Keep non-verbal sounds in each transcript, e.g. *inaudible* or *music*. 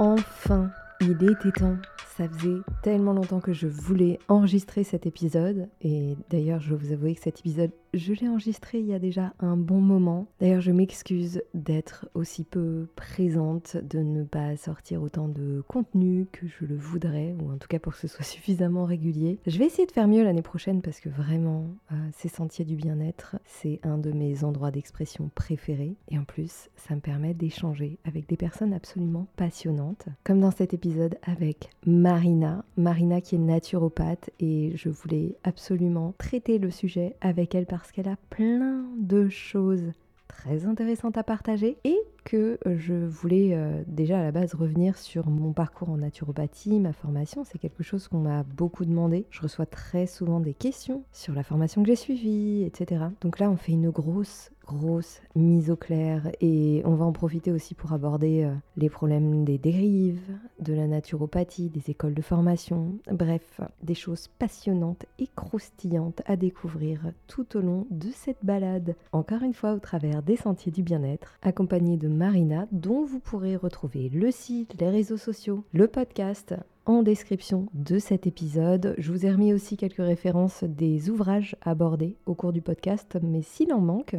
Enfin, il était temps. Ça faisait tellement longtemps que je voulais enregistrer cet épisode. Et d'ailleurs, je dois vous avouer que cet épisode je l'ai enregistré il y a déjà un bon moment. D'ailleurs, je m'excuse d'être aussi peu présente, de ne pas sortir autant de contenu que je le voudrais, ou en tout cas pour que ce soit *laughs* suffisamment régulier. Je vais essayer de faire mieux l'année prochaine parce que vraiment, euh, ces sentiers du bien-être, c'est un de mes endroits d'expression préférés. Et en plus, ça me permet d'échanger avec des personnes absolument passionnantes, comme dans cet épisode avec Marina. Marina qui est naturopathe et je voulais absolument traiter le sujet avec elle qu'elle a plein de choses très intéressantes à partager et que je voulais euh, déjà à la base revenir sur mon parcours en naturopathie, ma formation. C'est quelque chose qu'on m'a beaucoup demandé. Je reçois très souvent des questions sur la formation que j'ai suivie, etc. Donc là, on fait une grosse grosse mise au clair et on va en profiter aussi pour aborder euh, les problèmes des dérives, de la naturopathie, des écoles de formation, bref, des choses passionnantes et croustillantes à découvrir tout au long de cette balade, encore une fois au travers des sentiers du bien-être, accompagné de Marina dont vous pourrez retrouver le site, les réseaux sociaux, le podcast en description de cet épisode. Je vous ai remis aussi quelques références des ouvrages abordés au cours du podcast, mais s'il en manque,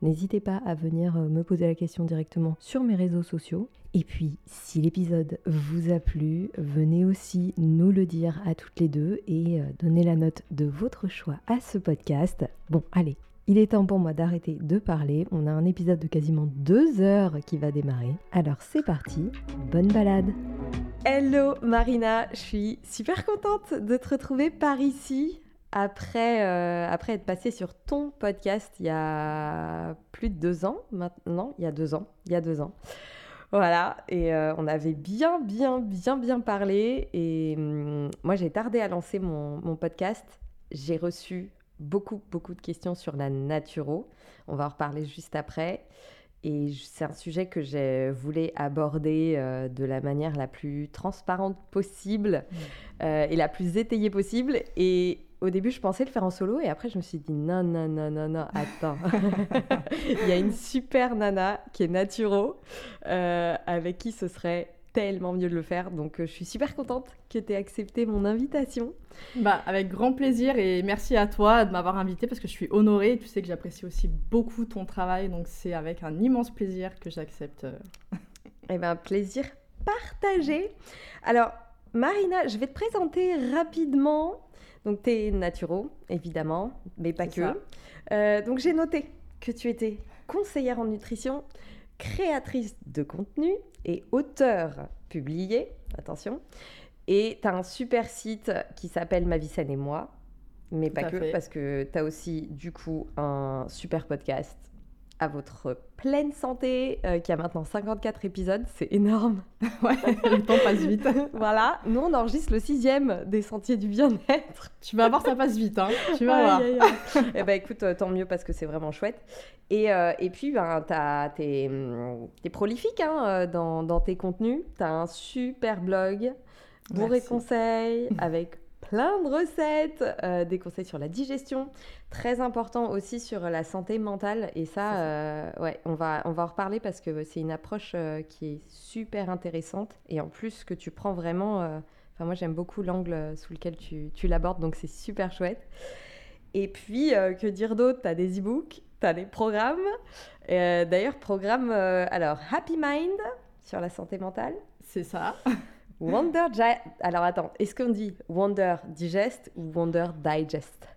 N'hésitez pas à venir euh, me poser la question directement sur mes réseaux sociaux. Et puis, si l'épisode vous a plu, venez aussi nous le dire à toutes les deux et euh, donner la note de votre choix à ce podcast. Bon, allez, il est temps pour moi d'arrêter de parler. On a un épisode de quasiment deux heures qui va démarrer. Alors c'est parti, bonne balade Hello Marina, je suis super contente de te retrouver par ici après, euh, être passé sur ton podcast il y a plus de deux ans maintenant, il y a deux ans, il y a deux ans. Voilà, et euh, on avait bien, bien, bien, bien parlé. Et hum, moi, j'ai tardé à lancer mon podcast. J'ai reçu beaucoup, beaucoup de questions sur la naturo. On va en reparler juste après. Et c'est un sujet que je voulais aborder euh, de la manière la plus transparente possible mmh. et la plus étayée possible. Et au début, je pensais le faire en solo et après, je me suis dit non, non, non, non, non, attends. *laughs* *laughs* Il y a une super nana qui est Naturo euh, avec qui ce serait tellement mieux de le faire. Donc, euh, je suis super contente que tu aies accepté mon invitation. Bah, avec grand plaisir et merci à toi de m'avoir invité parce que je suis honorée. Tu sais que j'apprécie aussi beaucoup ton travail. Donc, c'est avec un immense plaisir que j'accepte. *laughs* eh bien, plaisir partagé. Alors, Marina, je vais te présenter rapidement donc, tu es naturo, évidemment, mais pas que. Euh, donc, j'ai noté que tu étais conseillère en nutrition, créatrice de contenu et auteur publié. Attention. Et tu as un super site qui s'appelle Ma vie saine et moi. Mais pas que, parce que tu as aussi, du coup, un super podcast à votre pleine santé, euh, qui a maintenant 54 épisodes, c'est énorme. *laughs* ouais, le temps passe vite. *laughs* voilà, nous on enregistre le sixième des Sentiers du Bien-être. Tu vas voir, ça passe vite, hein. Tu vas voir. eh ben écoute, euh, tant mieux parce que c'est vraiment chouette. Et, euh, et puis, ben, t'es es prolifique hein, dans, dans, tes contenus. Tu as un super blog, bourré conseils, avec plein de recettes, euh, des conseils sur la digestion, très important aussi sur la santé mentale. Et ça, euh, ouais, on va, on va en reparler parce que c'est une approche euh, qui est super intéressante et en plus que tu prends vraiment. Enfin, moi, j'aime beaucoup l'angle sous lequel tu, tu l'abordes, donc c'est super chouette. Et puis, que dire d'autre? Tu as des e-books, tu as des programmes. D'ailleurs, programme, alors, Happy Mind sur la santé mentale. C'est ça. *laughs* Wonder Alors attends, est-ce qu'on dit Wonder Digest ou Wonder Digest?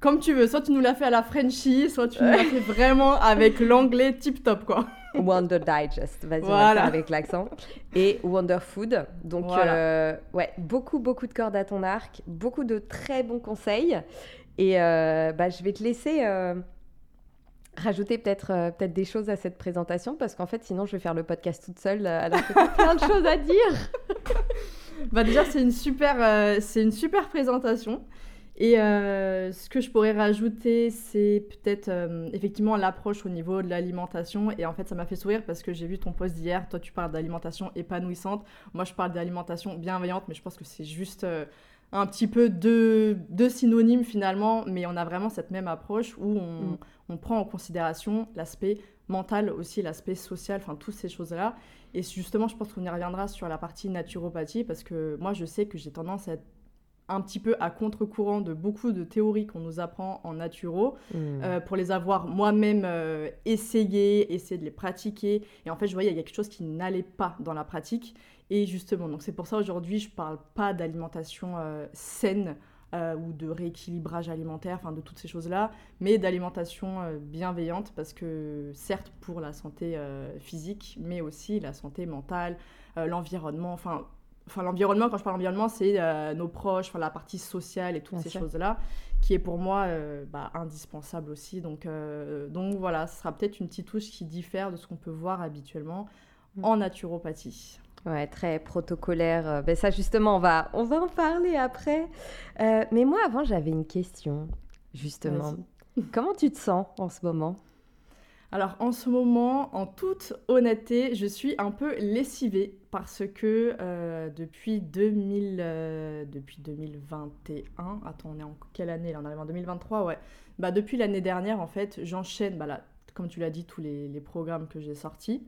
Comme tu veux, soit tu nous l'as fait à la Frenchie, soit tu nous l'as fait vraiment avec l'anglais tip top quoi. Wonder Digest, vas-y, voilà. avec l'accent. Et Wonder Food. Donc, euh, ouais, beaucoup, beaucoup de cordes à ton arc, beaucoup de très bons conseils. Et euh, bah, je vais te laisser. Euh, rajouter peut-être euh, peut-être des choses à cette présentation parce qu'en fait sinon je vais faire le podcast toute seule euh, alors que j'ai plein de *laughs* choses à dire. bah déjà c'est une super euh, c'est une super présentation. Et ce que je pourrais rajouter c'est peut-être effectivement l'approche au niveau de l'alimentation. Et en fait ça m'a fait sourire parce que j'ai vu ton post d'hier. Toi tu parles d'alimentation épanouissante. Moi je parle d'alimentation bienveillante mais je pense que c'est juste un petit peu deux, synonymes finalement, mais on a vraiment cette même approche où on, mm. prend en considération l'aspect mental aussi, l'aspect social, enfin toutes ces choses-là. Et justement, je pense qu'on y reviendra sur la partie naturopathie parce que moi, je sais que j'ai tendance à être un petit peu à contre-courant de beaucoup de théories qu'on nous apprend en naturo, mm. euh, pour les avoir moi-même euh, essayées, essayer de les pratiquer. Et en fait, je voyais qu'il y a quelque chose qui n'allait pas dans la pratique. Et justement, donc c'est pour ça aujourd'hui, je ne parle pas d'alimentation euh, saine euh, ou de rééquilibrage alimentaire, enfin de toutes ces choses-là, mais d'alimentation euh, bienveillante parce que certes pour la santé physique, mais aussi la santé mentale, l'environnement, enfin enfin l'environnement quand je parle environnement c'est nos proches enfin la partie sociale et toutes ces choses là qui est pour moi bah, indispensable aussi. Donc donc voilà ce sera peut-être une petite touche qui diffère de ce qu'on peut voir habituellement mm. en naturopathie Ouais, très protocolaire. Euh, ben ça, justement, on va, on va en parler après. Euh, mais moi, avant, j'avais une question, justement. *laughs* Comment tu te sens en ce moment? Alors en ce moment, en toute honnêteté, je suis un peu lessivée parce que euh, depuis, 2000, depuis 2021, attends, on est en quelle année là? On arrive en 2023, ouais. Bah, depuis l'année dernière, en fait, j'enchaîne, bah, là, comme tu l'as dit, tous les, les programmes que j'ai sortis.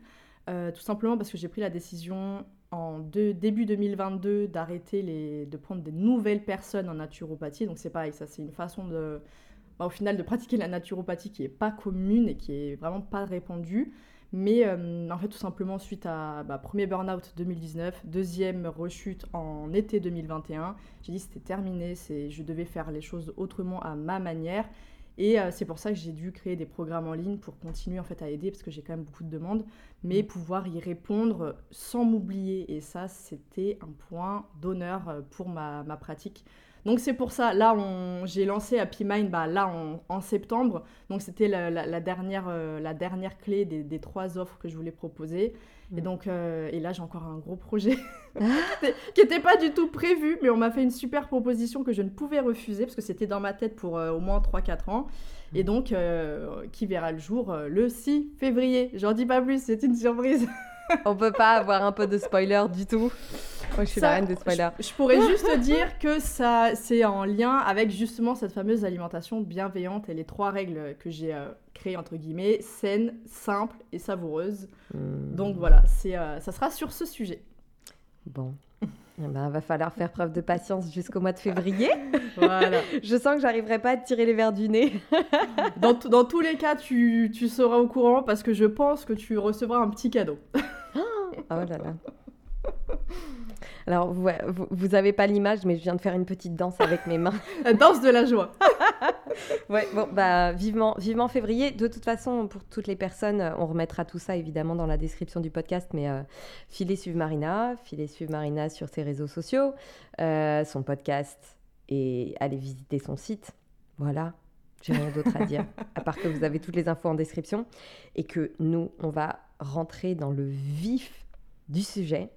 Euh, tout simplement parce que j'ai pris la décision en début 2022 d'arrêter les, de prendre des nouvelles personnes en naturopathie. Donc c'est pareil, ça c'est une façon de, bah, au final, de pratiquer la naturopathie qui est pas commune et qui est vraiment pas répandue. Mais euh, en fait, tout simplement suite à bah, premier burn-out 2019, deuxième rechute en été 2021, j'ai dit c'était terminé, je devais faire les choses autrement à ma manière. Et euh, c'est pour ça que j'ai dû créer des programmes en ligne pour continuer en fait à aider parce que j'ai quand même beaucoup de demandes, mais mm. pouvoir y répondre sans m'oublier. Et ça, c'était un point d'honneur euh, pour ma, ma pratique. Donc c'est pour ça, là, j'ai lancé Happy Mind bah, là en, septembre. Donc c'était la, dernière, euh, la dernière clé des, trois offres que je voulais proposer. Et mm. donc, euh, et là, j'ai encore un gros projet *laughs* qui n'était pas du tout prévu, mais on m'a fait une super proposition que je ne pouvais refuser parce que c'était dans ma tête pour euh, au moins 3-4 ans. Et mm. donc, qui verra le jour le 6 février. J'en dis pas plus, c'est une surprise. *laughs* on peut pas avoir un peu de spoiler du tout. Moi, je suis la reine des spoilers. Je, pourrais juste dire que ça, c'est en lien avec justement cette fameuse alimentation bienveillante et les trois règles que j'ai euh, créées entre guillemets saine, simple et savoureuse. Hmm. Donc voilà, c'est, euh, ça sera sur ce sujet. Bon. *laughs* Eh ben, va falloir faire preuve de patience jusqu'au mois de février. *laughs* voilà. *laughs* Je sens que j'arriverai pas à te tirer les verres du nez. dans, dans, tous les cas, tu, tu, seras au courant parce que je pense que tu recevras un petit cadeau. *laughs* oh là là. Alors, vous n'avez pas l'image, mais je viens de faire une petite danse avec mes mains. *laughs* La danse de la joie. *laughs* ouais, bon, bah, vivement, vivement février. De toute façon, pour toutes les personnes, euh, on remettra tout ça évidemment dans la description du podcast, mais euh, filez suivre Marina, filez suivre Marina sur ses réseaux sociaux, euh, son podcast et allez visiter son site. Voilà, j'ai rien d'autre à dire, à part que vous avez toutes les infos en description et que nous, on va rentrer dans le vif du sujet.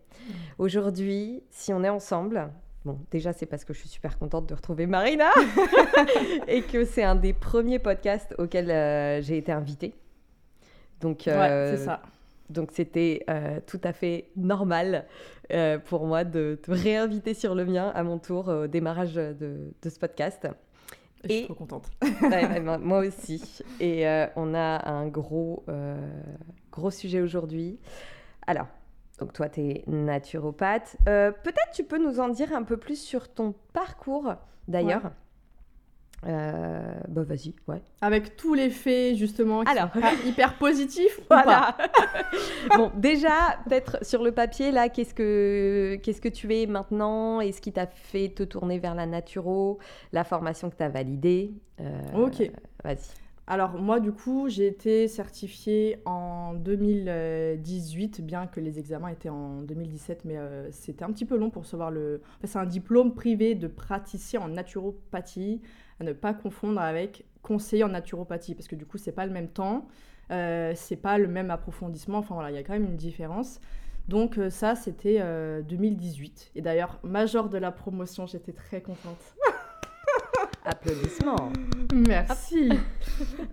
Aujourd'hui, si on est ensemble, bon, déjà c'est parce que je suis super contente de retrouver Marina *laughs* et que c'est un des premiers podcasts auxquels euh, j'ai été invitée. Donc, euh, c'est ça. Donc c'était euh, tout à fait normal pour moi de te réinviter sur le mien à mon tour au démarrage de, de ce podcast. Et je suis trop contente. *laughs* Ben, moi aussi. Et on a un gros, gros sujet aujourd'hui. Alors, donc toi, tu es naturopathe. Euh, peut-être tu peux nous en dire un peu plus sur ton parcours d'ailleurs. Euh, bah vas-y, ouais. Avec tous les faits justement qui Alors, *laughs* hyper positifs voilà. *laughs* bon, déjà peut-être sur le papier là, qu'est-ce que qu'est-ce que tu es maintenant et ce qui t'a fait te tourner vers la naturo, la formation que tu as validée. Euh, ok. Vas-y. Alors moi du coup j'ai été certifiée en 2018 bien que les examens étaient en 2017 mais euh, c'était un petit peu long pour recevoir le... c'est un diplôme privé de praticien en naturopathie à ne pas confondre avec conseiller en naturopathie parce que du coup c'est pas le même temps, euh, c'est pas le même approfondissement, enfin voilà il y a quand même une différence. Donc euh, ça c'était 2018 et d'ailleurs major de la promotion j'étais très contente. *laughs* Applaudissements. Merci.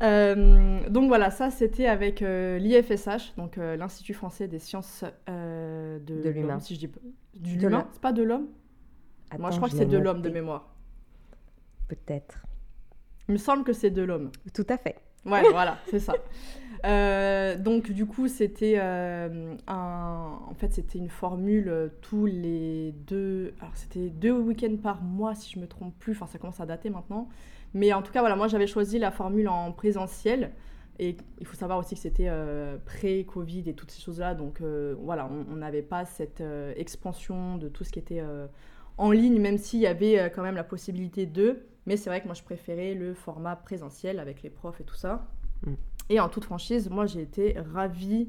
Euh, donc voilà, ça c'était avec euh, l'IFSH, donc euh, l'Institut français des sciences de, de l'humain. Si je dis du l'humain, c'est pas de l'homme? Moi, je crois que c'est de l'homme de mémoire. Peut-être. Il me semble que c'est de l'homme. Tout à fait. Ouais, voilà, c'est ça. *laughs* Euh, donc du coup, c'était euh, en fait c'était une formule euh, tous les deux, alors c'était deux week-ends par mois si je me trompe plus. Enfin, ça commence à dater maintenant. Mais en tout cas, voilà, moi j'avais choisi la formule en présentiel. Et il faut savoir aussi que c'était pré-Covid et toutes ces choses-là. Donc voilà, on n'avait pas cette expansion de tout ce qui était en ligne, même s'il y avait quand même la possibilité de. Mais c'est vrai que moi je préférais le format présentiel avec les profs et tout ça. Mm. Et en toute franchise, moi j'ai été ravie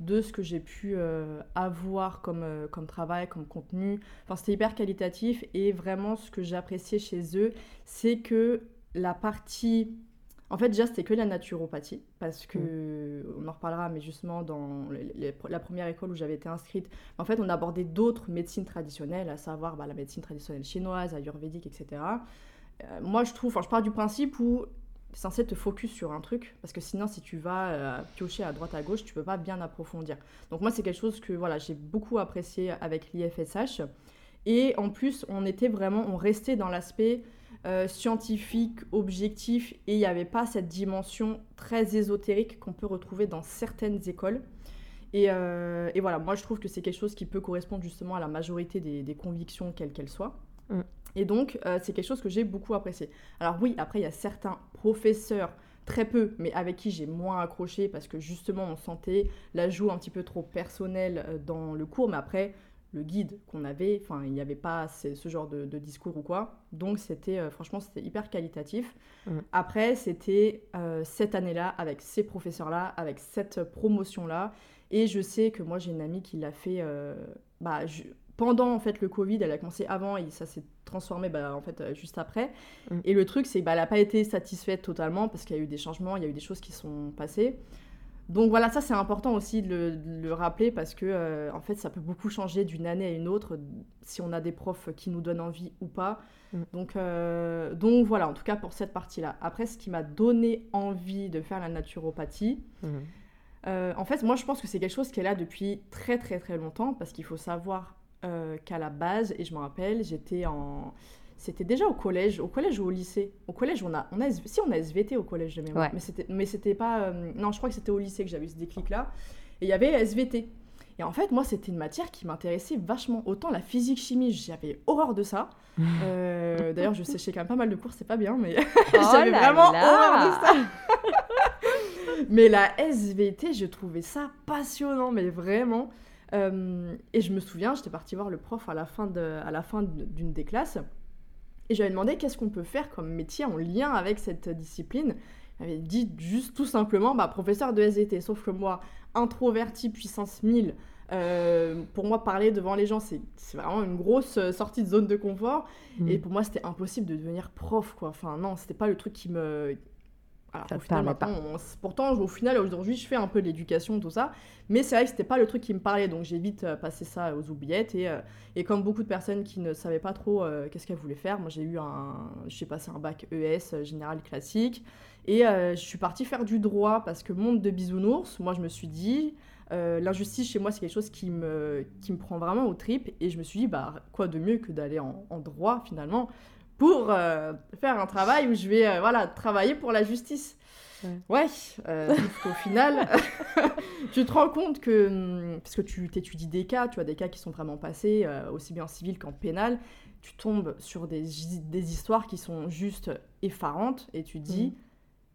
de ce que j'ai pu euh, avoir comme, euh, comme travail, comme contenu. Enfin, c'était hyper qualitatif et vraiment ce que j'appréciais chez eux, c'est que la partie... En fait, déjà, c'était que la naturopathie, parce que, mm. on en reparlera, mais justement, dans la première école où j'avais été inscrite, en fait, on abordait d'autres médecines traditionnelles, à savoir bah, la médecine traditionnelle chinoise, ayurvédique, etc. Euh, moi, je trouve, enfin, je pars du principe où censé te focus sur un truc parce que sinon si tu vas euh, piocher à droite à gauche tu peux pas bien approfondir. Donc moi c'est quelque chose que voilà j'ai beaucoup apprécié avec l'IFSH. Et en plus on était vraiment on restait dans l'aspect euh, scientifique objectif et il n'y avait pas cette dimension très ésotérique qu'on peut retrouver dans certaines écoles. Et, euh, et, voilà moi je trouve que c'est quelque chose qui peut correspondre justement à la majorité des, convictions quelles qu'elles soient. Mm. Et donc, euh, c'est quelque chose que j'ai beaucoup apprécié. Alors oui, après, il y a certains professeurs, très peu, mais avec qui j'ai moins accroché parce que justement, on sentait l'ajout un petit peu trop personnel euh, dans le cours. Mais après, le guide qu'on avait, enfin, il n'y avait pas ce genre de, discours ou quoi. Donc, c'était, euh, franchement, c'était hyper qualitatif. Mmh. Après, c'était cette année-là, avec ces professeurs-là, avec cette promotion-là. Et je sais que moi, j'ai une amie qui l'a fait... bah, pendant en fait le Covid, elle a commencé avant et ça s'est transformé bah, en fait euh, juste après. Mm. Et le truc c'est bah, elle n'a pas été satisfaite totalement parce qu'il y a eu des changements, il y a eu des choses qui sont passées. Donc voilà, ça c'est important aussi de le, rappeler parce que euh, en fait ça peut beaucoup changer d'une année à une autre si on a des profs qui nous donnent envie ou pas. Mm. Donc, euh, donc voilà, en tout cas pour cette partie-là. Après, ce qui m'a donné envie de faire la naturopathie, mm. en fait moi je pense que c'est quelque chose est là depuis très très très longtemps parce qu'il faut savoir qu'à la base, et je me rappelle, j'étais en. C'était déjà au collège, au collège ou au lycée. Au collège, on a, on a, si on a SVT au collège de mémoire, mais c'était, mais c'était pas, euh, non, je crois que c'était au lycée que j'avais eu ce déclic-là. Et il y avait SVT. Et en fait, moi, c'était une matière qui m'intéressait vachement. Autant la physique-chimie, j'avais horreur de ça. *laughs* Euh, d'ailleurs, je séchais quand même pas mal de cours, c'est pas bien, mais *laughs* oh j'avais vraiment horreur de ça. *laughs* mais la SVT, je trouvais ça passionnant, mais vraiment. Euh, et je me souviens, j'étais partie voir le prof à la fin d'une des classes. Et j'avais demandé qu'est-ce qu'on peut faire comme métier en lien avec cette discipline? Il avait dit juste tout simplement, bah, professeur de SVT. Sauf que moi, introverti puissance 1000, euh, pour moi, parler devant les gens, c'est vraiment une grosse sortie de zone de confort. Mm. Et pour moi, c'était impossible de devenir prof, quoi. Enfin, non, c'était pas le truc qui me, alors, au final, pourtant, au final, aujourd'hui, je fais un peu l'éducation, tout ça. Mais c'est vrai que c'était pas le truc qui me parlait. Donc, j'ai vite euh, passé ça aux oubliettes. Et, euh, et, comme beaucoup de personnes qui ne savaient pas trop euh, qu'est-ce qu'elles voulaient faire, moi, j'ai eu un. J'ai passé un bac ES, général classique. Et je suis partie faire du droit parce que monde de bisounours, moi, je me suis dit. L'injustice chez moi, c'est quelque chose qui me, qui me prend vraiment au trip. Et je me suis dit, bah, quoi de mieux que d'aller en, en droit, finalement pour euh, faire un travail où je vais euh, voilà, travailler pour la justice. Ouais, euh, au final, *laughs* tu te rends compte que, hum, parce que tu t'étudies des cas, tu as des cas qui sont vraiment passés, aussi bien en civil qu'en pénal, tu tombes sur des, des, histoires qui sont juste effarantes et tu te dis, mm.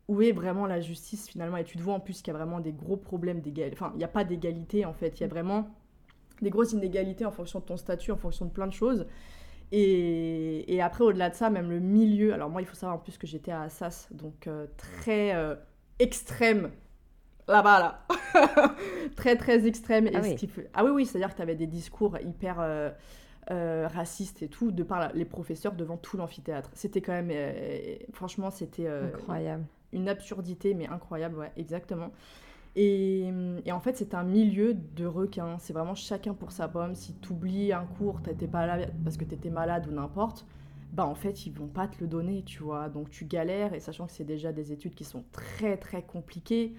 où est vraiment la justice finalement? Et tu te vois en plus qu'il y a vraiment des gros problèmes d'égalité, enfin, il n'y a pas d'égalité en fait, il y a mm. vraiment des grosses inégalités en fonction de ton statut, en fonction de plein de choses. Et, après, au-delà de ça, même le milieu. Alors, moi, il faut savoir en plus que j'étais à Assas, donc euh, très euh, extrême là-bas, là. *laughs* très, très extrême. Ah, oui. ah oui, oui, c'est-à-dire que tu avais des discours hyper euh, racistes et tout, de par les professeurs devant tout l'amphithéâtre. C'était quand même. franchement, c'était. incroyable. Une absurdité, mais incroyable, ouais, exactement. Et, en fait, c'est un milieu de requins. C'est vraiment chacun pour sa pomme. Si tu oublies un cours, t'étais pas là parce que tu étais malade ou n'importe, bah en fait, ils vont pas te le donner, tu vois. Donc tu galères, et sachant que c'est déjà des études qui sont très très compliquées.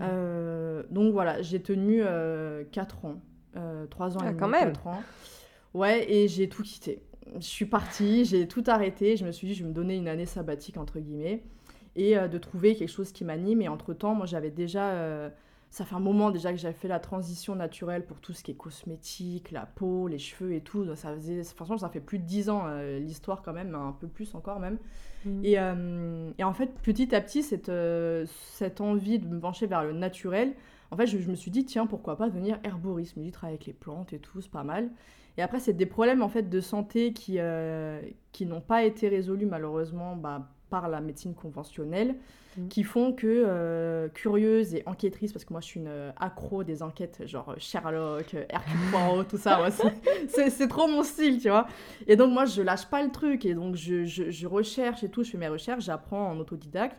Euh, donc voilà, j'ai tenu euh, 4 ans. Euh, 3 ans ah, et demi, quand même. 4 ans. Ouais, et j'ai tout quitté. je suis partie, j'ai tout arrêté. Je me suis dit, je vais me donner une année sabbatique, entre guillemets, et de trouver quelque chose qui m'anime. Et entre-temps, moi, j'avais déjà ça fait un moment déjà que j'avais fait la transition naturelle pour tout ce qui est cosmétique, la peau, les cheveux et tout. Ça faisait, franchement, ça fait plus de 10 ans euh, l'histoire quand même, un peu plus encore même. Mm. Et, euh, et, en fait, petit à petit, cette, euh, cette envie de me pencher vers le naturel, en fait, je, me suis dit, tiens, pourquoi pas devenir herboriste? Je me dis, travailler avec les plantes et tout, c'est pas mal. Et après, c'est des problèmes en fait de santé qui, qui n'ont pas été résolus malheureusement bah, par la médecine conventionnelle. Mm. qui font que, euh, curieuse et enquêtrice, parce que moi je suis une euh, accro des enquêtes, genre euh, Sherlock, Hercule Poirot, tout ça, *laughs* c'est trop mon style, tu vois. Et donc moi je lâche pas le truc, et donc je, je, recherche et tout, je fais mes recherches, j'apprends en autodidacte.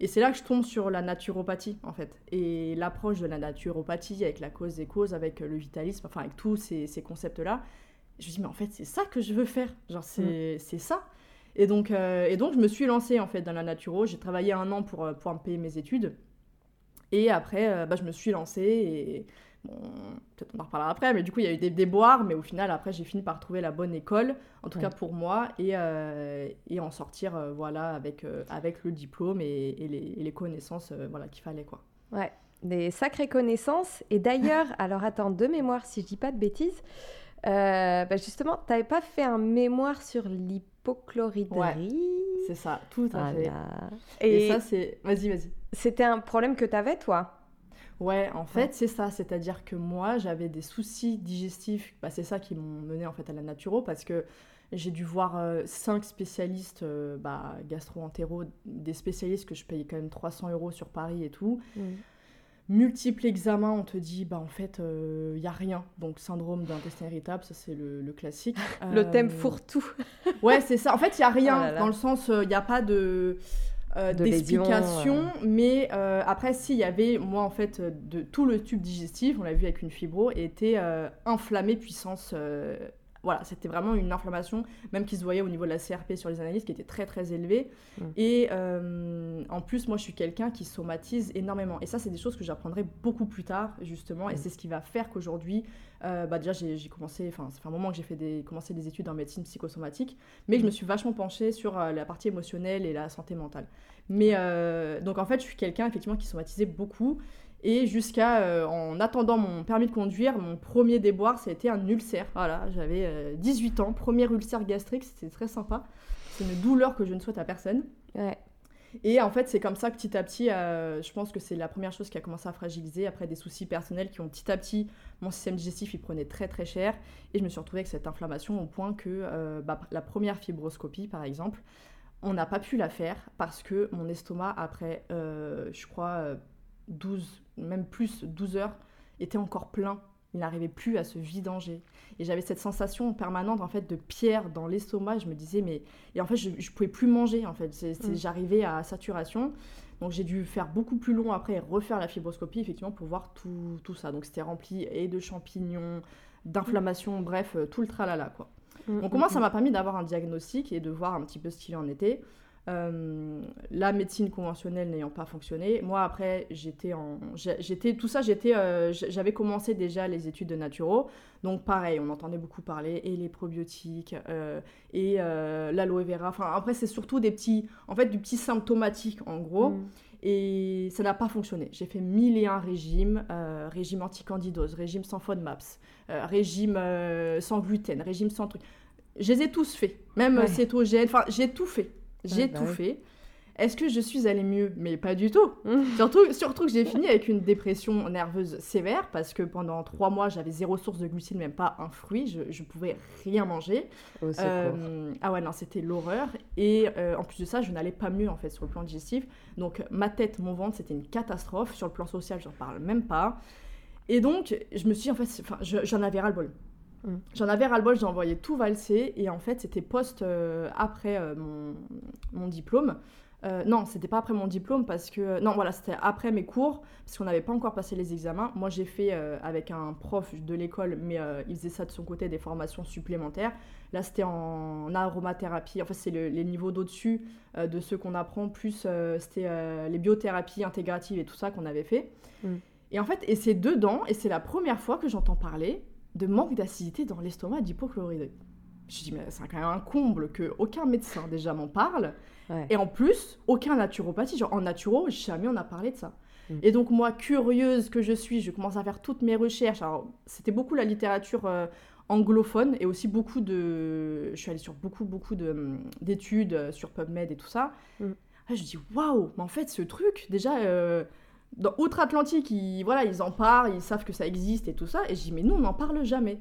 Et c'est là que je tombe sur la naturopathie, en fait. Et l'approche de la naturopathie avec la cause des causes, avec le vitalisme, enfin avec tous ces, ces concepts-là. Je me dis, mais en fait, c'est ça que je veux faire. Genre, c'est mm. ça. Et donc, euh, et donc, je me suis lancée en fait dans la naturo. J'ai travaillé un an pour euh, pouvoir me payer mes études. Et après, euh, bah, je me suis lancée et bon, peut-être on en reparlera après, mais du coup, il y a eu des déboires, mais au final, après, j'ai fini par trouver la bonne école, en tout cas pour moi, et, et en sortir voilà, avec, avec le diplôme et, les, les, connaissances voilà, qu'il fallait. Quoi. Ouais, des sacrées connaissances. Et d'ailleurs, *laughs* alors attends, de mémoire, si je dis pas de bêtises, bah justement, tu n'avais pas fait un mémoire sur l'hypnose c'est ça, tout à fait. Et, ça, c'est. Vas-y, vas-y. C'était un problème que tu avais, toi? Ouais, en fait, c'est ça. C'est-à-dire que moi, j'avais des soucis digestifs. Bah, c'est ça qui m'ont mené en fait à la naturo parce que j'ai dû voir euh, cinq spécialistes euh, bah, gastro-entéro, des spécialistes que je payais quand même 300 euros sur Paris et tout. Mmh multiples examens, on te dit, bah en fait, il euh, n'y a rien. Donc, syndrome d'intestin irritable, ça c'est le, classique. *laughs* le thème euh, fourre-tout. *laughs* ouais, c'est ça. En fait, il n'y a rien, oh dans le sens, il euh, n'y a pas de... d'explication, mais après, s'il y avait, moi en fait, de tout le tube digestif, on l'a vu avec une fibro, était inflammé puissance voilà, c'était vraiment une inflammation, même qui se voyait au niveau de la CRP sur les analyses, qui était très très élevée. Mm. Et euh, en plus, moi, je suis quelqu'un qui somatise énormément. Et ça, c'est des choses que j'apprendrai beaucoup plus tard, justement. Et mm. c'est ce qui va faire qu'aujourd'hui, euh, bah déjà, j'ai commencé, enfin, ça fait un moment que j'ai fait des, commencé des études en médecine psychosomatique, mais je me suis vachement penchée sur euh, la partie émotionnelle et la santé mentale. Mais donc, en fait, je suis quelqu'un, effectivement, qui somatisait beaucoup. Et jusqu'à, euh, en attendant mon permis de conduire, mon premier déboire, ça a été un ulcère. Voilà, j'avais 18 euh, ans, premier ulcère gastrique, c'était très sympa. C'est une douleur que je ne souhaite à personne. Ouais. Et en fait, c'est comme ça que petit à petit, euh, je pense que c'est la première chose qui a commencé à fragiliser, après des soucis personnels qui ont petit à petit, mon système digestif, il prenait très très cher. Et je me suis retrouvée avec cette inflammation au point que bah, la première fibroscopie, par exemple, on n'a pas pu la faire parce que mon estomac, après, je crois, 12, même plus, 12 heures, était encore plein. Il n'arrivait plus à se vidanger. Et j'avais cette sensation permanente en fait de pierre dans l'estomac. Je me disais mais et en fait je, ne pouvais plus manger en fait. Mm. J'arrivais à saturation. Donc j'ai dû faire beaucoup plus long après et refaire la fibroscopie effectivement pour voir tout, tout ça. Donc c'était rempli et de champignons, d'inflammation, bref euh, tout le tralala quoi. Mm, Donc au moins mm, ça m'a permis d'avoir un diagnostic et de voir un petit peu ce qu'il en était. Euh, la médecine conventionnelle n'ayant pas fonctionné, moi après j'étais en, j'étais tout ça, j'étais, euh, j'avais commencé déjà les études de naturo, donc pareil, on entendait beaucoup parler et les probiotiques euh, et l'aloe vera. Enfin après c'est surtout des petits, en fait du petit symptomatique en gros. Mm. Et ça n'a pas fonctionné. J'ai fait mille et un régimes, régime anti-candidose, régime sans FODMAPS, régime sans gluten, régime sans truc. Je les ai tous faits, même cétogène, enfin j'ai tout fait. J'ai bah tout fait. Est-ce que je suis allée mieux? Mais pas du tout. *laughs* surtout, surtout que j'ai fini avec une dépression nerveuse sévère parce que pendant trois mois, j'avais zéro source de glucides, même pas un fruit. Je, je pouvais rien manger. euh, ah ouais, non, c'était l'horreur. Et euh, en plus de ça, je n'allais pas mieux en fait sur le plan digestif. Donc ma tête, mon ventre, c'était une catastrophe. Sur le plan social, j'en parle même pas. Et donc, je me suis dit, en fait, j'en avais ras le bol. Mm. J'en avais ras-le-bol, j'ai envoyé tout valser. Et en fait, c'était post euh, après euh, mon, mon, diplôme. Euh, non, c'était pas après mon diplôme parce que. Non, voilà, c'était après mes cours, parce qu'on n'avait pas encore passé les examens. Moi, j'ai fait avec un prof de l'école, mais il faisait ça de son côté, des formations supplémentaires. Là, c'était en aromathérapie. En fait, c'est les niveaux d'au-dessus de ceux qu'on apprend, plus c'était les biothérapies intégratives et tout ça qu'on avait fait. Mm. Et en fait, et c'est dedans, et c'est la première fois que j'entends parler de manque d'acidité dans l'estomac d'hypochlorite. Je dis, mais c'est quand même un comble que aucun médecin déjà m'en parle. Et en plus, aucun naturopathie. Genre en naturo, jamais on a parlé de ça. Mm. Et donc moi, curieuse que je suis, je commence à faire toutes mes recherches. Alors c'était beaucoup la littérature euh, anglophone et aussi beaucoup de... Je suis allée sur beaucoup, beaucoup hum, d'études euh, sur PubMed et tout ça. Mm. je dis, waouh, mais en fait ce truc, déjà... Euh, dans Outre-Atlantique, ils, voilà, ils en parlent, ils savent que ça existe et tout ça. Et je dis, mais nous, on n'en parle jamais.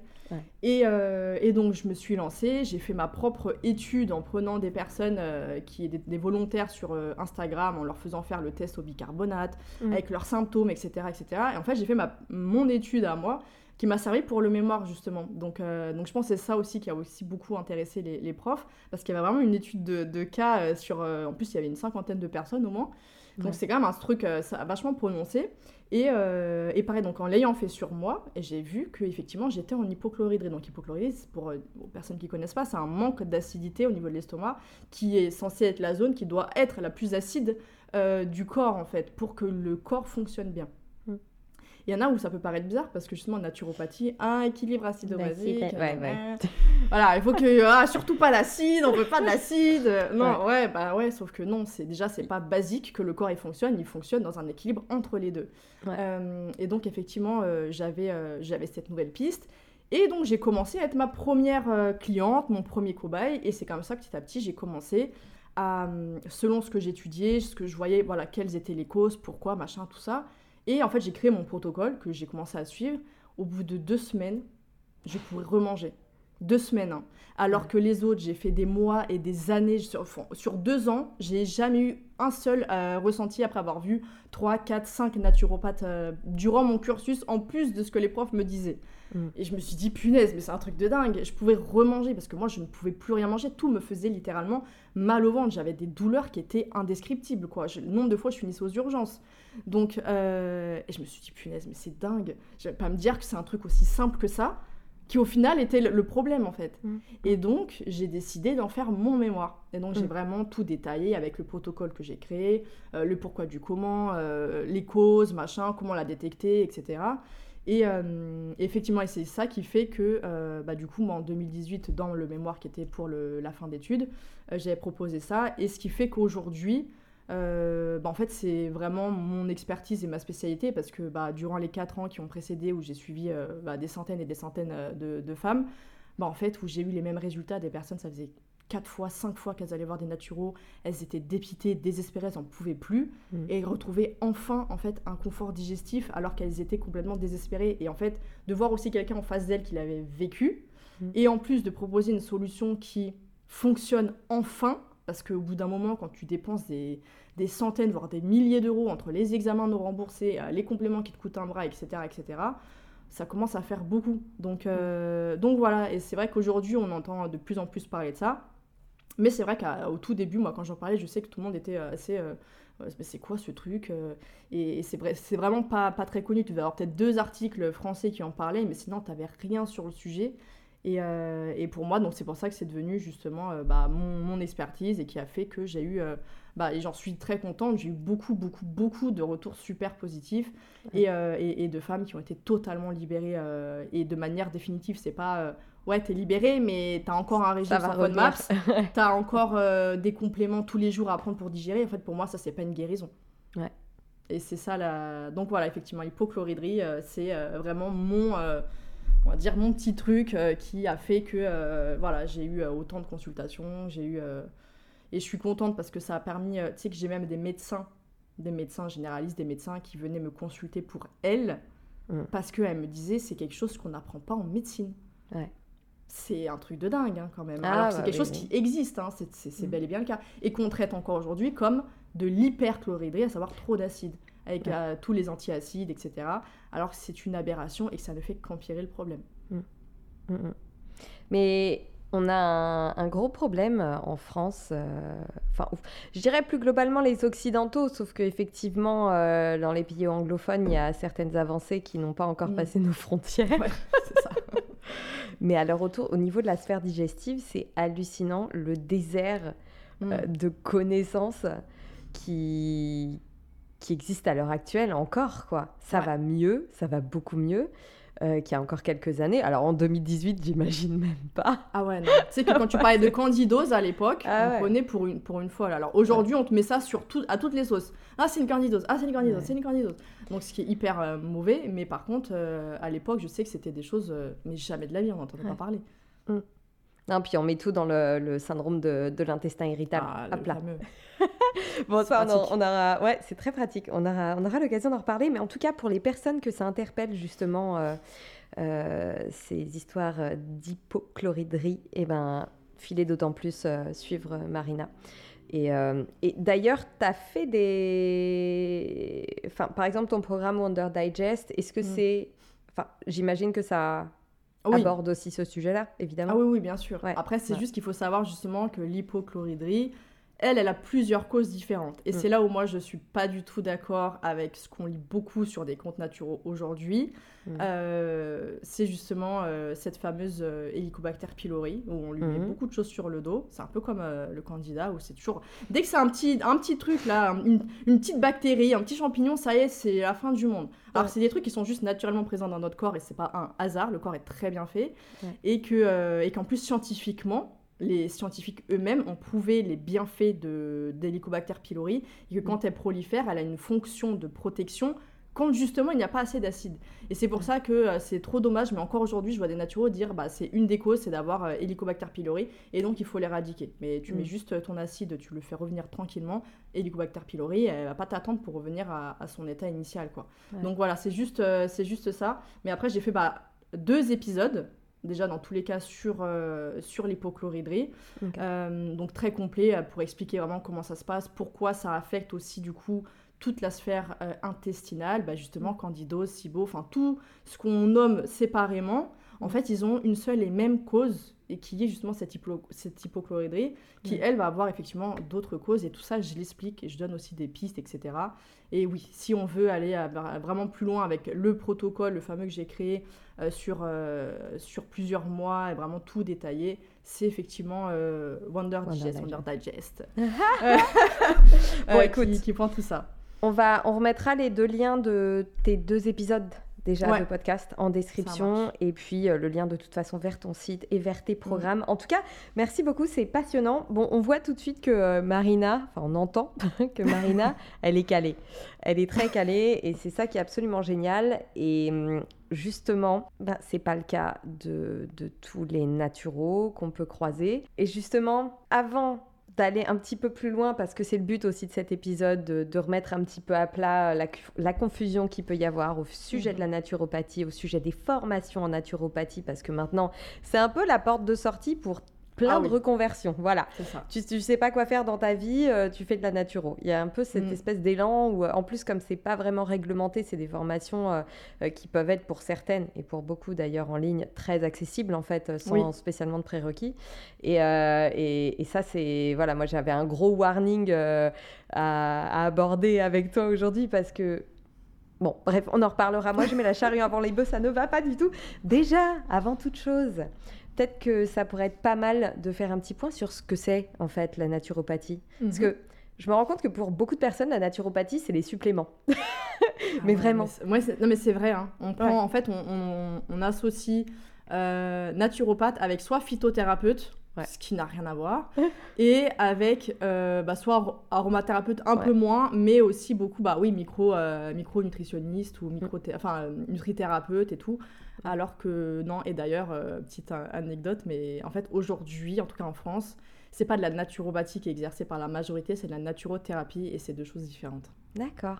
Et, euh, et, donc, je me suis lancée, j'ai fait ma propre étude en prenant des personnes euh, qui étaient des, volontaires sur euh, Instagram, en leur faisant faire le test au bicarbonate, avec leurs symptômes, etc., etc. Et en fait, j'ai fait ma, mon étude à moi qui m'a servi pour le mémoire justement. Donc, donc je pense que c'est ça aussi qui a aussi beaucoup intéressé les, les profs, parce qu'il y avait vraiment une étude de, de cas sur... en plus, il y avait une cinquantaine de personnes au moins. Donc c'est quand même un truc euh, ça a vachement prononcé. Et, euh, et, pareil, donc en l'ayant fait sur moi, j'ai vu qu'effectivement j'étais en hypochloridrie. Donc hypochloridrie, pour les euh, personnes qui ne connaissent pas, c'est un manque d'acidité au niveau de l'estomac qui est censé être la zone qui doit être la plus acide du corps en fait, pour que le corps fonctionne bien. Il y en a où ça peut paraître bizarre parce que justement, naturopathie, un équilibre acido-basique. Ouais, ouais. *laughs* voilà, il faut que. Ah, surtout pas l'acide, on veut pas de l'acide. Non, ouais. bah ouais, sauf que non, c'est déjà, c'est pas basique que le corps il fonctionne, il fonctionne dans un équilibre entre les deux. Euh, et donc, effectivement, euh, j'avais euh, j'avais cette nouvelle piste. Et donc, j'ai commencé à être ma première cliente, mon premier cobaye. Et c'est comme ça petit à petit, j'ai commencé à, selon ce que j'étudiais, ce que je voyais, voilà, quelles étaient les causes, pourquoi, machin, tout ça et en fait, j'ai créé mon protocole que j'ai commencé à suivre. Au bout de deux semaines, je pourrais remanger. Deux semaines. Hein. Alors que les autres, j'ai fait des mois et des années. Sur, sur deux ans, j'ai jamais eu un seul euh, ressenti après avoir vu 3, 4, 5 naturopathes euh, durant mon cursus, en plus de ce que les profs me disaient. Mm. Et je me suis dit, punaise, mais c'est un truc de dingue. Je pouvais remanger parce que moi, je ne pouvais plus rien manger. Tout me faisait littéralement mal au ventre. J'avais des douleurs qui étaient indescriptibles. Quoi. le nombre de fois, je finissais aux urgences. Donc, euh, et je me suis dit, punaise, mais c'est dingue. Je vais pas me dire que c'est un truc aussi simple que ça qui au final était le problème en fait. Mm. Et donc j'ai décidé d'en faire mon mémoire. Et donc j'ai mm. vraiment tout détaillé avec le protocole que j'ai créé, euh, le pourquoi du comment, euh, les causes, machin, comment la détecter, etc. Et euh, effectivement, c'est ça qui fait que, bah, du coup, moi, en 2018, dans le mémoire qui était pour la fin d'études, j'avais proposé ça. Et ce qui fait qu'aujourd'hui, euh, bah, en fait, c'est vraiment mon expertise et ma spécialité parce que bah, durant les 4 ans qui ont précédé, où j'ai suivi euh, des centaines et des centaines euh, de, femmes, en fait, où j'ai eu les mêmes résultats des personnes, ça faisait 4 fois, 5 fois qu'elles allaient voir des naturaux, elles étaient dépitées, désespérées, elles n'en pouvaient plus, mmh. et retrouvaient enfin en fait un confort digestif alors qu'elles étaient complètement désespérées. Et en fait, de voir aussi quelqu'un en face d'elles qui l'avait vécu, mmh. et en plus de proposer une solution qui fonctionne enfin, parce qu'au bout d'un moment, quand tu dépenses des, centaines, voire des milliers d'euros entre les examens non remboursés, euh, les compléments qui te coûtent un bras, etc., etc., ça commence à faire beaucoup. Donc, euh, donc voilà, et c'est vrai qu'aujourd'hui, on entend de plus en plus parler de ça. Mais c'est vrai qu'au tout début, moi, quand j'en parlais, je sais que tout le monde était euh, assez. mais c'est quoi ce truc Et, c'est, vrai, c'est vraiment pas, pas très connu. Tu vas avoir peut-être deux articles français qui en parlaient, mais sinon, tu n'avais rien sur le sujet. Euh, et, pour moi, donc c'est pour ça que c'est devenu justement euh, bah, mon, expertise et qui a fait que j'ai eu, euh, bah, et j'en suis très contente, j'ai eu beaucoup, beaucoup, beaucoup de retours super positifs et, et, de femmes qui ont été totalement libérées et de manière définitive. C'est pas, ouais, t'es libérée, mais t'as encore un régime sur Maps, *laughs* t'as encore des compléments tous les jours à prendre pour digérer. En fait, pour moi, ça, c'est pas une guérison. Ouais. Et c'est ça la. Donc voilà, effectivement, l'hypochloridrie, c'est vraiment mon on va dire mon petit truc euh, qui a fait que euh, voilà j'ai eu euh, autant de consultations j'ai eu et je suis contente parce que ça a permis tu sais que j'ai même des médecins des médecins généralistes des médecins qui venaient me consulter pour elles mm. parce qu'elles me disaient c'est quelque chose qu'on n'apprend pas en médecine c'est un truc de dingue hein, quand même ah, alors c'est quelque chose qui existe hein, c'est mm. bel et bien le cas et qu'on traite encore aujourd'hui comme de l'hyperchloridrie à savoir trop d'acide avec euh, tous les antiacides, etc. Alors que c'est une aberration et que ça ne fait qu'empirer le problème. Mm, mm. Mais on a un, gros problème euh, en France, euh, enfin, je dirais plus globalement les Occidentaux, sauf qu'effectivement, euh, dans les pays anglophones, il y a certaines avancées qui n'ont pas encore passé nos frontières. c'est ça. *laughs* Mais à leur retour, au niveau de la sphère digestive, c'est hallucinant le désert de connaissances qui, qui existe à l'heure actuelle encore, quoi. Ça va mieux, ça va beaucoup mieux. Euh, qui a encore quelques années. Alors en 2018, j'imagine même pas. Ah ouais, non. Tu sais que quand tu *laughs* parlais de candidose à l'époque, Ah on ouais. prenait pour une, pour une folle. Alors aujourd'hui, on te met ça sur tout, à toutes les sauces. Ah, c'est une candidose, ah, c'est une candidose, Ouais. c'est une candidose. Donc ce qui est hyper euh, mauvais, mais par contre, euh, à l'époque, je sais que c'était des choses, mais jamais de la vie, on n'entendait pas parler. Non, puis on met tout dans le, le syndrome de, de l'intestin irritable. Ah, là. fameux. *laughs* Bon, ça, on, aura, ouais, c'est très pratique. On aura, on aura l'occasion d'en reparler, mais en tout cas pour les personnes que ça interpelle justement euh, euh, ces histoires d'hypochloridrie, et ben, filez d'autant plus euh, suivre Marina. Et, euh, et d'ailleurs, tu as fait des. Enfin, par exemple, ton programme Wonder Digest, est-ce que Mm. c'est. Enfin, j'imagine que ça oui. aborde aussi ce sujet-là, évidemment. Ah oui, oui, bien sûr. Ouais. Après, c'est Ouais. juste qu'il faut savoir justement que l'hypochloridrie, elle, elle a plusieurs causes différentes. Et Mm. c'est là où moi, je suis pas du tout d'accord avec ce qu'on lit beaucoup sur des comptes naturaux aujourd'hui. Mm. Euh, c'est justement euh, cette fameuse euh, Helicobacter pylori, où on lui met Mhm. beaucoup de choses sur le dos. C'est un peu comme euh, le candida, où c'est toujours... Dès que c'est un petit, un petit truc, là, une, une petite bactérie, un petit champignon, ça y est, c'est la fin du monde. Alors Ouais. c'est des trucs qui sont juste naturellement présents dans notre corps, et c'est pas un hasard, le corps est très bien fait. Ouais. Et que, et qu'en plus, scientifiquement, les scientifiques eux-mêmes ont prouvé les bienfaits de d'Helicobacter pylori et que quand elle prolifère, elle a une fonction de protection quand justement il n'y a pas assez d'acide. Et c'est pour ça que euh, c'est trop dommage, mais encore aujourd'hui, je vois des naturaux dire bah, c'est une des causes, c'est d'avoir euh, Helicobacter pylori et donc il faut l'éradiquer. Mais tu Mm. mets juste euh, ton acide, tu le fais revenir tranquillement, Helicobacter pylori, elle va pas t'attendre pour revenir à, à son état initial. quoi. Ouais. Donc voilà, c'est juste, euh, c'est juste ça. Mais après, j'ai fait bah, deux épisodes. Déjà, dans tous les cas, sur, euh, sur l'hypochloridrie. Euh, donc, très complet euh, pour expliquer vraiment comment ça se passe, pourquoi ça affecte aussi, du coup, toute la sphère euh, intestinale, bah, justement, candidose, SIBO, enfin, tout ce qu'on nomme séparément. En fait, ils ont une seule et même cause, et qui est justement cette, hypo- cette hypochloridrie, qui, Mm. elle, va avoir effectivement d'autres causes. Et tout ça, je l'explique, et je donne aussi des pistes, etc. Et oui, si on veut aller à- à vraiment plus loin avec le protocole, le fameux que j'ai créé euh, sur, euh, sur plusieurs mois et vraiment tout détaillé, c'est effectivement euh, Wonder, Wonder Digest. Wonder Digest. *laughs* Bon, *laughs* écoute. Qui, qui prend tout ça. On, va, on remettra les deux liens de tes deux épisodes déjà Ouais. de podcast en description et puis euh, le lien de toute façon vers ton site et vers tes programmes. En tout cas, merci beaucoup, c'est passionnant. Bon, on voit tout de suite que euh, Marina, enfin on entend *laughs* que Marina, *laughs* elle est calée. Elle est très calée et c'est ça qui est absolument génial. Et hum, justement, ben, c'est pas le cas de, de tous les naturaux qu'on peut croiser. Et justement, avant d'aller un petit peu plus loin, parce que c'est le but aussi de cet épisode, de, de remettre un petit peu à plat la, la confusion qu'il peut y avoir au sujet de la naturopathie, au sujet des formations en naturopathie, parce que maintenant, c'est un peu la porte de sortie pour plein Ah de oui. reconversions. Voilà. Ça. Tu, tu sais pas quoi faire dans ta vie, euh, tu fais de la naturo. Il y a un peu cette Mm. espèce d'élan où, euh, en plus, comme c'est pas vraiment réglementé, c'est des formations euh, euh, qui peuvent être pour certaines et pour beaucoup d'ailleurs en ligne très accessibles en fait, sans Oui. spécialement de prérequis. Et, et, et ça, c'est voilà, moi j'avais un gros warning à, à aborder avec toi aujourd'hui parce que Bon, bref, on en reparlera. Moi, je mets la charrue avant les bœufs, ça ne va pas du tout. Déjà, avant toute chose, peut-être que ça pourrait être pas mal de faire un petit point sur ce que c'est, en fait, la naturopathie. Parce Mhm. que je me rends compte que pour beaucoup de personnes, la naturopathie, c'est les suppléments. *laughs* Ah mais ouais, vraiment. ouais, non, mais c'est vrai. hein. On prend, Ouais. en fait, on, on- on associe euh, naturopathe avec soit phytothérapeute, Ouais. ce qui n'a rien à voir, *laughs* et avec euh, bah, soit ar- aromathérapeute un Ouais. peu moins, mais aussi beaucoup, bah oui, micro, euh, micro-nutritionniste Mm. ou micro enfin, euh, nutrithérapeute et tout. Alors que non, et d'ailleurs, euh, petite anecdote, mais en fait, aujourd'hui, en tout cas en France, c'est pas de la naturopathie qui est exercée par la majorité, c'est de la naturothérapie et c'est deux choses différentes. D'accord.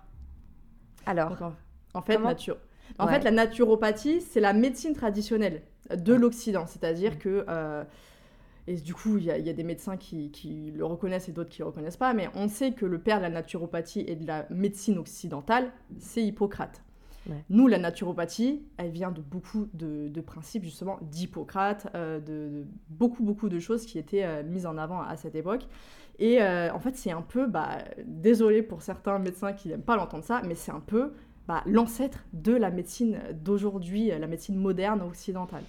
Alors, Donc, en, en fait, Comment natu- en Ouais. fait, la naturopathie, c'est la médecine traditionnelle de l'Occident. C'est-à-dire que. Et du coup, il y, a- il y a des médecins qui, qui le reconnaissent et d'autres qui ne le reconnaissent pas, mais on sait que le père de la naturopathie et de la médecine occidentale, c'est Hippocrate. Ouais. Nous, la naturopathie, elle vient de beaucoup de, de principes, justement, d'Hippocrate, euh, de, de beaucoup, beaucoup de choses qui étaient euh, mises en avant à cette époque. Et euh, en fait, c'est un peu, bah, désolé pour certains médecins qui n'aiment pas l'entendre ça, mais c'est un peu bah, l'ancêtre de la médecine d'aujourd'hui, la médecine moderne occidentale.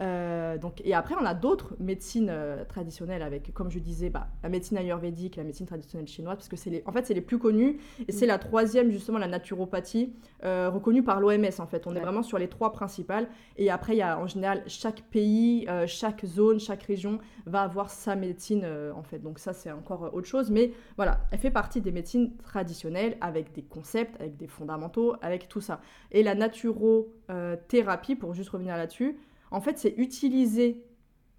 Euh, donc, et après, on a d'autres médecines euh, traditionnelles avec, comme je disais, bah, la médecine ayurvédique, la médecine traditionnelle chinoise, parce que c'est les, en fait, c'est les plus connues. Et c'est la troisième, justement, la naturopathie, euh, reconnue par l'OMS, en fait. On est vraiment sur les trois principales. Et après, il y a en général, chaque pays, chaque zone, chaque région va avoir sa médecine, en fait. Donc ça, c'est encore autre chose. Mais voilà, elle fait partie des médecines traditionnelles avec des concepts, avec des fondamentaux, avec tout ça. Et la naturothérapie, pour juste revenir là-dessus, en fait, c'est utiliser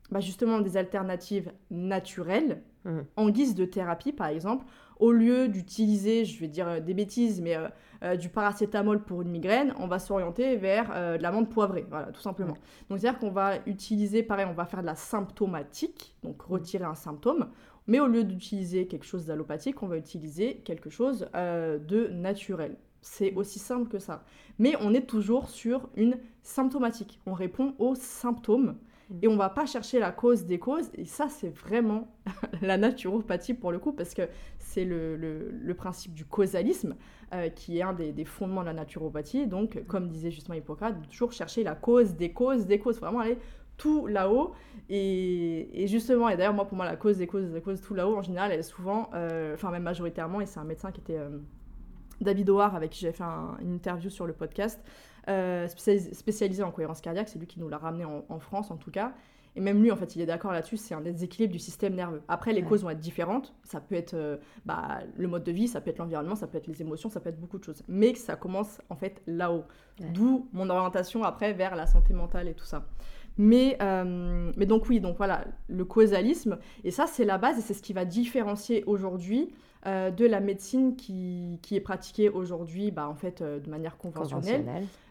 bah, justement des alternatives naturelles mmh. en guise de thérapie, par exemple, au lieu d'utiliser, je vais dire euh, des bêtises, mais euh, euh, du paracétamol pour une migraine, on va s'orienter vers de la menthe poivrée, voilà, tout simplement. Mmh. Donc, c'est-à-dire qu'on va utiliser, pareil, on va faire de la symptomatique, donc mmh. retirer un symptôme, mais au lieu d'utiliser quelque chose d'allopathique, on va utiliser quelque chose de naturel. C'est aussi simple que ça. Mais on est toujours sur une symptomatique. On répond aux symptômes mm. et on va pas chercher la cause des causes. Et ça, c'est vraiment *laughs* la naturopathie pour le coup, parce que c'est le, principe du causalisme euh, qui est un des, fondements de la naturopathie. Donc, comme disait justement Hippocrate, toujours chercher la cause des causes des causes. Vraiment aller tout là-haut. Et, justement, et d'ailleurs, moi, pour moi, la cause des causes des causes tout là-haut, en général, elle est souvent, euh, enfin, même majoritairement, et c'est un médecin qui était. Euh, David O'Hare, avec qui j'ai fait une interview sur le podcast, euh, spécialisé en cohérence cardiaque, c'est lui qui nous l'a ramené en, France en tout cas. Et même lui, en fait, il est d'accord là-dessus, c'est un déséquilibre du système nerveux. Après, les causes vont être différentes. Ça peut être euh, bah, le mode de vie, ça peut être l'environnement, ça peut être les émotions, ça peut être beaucoup de choses. Mais ça commence en fait là-haut. D'où mon orientation après vers la santé mentale et tout ça. Mais, euh, mais donc oui, donc voilà, le causalisme. Et ça, c'est la base et c'est ce qui va différencier aujourd'hui euh, de la médecine qui, qui est pratiquée aujourd'hui bah, en fait, euh, de manière conventionnelle.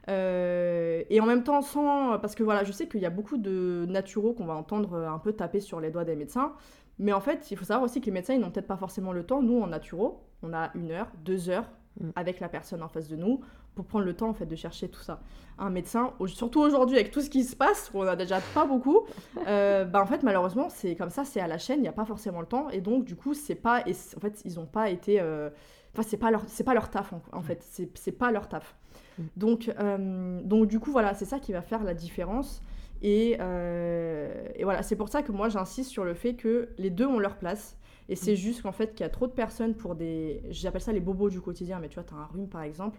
Et en même temps, sans. Parce que voilà, je sais qu'il y a beaucoup de naturaux qu'on va entendre un peu taper sur les doigts des médecins. Mais en fait, il faut savoir aussi que les médecins, ils n'ont peut-être pas forcément le temps. Nous, en naturaux, on a une heure, deux heures mm. avec la personne en face de nous pour prendre le temps en fait de chercher tout ça. Un médecin, surtout aujourd'hui avec tout ce qui se passe, on a déjà pas beaucoup, *laughs* euh, bah en fait malheureusement c'est comme ça, c'est à la chaîne, il n'y a pas forcément le temps et donc du coup c'est pas, et en fait ils ont pas été, euh, enfin c'est pas leur, c'est pas leur taf en, fait, c'est pas leur taf. Mm. Donc euh, donc du coup voilà c'est ça qui va faire la différence. Et, et voilà, c'est pour ça que moi j'insiste sur le fait que les deux ont leur place. Et c'est mm. juste qu'en fait, qu'il y a trop de personnes pour des. J'appelle ça les bobos du quotidien, mais tu vois, tu as un rhume par exemple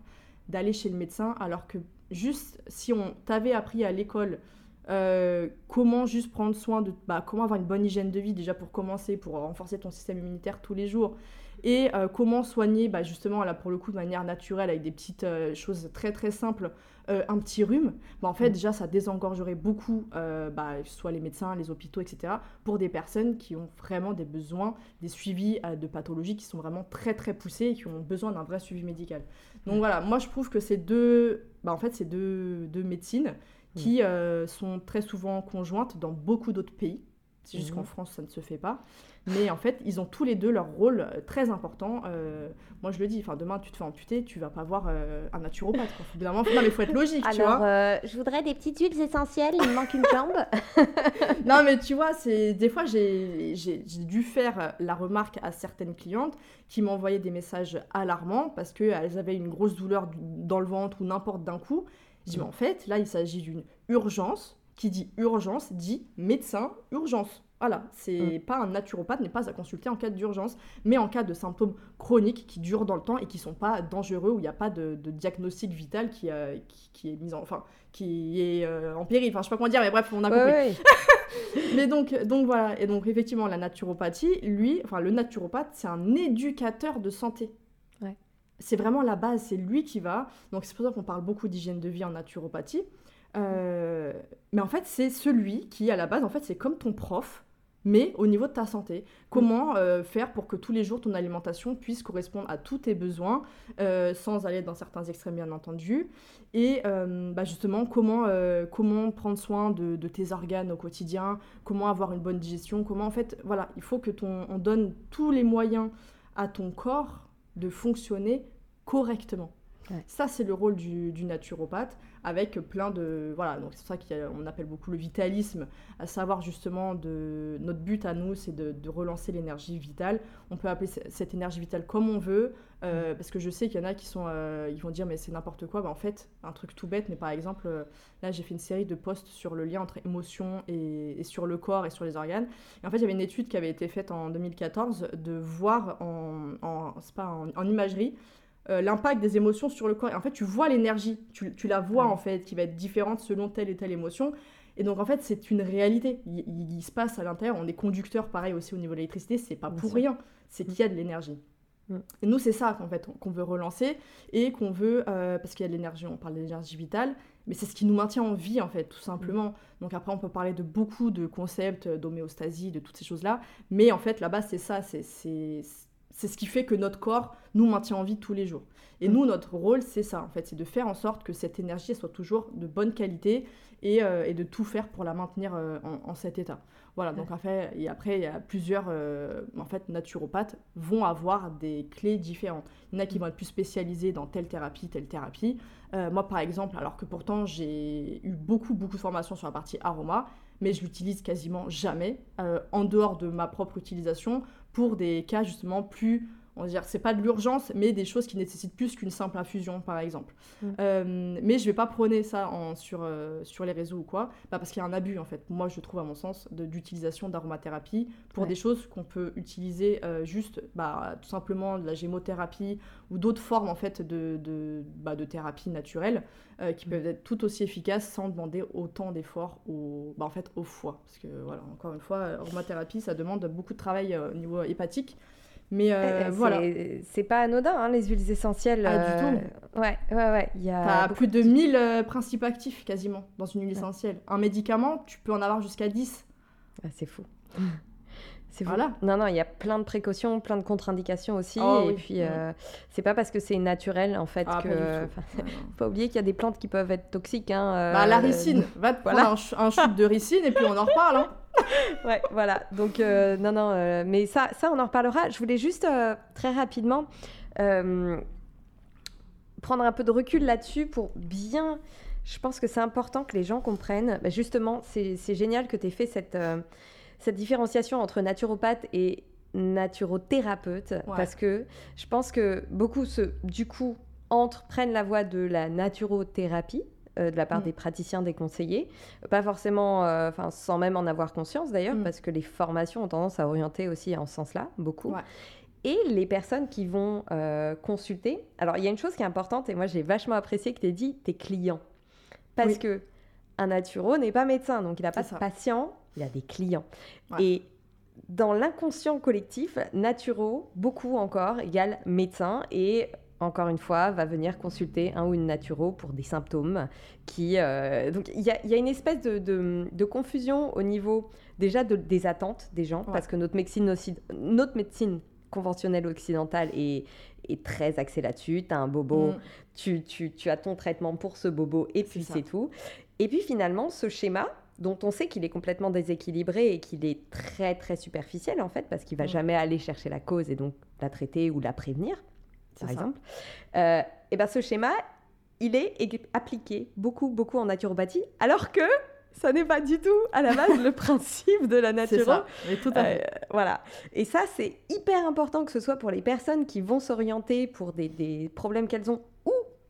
d'aller chez le médecin, alors que juste si on t'avait appris à l'école euh, comment juste prendre soin de bah, comment avoir une bonne hygiène de vie déjà pour commencer, pour renforcer ton système immunitaire tous les jours, et euh, comment soigner bah, justement là pour le coup de manière naturelle avec des petites euh, choses très très simples, un petit rhume, bah, en fait mm. déjà ça désengorgerait beaucoup bah, soit les médecins, les hôpitaux, etc. pour des personnes qui ont vraiment des besoins, des suivis de pathologies qui sont vraiment très très poussés et qui ont besoin d'un vrai suivi médical. Donc voilà, moi je trouve que ces deux, bah, en fait, ces deux, deux médecines qui euh, sont très souvent conjointes dans beaucoup d'autres pays. C'est juste qu'en mhm. France, ça ne se fait pas. Mais en fait, ils ont tous les deux leur rôle euh, très important. Euh, moi, je le dis, enfin, demain, tu te fais amputer, tu vas pas voir un naturopathe. Évidemment, non, mais il faut être logique, tu vois. je voudrais des petites huiles essentielles, il me manque une jambe. *laughs* non, mais tu vois, c'est des fois, j'ai dû faire la remarque à certaines clientes qui m'envoyaient des messages alarmants parce qu'elles avaient une grosse douleur dans le ventre ou n'importe d'un coup. Je dis, mais en fait, là, il s'agit d'une urgence. Qui dit urgence dit médecin, urgence. Voilà, c'est mm. pas un naturopathe n'est pas à consulter en cas d'urgence, mais en cas de symptômes chroniques qui durent dans le temps et qui sont pas dangereux où il n'y a pas de, diagnostic vital qui, euh, qui, est mis en, enfin, qui est euh, en péril. Enfin, je sais pas comment dire, mais bref, on a compris. *laughs* mais donc, donc voilà, et donc effectivement, la naturopathie, lui, enfin le naturopathe, c'est un éducateur de santé c'est vraiment la base, c'est lui qui va. Donc c'est pour ça qu'on parle beaucoup d'hygiène de vie en naturopathie. Euh, mais en fait, c'est celui qui, à la base, en fait, c'est comme ton prof, mais au niveau de ta santé. Comment euh, faire pour que tous les jours ton alimentation puisse correspondre à tous tes besoins, euh, sans aller dans certains extrêmes, bien entendu. Et bah, justement, comment, comment prendre soin de, de, tes organes au quotidien, comment avoir une bonne digestion, comment en fait, voilà, il faut que ton, on donne tous les moyens à ton corps de fonctionner correctement. Ça, c'est le rôle du, naturopathe. Avec plein de... Voilà, donc c'est ça qu'on appelle beaucoup le vitalisme, à savoir justement de... Notre but à nous, c'est de, de relancer l'énergie vitale. On peut appeler cette énergie vitale comme on veut, euh, parce que je sais qu'il y en a qui sont, euh, ils vont dire mais c'est n'importe quoi. Bah, en fait, un truc tout bête, mais par exemple, euh, là j'ai fait une série de posts sur le lien entre émotion et, sur le corps et sur les organes. Et en fait, il y avait une étude qui avait été faite en 2014 de voir en, en pas, en, imagerie l'impact des émotions sur le corps. Et en fait, tu vois l'énergie, tu, tu, la vois en fait, qui va être différente selon telle et telle émotion. Et donc en fait, c'est une réalité. Il, se passe à l'intérieur. On est conducteur, pareil aussi au niveau de l'électricité. C'est pas pour rien. C'est mm. qu'il y a de l'énergie. Mm. Et nous, c'est ça qu'en fait qu'on veut relancer et qu'on veut, euh, parce qu'il y a de l'énergie, on parle d'énergie vitale, mais c'est ce qui nous maintient en vie en fait, tout simplement. Mm. Donc après, on peut parler de beaucoup de concepts d'homéostasie, de toutes ces choses-là, mais en fait, là-bas, c'est ça, c'est ce qui fait que notre corps nous maintient en vie tous les jours. Et mm. nous, notre rôle, c'est ça en fait, c'est de faire en sorte que cette énergie soit toujours de bonne qualité et, euh, et de tout faire pour la maintenir euh, en, en cet état. Voilà, donc après, et après, il y a plusieurs euh, en fait, naturopathes vont avoir des clés différentes. Il y en a qui vont être plus spécialisés dans telle thérapie, telle thérapie. Moi, par exemple, alors que pourtant j'ai eu beaucoup, beaucoup de formations sur la partie aroma, mais je l'utilise quasiment jamais, euh, en dehors de ma propre utilisation, pour des cas justement plus on va dire, c'est pas de l'urgence, mais des choses qui nécessitent plus qu'une simple infusion, par exemple. Mm. Euh, mais je vais pas prôner ça en, sur, euh, sur les réseaux ou quoi, bah, parce qu'il y a un abus, en fait, moi, je trouve, à mon sens, d'utilisation d'aromathérapie pour des choses qu'on peut utiliser euh, juste, bah, tout simplement, de la gémothérapie ou d'autres formes, en fait, de, de, bah, de thérapie naturelle qui mm. peuvent être tout aussi efficaces sans demander autant d'efforts au, bah, en fait, au foie. Parce que, voilà, encore une fois, aromathérapie, ça demande beaucoup de travail au niveau hépatique. Mais euh, eh, eh, voilà. C'est pas anodin, hein, les huiles essentielles. Ah, du tout. Euh, ouais, ouais, ouais. Il y a plus de 1000 euh, principes actifs quasiment dans une huile essentielle. Un médicament, tu peux en avoir jusqu'à 10. Ah, c'est fou. *laughs* C'est voilà. Non, non, il y a plein de précautions, plein de contre-indications aussi. Oh et puis, c'est pas parce que c'est naturel, en fait, ah, que. *laughs* Faut pas oublier qu'il y a des plantes qui peuvent être toxiques. Hein, bah, la ricine. Va te voilà. un, un shoot de ricine et puis on en reparle. Hein. *laughs* ouais, voilà. Donc, euh, non, non, euh, mais ça, ça, on en reparlera. Je voulais juste euh, très rapidement prendre un peu de recul là-dessus pour bien. Je pense que c'est important que les gens comprennent. Bah, justement, c'est génial que tu aies fait cette, cette différenciation entre naturopathe et naturothérapeute parce que je pense que beaucoup, se, du coup, entrent, prennent la voie de la naturothérapie euh, de la part mm. des praticiens, des conseillers. Pas forcément, euh, enfin, sans même en avoir conscience d'ailleurs, mm. parce que les formations ont tendance à orienter aussi en ce sens-là, beaucoup. Et les personnes qui vont euh, consulter. Alors, il y a une chose qui est importante, et moi j'ai vachement apprécié que tu aies dit tes clients. Parce que un naturo n'est pas médecin, donc il n'a pas de patient, il a des clients. Et dans l'inconscient collectif, naturo, beaucoup encore, égale médecin. Et encore une fois, va venir consulter un ou une naturo pour des symptômes qui... Euh, donc, il y, a, une espèce de, confusion au niveau déjà des attentes des gens, parce que notre médecine, notre médecine conventionnelle occidentale est, très axée là-dessus. Tu as un bobo, mm. tu, tu, as ton traitement pour ce bobo, et puis c'est tout. Et puis finalement, ce schéma, dont on sait qu'il est complètement déséquilibré et qu'il est très très superficiel en fait, parce qu'il va mm. jamais aller chercher la cause et donc la traiter ou la prévenir par exemple, euh, et ben ce schéma, il est appliqué beaucoup, beaucoup en naturopathie, alors que ça n'est pas du tout à la base *laughs* le principe de la nature. tout à fait. Euh, voilà. Et ça, c'est hyper important que ce soit pour les personnes qui vont s'orienter pour des, problèmes qu'elles ont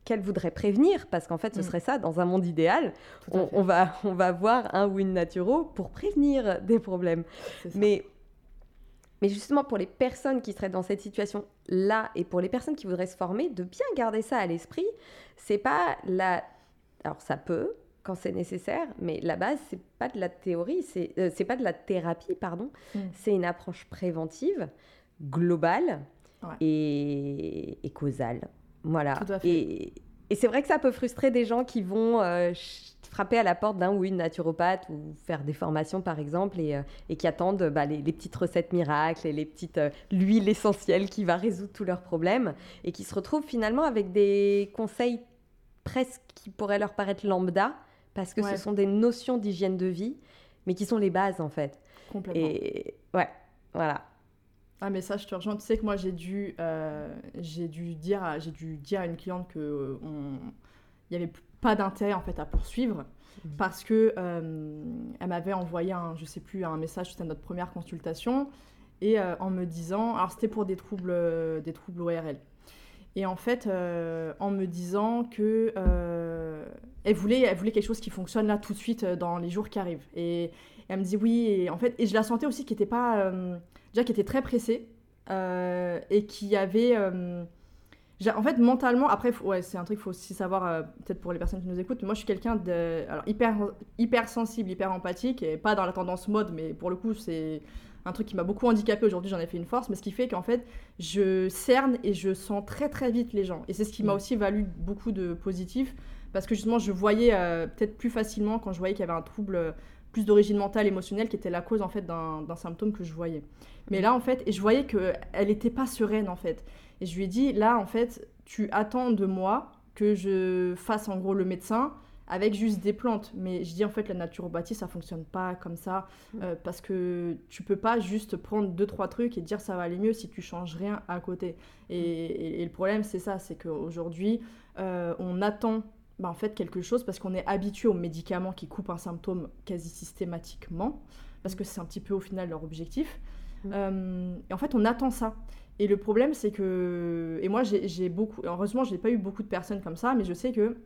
ou qu'elles voudraient prévenir, parce qu'en fait, ce mm. serait ça, dans un monde idéal, on, va, on va voir un ou une naturo pour prévenir des problèmes. Mais mais justement, pour les personnes qui seraient dans cette situation-là et pour les personnes qui voudraient se former, de bien garder ça à l'esprit, c'est pas la. Alors, ça peut, quand c'est nécessaire, mais la base, c'est pas de la théorie, c'est euh, pas de la thérapie, pardon. Mm. C'est une approche préventive, globale et, et, causale. Voilà. Et, et c'est vrai que ça peut frustrer des gens qui vont euh, frapper à la porte d'un ou une naturopathe ou faire des formations par exemple et, euh, et qui attendent bah, les, petites recettes miracles et les petites euh, l'huile essentielle qui va résoudre tous leurs problèmes et qui se retrouvent finalement avec des conseils presque qui pourraient leur paraître lambda parce que ce sont des notions d'hygiène de vie mais qui sont les bases en fait. Complètement. Et ouais, voilà. Ah mais ça je te rejoins. Tu sais que moi j'ai dû, euh, j'ai dû dire, j'ai dû dire à une cliente que euh, on... il y avait pas d'intérêt en fait à poursuivre parce que euh, elle m'avait envoyé un, je sais plus, un message c'était notre première consultation et euh, en me disant, alors c'était pour des troubles, des troubles ORL. Et en fait, en me disant que elle voulait, elle voulait quelque chose qui fonctionne là tout de suite dans les jours qui arrivent. Et, elle me dit oui, et en fait, et je la sentais aussi qui était pas, qui était très pressée et qui avait en fait, mentalement, après, ouais, c'est un truc qu'il faut aussi savoir, euh, peut-être pour les personnes qui nous écoutent. Moi, je suis quelqu'un de alors, hyper, hyper sensible, hyper empathique, et pas dans la tendance mode, mais pour le coup, c'est un truc qui m'a beaucoup handicapé aujourd'hui. J'en ai fait une force, mais ce qui fait qu'en fait, je cerne et je sens très très vite les gens. Et c'est ce qui m'a mm. aussi valu beaucoup de positif, parce que justement, je voyais euh, peut-être plus facilement quand je voyais qu'il y avait un trouble euh, plus d'origine mentale, émotionnelle, qui était la cause en fait d'un symptôme que je voyais. Mais là, en fait, et je voyais qu'elle n'était pas sereine en fait. Et je lui ai dit, là, en fait, tu attends de moi que je fasse en gros le médecin avec juste des plantes. Mais je dis en fait la naturopathie ça fonctionne pas comme ça mm. euh, parce que tu peux pas juste prendre deux trois trucs et dire ça va aller mieux si tu changes rien à côté. Et, le problème c'est ça, c'est qu'aujourd'hui euh, on attend bah, en fait quelque chose parce qu'on est habitué aux médicaments qui coupent un symptôme quasi systématiquement parce que c'est un petit peu au final leur objectif. Mm. Euh, et en fait on attend ça. Et le problème, c'est que. Et moi, j'ai beaucoup. Heureusement, je n'ai pas eu beaucoup de personnes comme ça, mais je sais que.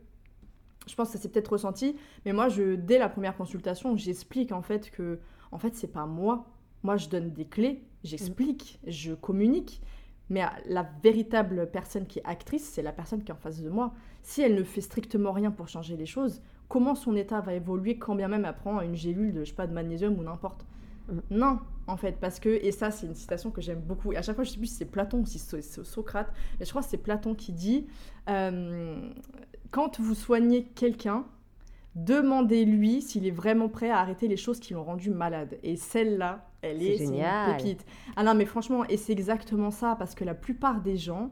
Je pense que ça s'est peut-être ressenti. Mais moi, je, dès la première consultation, j'explique en fait que. En fait, c'est pas moi. Moi, je donne des clés, j'explique, je communique. Mais la véritable personne qui est actrice, c'est la personne qui est en face de moi. Si elle ne fait strictement rien pour changer les choses, comment son état va évoluer quand bien même elle prend une gélule de, je sais pas, de magnésium ou n'importe? Mm. Non, en fait, parce que, et ça c'est une citation que j'aime beaucoup, et à chaque fois je sais plus si c'est Platon ou si c'est Socrate, mais je crois que c'est Platon qui dit, euh, quand vous soignez quelqu'un, demandez-lui s'il est vraiment prêt à arrêter les choses qui l'ont rendu malade. Et celle-là, elle est, une pépite. Ah non, mais franchement, et c'est exactement ça, parce que la plupart des gens,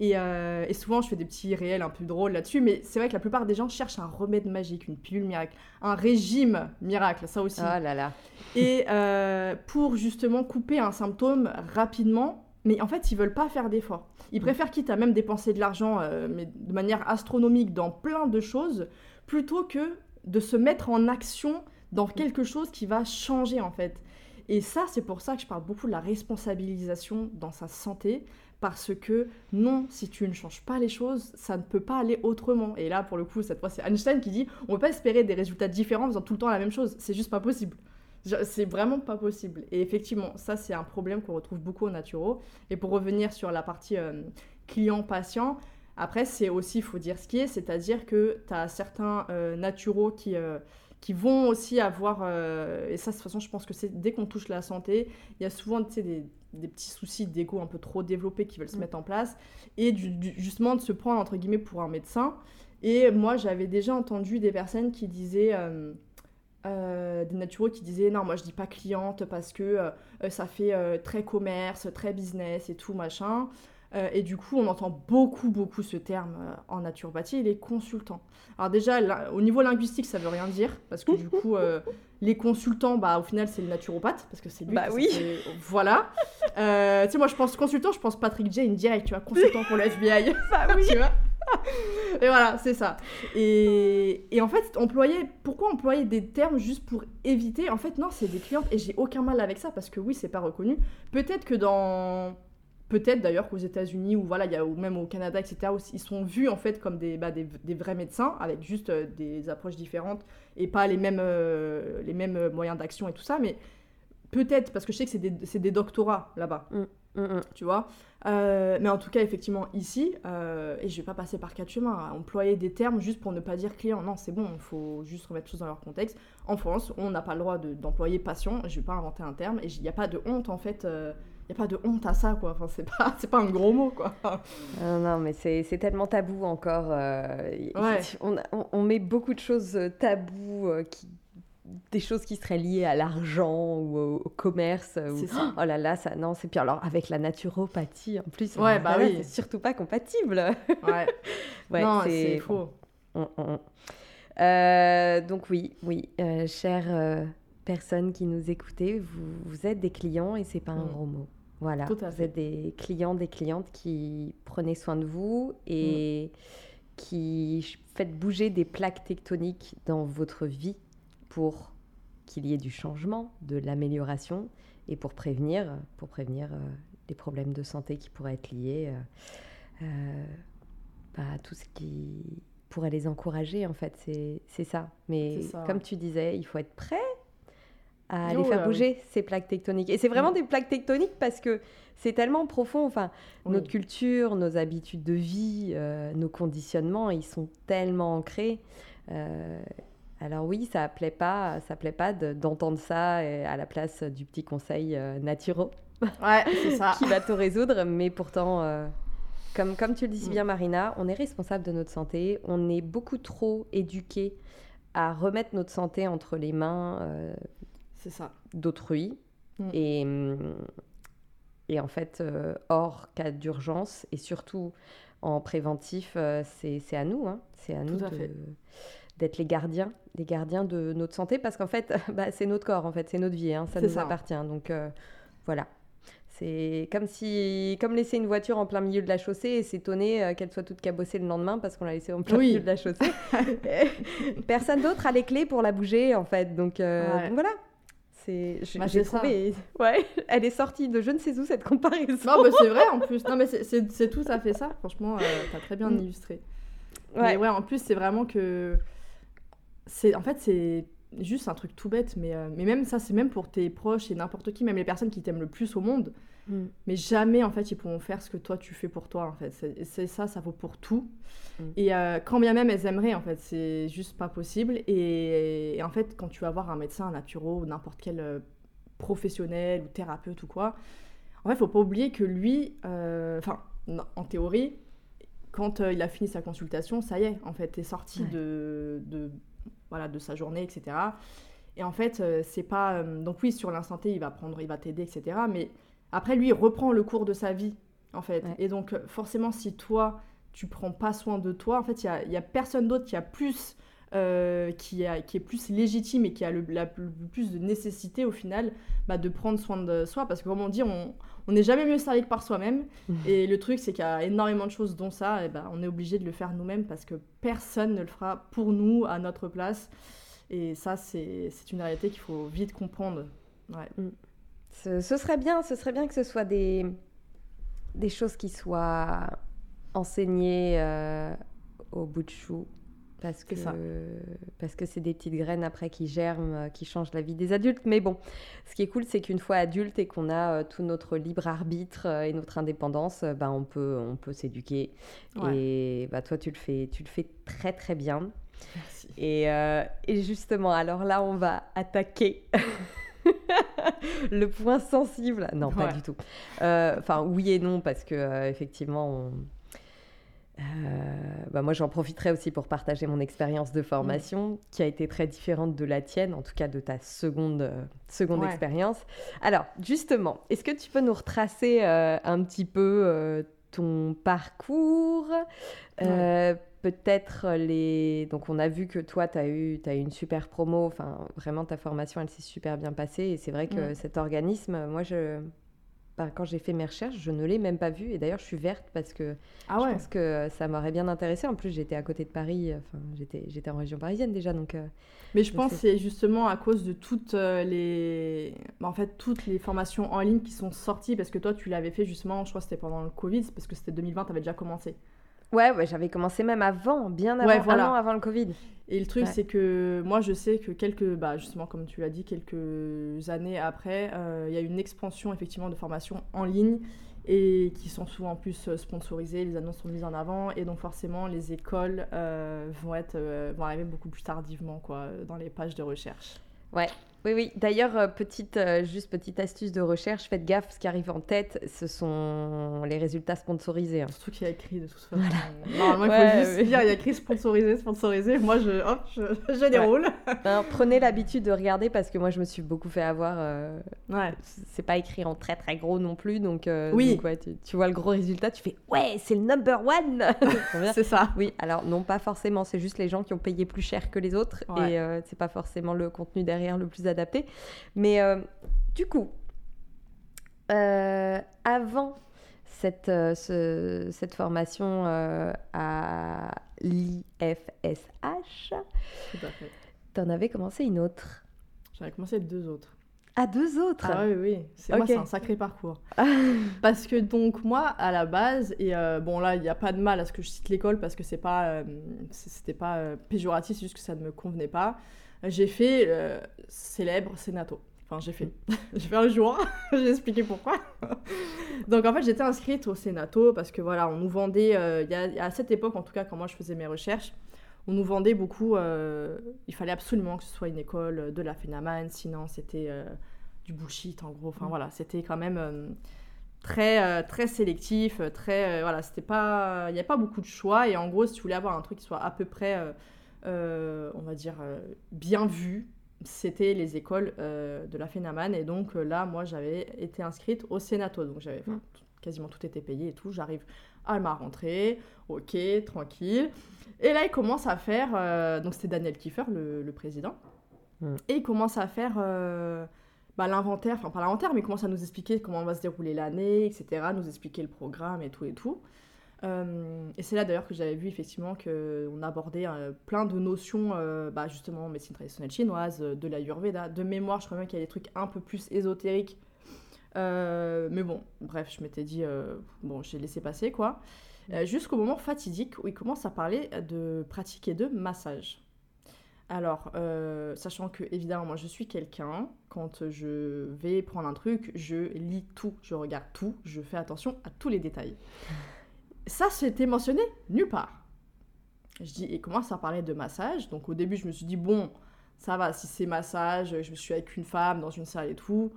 euh, et, souvent, je fais des petits réels un peu drôles là-dessus, mais c'est vrai que la plupart des gens cherchent un remède magique, une pilule miracle, un régime miracle, ça aussi. Oh là là. Et euh, pour justement couper un symptôme rapidement, mais en fait, ils veulent pas faire d'efforts. Ils préfèrent, quitte à même dépenser de l'argent, euh, mais de manière astronomique, dans plein de choses, plutôt que de se mettre en action dans quelque chose qui va changer en fait. Et ça, c'est pour ça que je parle beaucoup de la responsabilisation dans sa santé, parce que non, si tu ne changes pas les choses, ça ne peut pas aller autrement. Et là, pour le coup, cette fois, c'est Einstein qui dit on ne peut pas espérer des résultats différents en faisant tout le temps la même chose. C'est juste pas possible. C'est vraiment pas possible. Et effectivement, ça, c'est un problème qu'on retrouve beaucoup au naturo. Et pour revenir sur la partie euh, client-patient, après, c'est aussi, il faut dire ce qui est, c'est-à-dire que tu as certains euh, naturaux qui. Euh, qui vont aussi avoir, et ça de toute façon je pense que c'est dès qu'on touche la santé, il y a souvent des, des petits soucis d'ego un peu trop développés qui veulent se mm. mettre en place, et justement de se prendre entre guillemets pour un médecin. Et moi, j'avais déjà entendu des personnes qui disaient, euh, euh, des naturaux qui disaient, non, moi je dis pas cliente parce que euh, ça fait très commerce, très business et tout machin. Et du coup, on entend beaucoup, beaucoup ce terme en naturopathie, les consultants. Alors déjà, au niveau linguistique, ça veut rien dire, parce que du coup, *laughs* les consultants, bah, au final, c'est le naturopathe, parce que c'est lui. Bah oui. Voilà. Euh, tu sais, moi, je pense consultant, je pense Patrick Jane direct, tu vois, consultant pour le FBI. *laughs* bah oui. *laughs* tu vois et voilà, c'est ça. Et, et, en fait, employer, pourquoi employer des termes juste pour éviter? En fait, non, c'est des clientes et j'ai aucun mal avec ça parce que oui, c'est pas reconnu. Peut-être que dans Peut-être d'ailleurs qu'aux États-Unis ou voilà, y a, ou même au Canada, etc., ils sont vus en fait comme des, bah, des, des vrais médecins avec juste euh, des approches différentes et pas les mêmes, euh, les mêmes moyens d'action et tout ça. Mais peut-être, parce que je sais que c'est des, des, doctorats là-bas, mm, mm, mm. tu vois? Euh, mais en tout cas, effectivement, ici, et je vais pas passer par quatre chemins, à employer des termes juste pour ne pas dire client. Non, c'est bon, il faut juste remettre les choses dans leur contexte. En France, on n'a pas le droit d'employer patient, je vais pas inventer un terme, et il n'y a pas de honte en fait n'y a pas de honte à ça, quoi. Enfin, c'est pas, *laughs* c'est pas un gros mot, quoi. Non, non mais c'est, c'est tellement tabou encore. Euh, on, on, met beaucoup de choses euh, taboues, euh, qui, des choses qui seraient liées à l'argent ou au, commerce. C'est ça. Oh là là, ça, non, c'est pire. Alors, avec la naturopathie, en plus, ouais, bah oui. c'est surtout pas compatible. Ouais. *laughs* ouais non, c'est, faux. donc oui, oui, chère personne qui nous écoutez, vous, vous êtes des clients et c'est pas un mm. gros mot. Voilà, vous êtes des clients, des clientes qui prenaient soin de vous et, qui faites bouger des plaques tectoniques dans votre vie pour qu'il y ait du changement, de l'amélioration et pour prévenir, pour prévenir euh, les problèmes de santé qui pourraient être liés euh, euh, bah, à tout ce qui pourrait les encourager en fait, c'est ça. Mais ça, comme ouais. tu disais, il faut être prêt à Oh les faire bouger ces plaques tectoniques. Et c'est vraiment Mm. des plaques tectoniques parce que c'est tellement profond. Enfin, Oui. notre culture, nos habitudes de vie, euh, nos conditionnements, ils sont tellement ancrés. Euh, alors oui, ça plaît pas, ça plaît pas de- d'entendre ça euh, à la place du petit conseil euh, naturel Ouais, c'est ça. *laughs* qui va tout résoudre, mais pourtant, comme, comme tu le dis Mm. bien Marina, on est responsable de notre santé, on est beaucoup trop éduqué à remettre notre santé entre les mains C'est ça. d'autrui. Mm. Et, hum, et en fait, euh, hors cas d'urgence, et surtout en préventif, euh, c'est à nous. hein. C'est à Tout nous d'être les gardiens, les gardiens de notre santé, parce qu'en fait, *laughs* bah, c'est notre corps, en fait, c'est notre vie, hein, ça nous ça. appartient. Donc euh, voilà. C'est comme si, comme laisser une voiture en plein milieu de la chaussée et s'étonner euh, qu'elle soit toute cabossée le lendemain parce qu'on l'a laissée en plein Oui. milieu de la chaussée. *laughs* *laughs* Personne d'autre a les clés pour la bouger en fait. Donc, euh, Ouais. donc voilà. C'est, j'ai Bah, trouvé, *laughs* ouais, elle est sortie de je ne sais où cette comparaison. Non, mais c'est vrai en *laughs* plus. Non, mais c'est- tout à fait ça. Franchement, euh, t'as très bien Mm. illustré. Ouais. Mais ouais, en plus, c'est vraiment que. c'est En fait, c'est juste un truc tout bête, mais, euh, mais même ça, c'est même pour tes proches et n'importe qui, même les personnes qui t'aiment le plus au monde. Mm. Mais jamais, en fait, ils pourront faire ce que toi, tu fais pour toi, en fait. C'est ça, ça vaut pour tout. Mm. Et euh, quand bien même elles aimeraient, en fait, c'est juste pas possible. Et, et en fait, quand tu vas voir un médecin, un naturo ou n'importe quel euh, professionnel ou thérapeute ou quoi, en fait, faut pas oublier que lui, euh, enfin, en théorie, quand euh, il a fini sa consultation, ça y est, en fait, t'es sorti Ouais. de, de, voilà, de sa journée, etc. Et en fait, euh, c'est pas. donc, oui, sur l'instant T, il va prendre, il va t'aider, etc. Mais après, lui, il reprend le cours de sa vie, en fait. Ouais. Et donc, forcément, si toi, tu prends pas soin de toi, en fait, il y a, personne d'autre qui a plus. euh, qui, a, qui est plus légitime et qui a le, la, le plus de nécessité au final bah, de prendre soin de soi parce que comme on dit on n'est jamais mieux servi que par soi-même *laughs* et le truc c'est qu'il y a énormément de choses dont ça et ben on est obligé de le faire nous-mêmes parce que personne ne le fera pour nous à notre place et ça c'est une réalité qu'il faut vite comprendre ouais. Ce, ce serait bien, ce serait bien que ce soit des, des choses qui soient enseignées euh, au bout de chou. Parce que ça. parce que c'est des petites graines après qui germent, euh, qui changent la vie des adultes. Mais bon, ce qui est cool, c'est qu'une fois adulte et qu'on a euh, tout notre libre arbitre et notre indépendance, bah, on peut, on peut s'éduquer. Ouais. Et bah, toi, tu le fais, tu le fais très très bien. Merci. Et, euh, et justement, alors là, on va attaquer *laughs* *laughs* le point sensible. Non, pas du tout. Euh, Enfin, oui et non, parce que euh, effectivement, on- euh, bah, moi, j'en profiterai aussi pour partager mon expérience de formation, qui a été très différente de la tienne, en tout cas de ta seconde, euh, seconde Ouais. expérience. Alors, justement, est-ce que tu peux nous retracer euh, un petit peu ton parcours? Peut-être les... Donc, on a vu que toi, tu as eu, t'as eu une super promo. Enfin, vraiment, ta formation, elle s'est super bien passée. Et c'est vrai que cet organisme, moi, je... bah, quand j'ai fait mes recherches, je ne l'ai même pas vu. Et d'ailleurs, je suis verte parce que ah je pense que ça m'aurait bien intéressé. En plus, j'étais à côté de Paris. Enfin, j'étais, j'étais en région parisienne déjà. Donc, euh, Mais je Je pense c'est justement à cause de toutes euh, les, bah, en fait, toutes les formations en ligne qui sont sorties, parce que toi, tu l'avais fait justement, je crois que c'était pendant le Covid, parce que c'était 2020, tu avais déjà commencé. Ouais, ouais, j'avais commencé même avant, bien avant, Ouais, voilà. un an avant le Covid. Et le truc, Ouais. c'est que moi, je sais que quelques, bah, justement, comme tu l'as dit, quelques années après, euh, il y a une expansion effectivement de formations en ligne et qui sont souvent en plus euh, sponsorisées, les annonces sont mises en avant et donc forcément les écoles euh, vont, être, euh, vont arriver beaucoup plus tardivement quoi, dans les pages de recherche. Oui, oui. D'ailleurs, euh, petite, euh, juste petite astuce de recherche, faites gaffe, ce qui arrive en tête, ce sont les résultats sponsorisés. hein. Surtout qu'il y a écrit de toute façon. Normalement, il faut juste dire, il y a écrit sponsorisé, sponsorisé. Moi, je, hop, je, je déroule. Prenez l'habitude de regarder parce que moi, je me suis beaucoup fait avoir. euh, Ouais. c'est pas écrit en très très gros non plus, donc, euh, Oui. donc, ouais, tu, tu vois le gros résultat, tu fais ouais, c'est le number one. *laughs* C'est ça. Oui, alors non, pas forcément. C'est juste les gens qui ont payé plus cher que les autres et euh, c'est pas forcément le contenu derrière le plus adapté. Mais euh, du coup, euh, avant cette, euh, ce- cette formation à l'IFSH. Fait. T'en avais commencé une autre. J'en ai commencé deux autres. Ah, deux autres? Ah oui, oui. C'est un sacré parcours. *laughs* parce que donc moi, à la base, et euh, bon là, il n'y a pas de mal à ce que je cite l'école parce que c'est pas, euh, c'était pas euh, péjoratif, c'est juste que ça ne me convenait pas. J'ai fait euh, célèbre Sénato. Enfin, j'ai fait. *laughs* j'ai fait un jour. *laughs* j'ai expliqué pourquoi. *laughs* donc en fait, j'étais inscrite au Sénato parce que voilà, on nous vendait, euh, y a- à cette époque en tout cas, quand moi je faisais mes recherches, on nous vendait beaucoup. euh, il fallait absolument que ce soit une école de la Fenaman, sinon c'était euh, du bullshit en gros. Enfin Mm. voilà, c'était quand même très très sélectif, très voilà, c'était pas, il n'y a pas beaucoup de choix et en gros, si tu voulais avoir un truc qui soit à peu près, on va dire euh, bien vu, c'était les écoles euh, de la Fenaman et donc euh, là, moi, j'avais été inscrite au Sénato, donc j'avais enfin, Mm. quasiment tout été payé et tout. J'arrive à ma rentrée, ok, tranquille. Et là, il commence à faire. euh, donc, c'était Daniel Kiefer, le, le président. Mm. Et il commence à faire euh, bah, l'inventaire, enfin, pas l'inventaire, mais il commence à nous expliquer comment va se dérouler l'année, etc., nous expliquer le programme et tout et tout. Euh, et c'est là d'ailleurs que j'avais vu effectivement qu'on abordait euh, plein de notions, euh, bah, justement, médecine traditionnelle chinoise, de l'Ayurveda. De mémoire, je crois même qu'il y a des trucs un peu plus ésotériques. Mais bon, bref, je m'étais dit, bon, j'ai laissé passer quoi. Jusqu'au moment fatidique où il commence à parler de pratiquer de massage. Alors, sachant que évidemment, moi je suis quelqu'un, quand je vais prendre un truc, je lis tout, je regarde tout, je fais attention à tous les détails. Ça, c'était mentionné nulle part. Je dis, et commence à parler de massage. Donc au début, je me suis dit, bon, ça va, si c'est massage, je me suis avec une femme dans une salle et tout,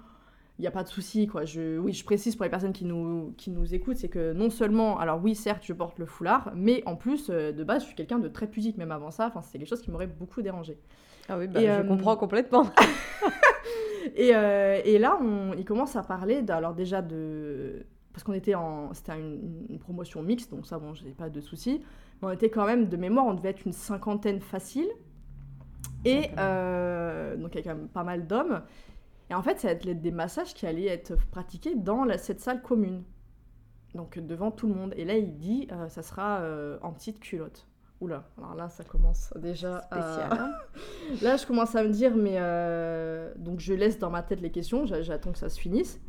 il n'y a pas de souci, quoi. Je, oui, je précise pour les personnes qui nous, qui nous écoutent, c'est que non seulement, alors oui, certes, je porte le foulard, mais en plus, euh, de base, je suis quelqu'un de très pudique, même avant ça. Enfin, c'était quelque chose qui m'aurait beaucoup dérangé. Ah oui, bah, Et, je euh, comprends complètement. *laughs* *laughs* Et, euh, et là, on, il commence à parler, alors déjà de... Parce qu'on était en... C'était une, une promotion mixte, donc ça, bon, j'ai pas de soucis. Mais on était quand même, de mémoire, on devait être une cinquantaine facile. Et euh, donc, il y a quand même pas mal d'hommes. Et en fait, ça allait être des massages qui allaient être pratiqués dans la- cette salle commune. Donc, devant tout le monde. Et là, il dit, euh, ça sera euh, en petite culotte. Oula, alors là, ça commence déjà. Spécial. hein. *laughs* Là, je commence à me dire, mais donc je laisse dans ma tête les questions, j'a- j'attends que ça se finisse.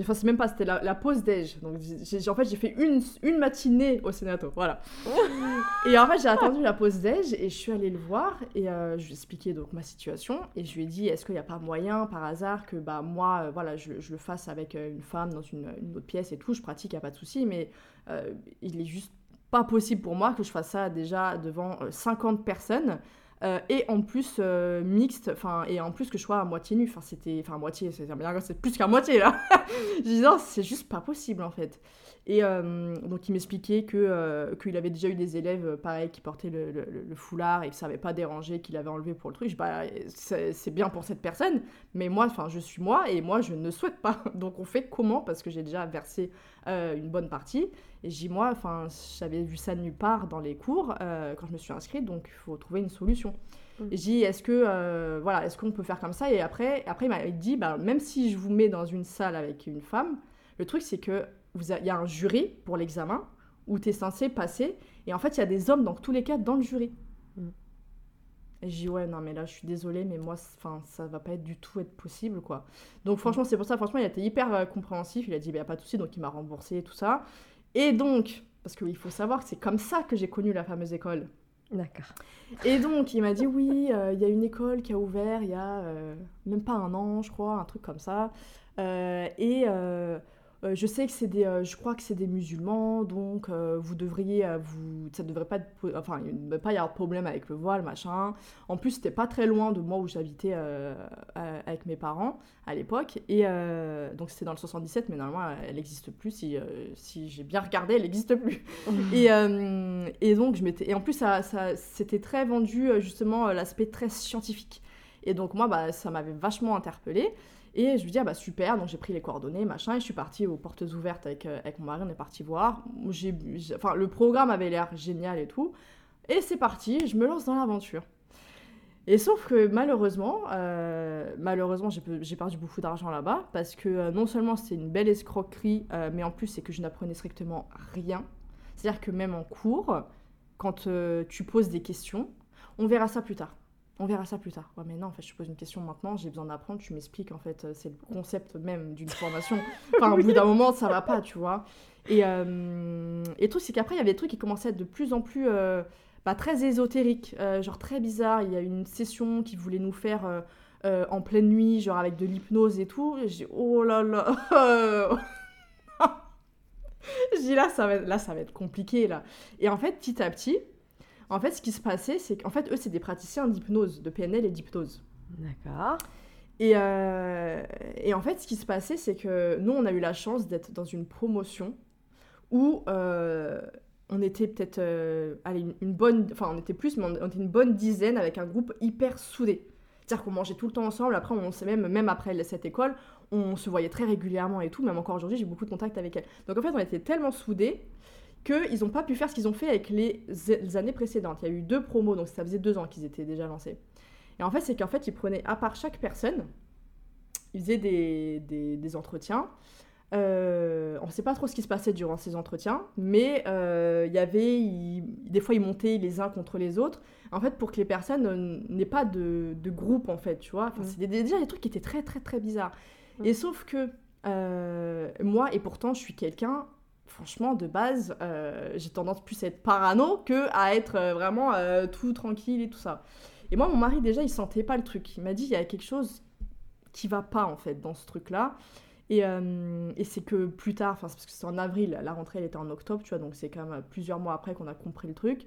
Enfin, c'est même pas, c'était la, la pause déj. Donc, j'ai- en fait, j'ai fait une, une matinée au Sénato, voilà. *laughs* et en fait, j'ai attendu la pause déj et je suis allée le voir et euh, je lui ai expliqué donc ma situation et je lui ai dit, est-ce qu'il n'y a pas moyen, par hasard, que bah moi, euh, voilà, je, je le fasse avec euh, une femme dans une, une autre pièce et tout. Je pratique, il n'y a pas de souci, mais euh, il est juste pas possible pour moi que je fasse ça déjà devant euh, 50 personnes. Euh, et en plus euh, mixte, enfin et en plus que je sois à moitié nu, enfin c'était, enfin moitié, c'est plus qu'à moitié là. *laughs* je dis non, c'est juste pas possible en fait. Et euh, donc il m'expliquait que euh, qu'il avait déjà eu des élèves euh, pareil qui portaient le, le- le foulard et que ça avait pas dérangé, qu'il avait enlevé pour le truc. Je bah c'est bien pour cette personne, mais moi, enfin je suis moi et moi je ne souhaite pas. *laughs* Donc on fait comment? Parce que j'ai déjà versé une bonne partie. Et j'ai moi, enfin, j'avais vu ça nulle part dans les cours euh, quand je me suis inscrite, donc il faut trouver une solution. Mm. Et j'ai dit, est-ce que, euh, voilà, est-ce qu'on peut faire comme ça? Et après, après il m'a dit, bah, même si je vous mets dans une salle avec une femme, le truc c'est que vous a- il y a un jury pour l'examen où tu es censé passer, et en fait il y a des hommes dans tous les cas dans le jury. Mm. Et j'ai dit, ouais, non, mais là, je suis désolée, mais moi, enfin, ça va pas être du tout être possible, quoi. Donc, franchement, c'est pour ça, franchement, il a été hyper euh, compréhensif. Il a dit, bah, pas de souci, donc il m'a remboursé et tout ça. Et donc, parce qu'il faut savoir que c'est comme ça que j'ai connu la fameuse école. D'accord. Et donc, il m'a dit, oui, euh, il y a une école qui a ouvert il y a euh, même pas un an, je crois, un truc comme ça. Et euh, je sais que c'est des, euh, je crois que c'est des musulmans, donc euh, vous devriez, vous, ça devrait pas, enfin, il ne devrait pas y avoir de problème avec le voile, machin. En plus, c'était pas très loin de moi où j'habitais avec mes parents à l'époque, et donc c'était dans le 77, mais normalement, elle n'existe plus. Si, si j'ai bien regardé, elle n'existe plus. *laughs* Et, et donc, je m'étais. Et en plus, ça, ça, c'était très vendu, justement, l'aspect très scientifique. Et donc, moi, bah, ça m'avait vachement interpellée. Et je lui dis, ah bah super, donc j'ai pris les coordonnées, machin, et je suis partie aux portes ouvertes avec, euh, avec mon mari, on est parti voir. Enfin, le programme avait l'air génial et tout. Et c'est parti, je me lance dans l'aventure. Et sauf que malheureusement, euh, malheureusement, j'ai, pe- j'ai perdu beaucoup d'argent là-bas parce que euh, non seulement c'était une belle escroquerie, mais en plus c'est que je n'apprenais strictement rien. C'est-à-dire que même en cours, quand tu poses des questions, on verra ça plus tard. On verra ça plus tard. Ouais, mais non, en fait, je te pose une question maintenant, j'ai besoin d'apprendre, tu m'expliques, en fait, euh, c'est le concept même d'une formation. *laughs* Enfin, au bout d'un moment, ça va pas, tu vois. Et, euh, et le truc, c'est qu'après, il y avait des trucs qui commençaient à être de plus en plus euh, bah, très ésotériques, euh, genre très bizarres. Il y a une session qui voulait nous faire en pleine nuit, genre avec de l'hypnose et tout. Et J'ai oh là là *laughs* Je dis là ça, va, être- là, ça va être compliqué, là. Et en fait, petit à petit, en fait, ce qui se passait, c'est qu'en fait, eux, c'est des praticiens d'hypnose, de PNL et d'hypnose. D'accord. Et, euh, et en fait, ce qui se passait, c'est que nous, on a eu la chance d'être dans une promotion où euh, on était peut-être, euh, allez, une, une bonne, enfin, on était plus, mais on, on était une bonne dizaine avec un groupe hyper soudé. C'est-à-dire qu'on mangeait tout le temps ensemble. Après, on s'est même, même après cette école, on se voyait très régulièrement et tout. Même encore aujourd'hui, j'ai beaucoup de contacts avec elle. Donc en fait, on était tellement soudés qu'ils n'ont pas pu faire ce qu'ils ont fait avec les, les années précédentes. Il y a eu deux promos, donc ça faisait deux ans qu'ils étaient déjà lancés. Et en fait, c'est qu'en fait, ils prenaient à part chaque personne, ils faisaient des, des, des entretiens. Euh, on ne sait pas trop ce qui se passait durant ces entretiens, mais euh, il y avait, des fois, ils montaient les uns contre les autres, en fait, pour que les personnes n'aient pas de, de groupe, en fait, tu vois. Enfin, Mm. c'est déjà des trucs qui étaient très, très, très bizarres. Mm. Et sauf que euh, moi, et pourtant, je suis quelqu'un, franchement, de base, euh, j'ai tendance plus à être parano que à être euh, vraiment euh, tout tranquille et tout ça. Et moi, mon mari, déjà, il sentait pas le truc. Il m'a dit, il y a quelque chose qui va pas, en fait, dans ce truc-là. Et, et c'est que plus tard, enfin, parce que c'est en avril, la rentrée, elle était en octobre, tu vois, donc c'est quand même plusieurs mois après qu'on a compris le truc.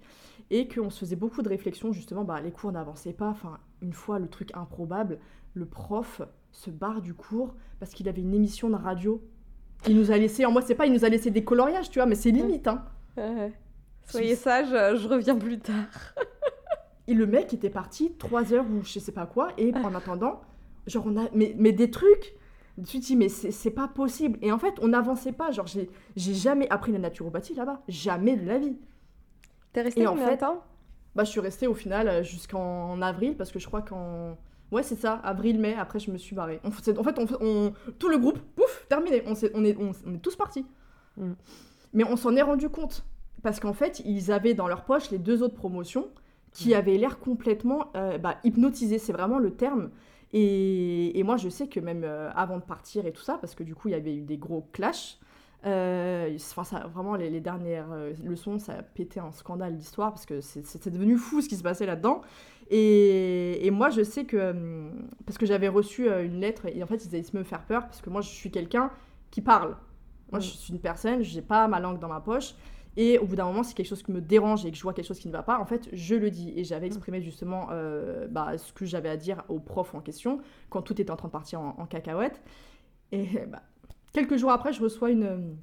Et qu'on se faisait beaucoup de réflexions, justement, bah, les cours n'avançaient pas. Enfin, une fois, le truc improbable, le prof se barre du cours parce qu'il avait une émission de radio. Il nous a laissé, en moi, c'est pas, il nous a laissé des coloriages, tu vois, mais c'est limite, hein. Soyez sage, euh, je reviens plus tard. *laughs* Et le mec était parti 3 heures ou je sais pas quoi, et en attendant, genre, on a. Mais, mais des trucs Tu te dis, mais c'est pas possible. Et en fait, on n'avançait pas. Genre, j'ai jamais appris la naturopathie là-bas. Jamais de la vie. T'es resté Et en combien fait- de temps? Bah, je suis restée au final euh, jusqu'en avril, parce que je crois qu'en. Ouais, c'est ça, avril-mai, après je me suis barrée. On, en fait, on, on- tout le groupe, pouf, terminé. On, est, on, on est tous partis. Mm. Mais on s'en est rendu compte. Parce qu'en fait, ils avaient dans leur poche les deux autres promotions qui Mm. avaient l'air complètement euh, bah, hypnotisés. C'est vraiment le terme. Et, et moi, je sais que même euh, avant de partir et tout ça, parce que du coup, il y avait eu des gros clashs. euh, ça, vraiment, les, les dernières euh, leçons, ça a pété un scandale d'histoire parce que c'est devenu fou ce qui se passait là-dedans. Et, et moi, je sais que. hum, Parce que j'avais reçu euh, une lettre, et en fait, ils allaient se me faire peur, parce que moi, je suis quelqu'un qui parle. Moi, Mm. je suis une personne, j'ai pas ma langue dans ma poche. Et au bout d'un moment, si quelque chose qui me dérange et que je vois quelque chose qui ne va pas, en fait, je le dis. Et j'avais exprimé justement euh, bah, ce que j'avais à dire au prof en question, quand tout était en train de partir en, en cacahuète. Et bah, quelques jours après, je reçois une.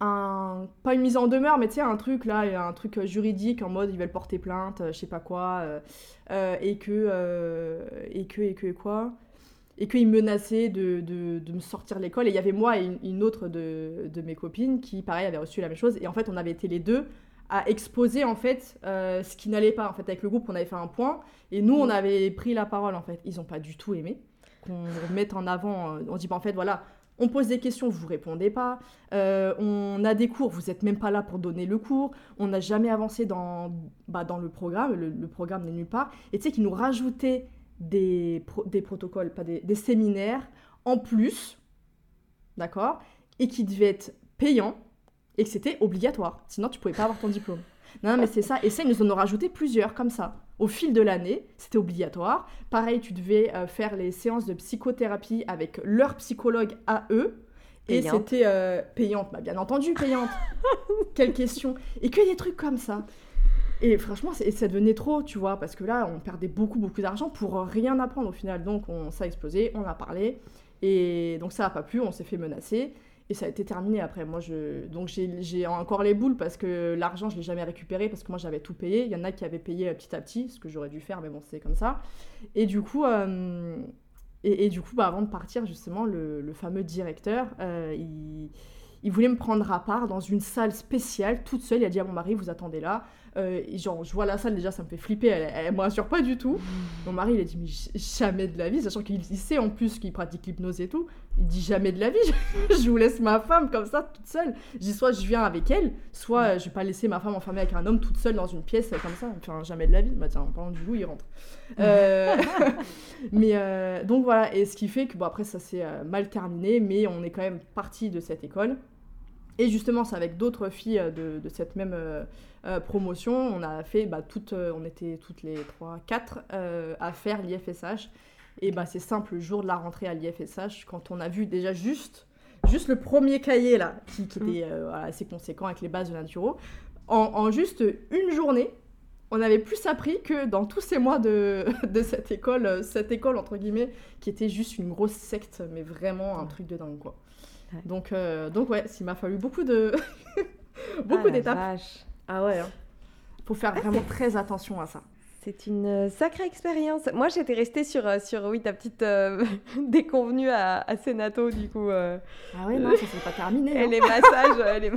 Un, pas une mise en demeure, mais tu sais, un truc là, un truc euh, juridique en mode ils veulent porter plainte, euh, je sais pas quoi, euh, et que. euh, et que, et que, et quoi et qu'ils menaçaient de, de, de me sortir de l'école. Et il y avait moi et une, une autre de, de mes copines qui, pareil, avaient reçu la même chose. Et en fait, on avait été les deux à exposer, en fait, euh, ce qui n'allait pas. En fait, avec le groupe, on avait fait un point. Et nous, on avait pris la parole, en fait. Ils n'ont pas du tout aimé qu'on mette en avant. On dit, bah, en fait, voilà, on pose des questions, vous répondez pas. Euh, on a des cours, vous n'êtes même pas là pour donner le cours. On n'a jamais avancé dans, bah, dans le programme. Le, programme n'est nulle part. Et tu sais qu'ils nous rajoutaient des, des protocoles, pas des, séminaires en plus, d'accord, et qui devaient être payants et que c'était obligatoire. Sinon, tu pouvais pas avoir ton diplôme. Non, non, mais c'est ça. Et ça, ils nous en ont rajouté plusieurs comme ça. Au fil de l'année, c'était obligatoire. Pareil, tu devais euh, faire les séances de psychothérapie avec leur psychologue à eux. Et c'était euh, payante, bah, bien entendu payante. *laughs* Quelle question. Et que des trucs comme ça. Et franchement, ça devenait trop, tu vois, parce que là, on perdait beaucoup, beaucoup d'argent pour rien apprendre au final. Donc, on, ça a explosé, on a parlé. Et donc, ça n'a pas plu, on s'est fait menacer. Et ça a été terminé après. Moi, je... Donc, j'ai encore les boules parce que l'argent, je l'ai jamais récupéré parce que moi, j'avais tout payé. Il y en a qui avaient payé euh, petit à petit, ce que j'aurais dû faire, mais bon, c'est comme ça. Et du coup, euh, et du coup bah, avant de partir, justement, le, le fameux directeur, euh, il, il voulait me prendre à part dans une salle spéciale, toute seule. Il a dit à mon mari, vous attendez là. Euh, genre, je vois la salle, déjà, ça me fait flipper, elle, elle, me rassure pas du tout. Mon mari, il a dit, mais jamais de la vie, sachant qu'il il sait en plus qu'il pratique l'hypnose et tout. Il dit, jamais de la vie, *laughs* je vous laisse ma femme comme ça, toute seule. Je dis, soit je viens avec elle, soit euh, je vais pas laisser ma femme enfermée avec un homme toute seule dans une pièce euh, comme ça. Enfin, jamais de la vie. Bah tiens, en parlant du loup, il rentre. Euh, *laughs* *laughs* mais euh, donc voilà, et ce qui fait que, bon, après, ça s'est mal terminé, mais on est quand même parti de cette école. Et justement, c'est avec d'autres filles de, de cette même euh, promotion, on a fait, bah, toutes, euh, on était toutes les 3, 4 euh, à faire l'IFSH. Et bah, c'est simple, le jour de la rentrée à l'IFSH, quand on a vu déjà juste, juste le premier cahier là, qui, qui était euh, voilà, assez conséquent avec les bases de naturo, en, en juste une journée, on avait plus appris que dans tous ces mois de, *laughs* de cette école, cette école entre guillemets, qui était juste une grosse secte, mais vraiment un truc de dingue quoi. Donc, donc ouais, il m'a fallu beaucoup de *laughs* beaucoup Ah, d'étapes. Ah ouais. hein. Faut faire vraiment très attention à ça. C'est une euh, sacrée expérience. Moi, j'étais restée sur, euh, sur oui, ta petite euh, *laughs* déconvenue à, à Senato, du coup. euh, Ah ouais, non, ça c'est pas terminé. et les massages. les-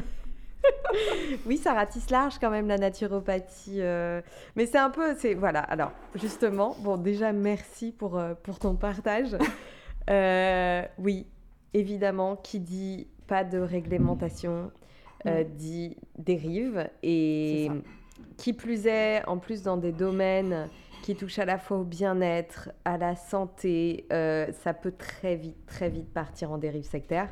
oui, ça ratisse large quand même la naturopathie. euh, Mais c'est un peu. c'est Voilà, alors, justement, bon, déjà, merci pour, euh, pour ton partage. *laughs* Euh, oui, évidemment, qui dit pas de réglementation, euh, dit dérive. Et qui plus est, en plus dans des domaines qui touchent à la fois au bien-être, à la santé, euh, ça peut très vite, très vite partir en dérive sectaire.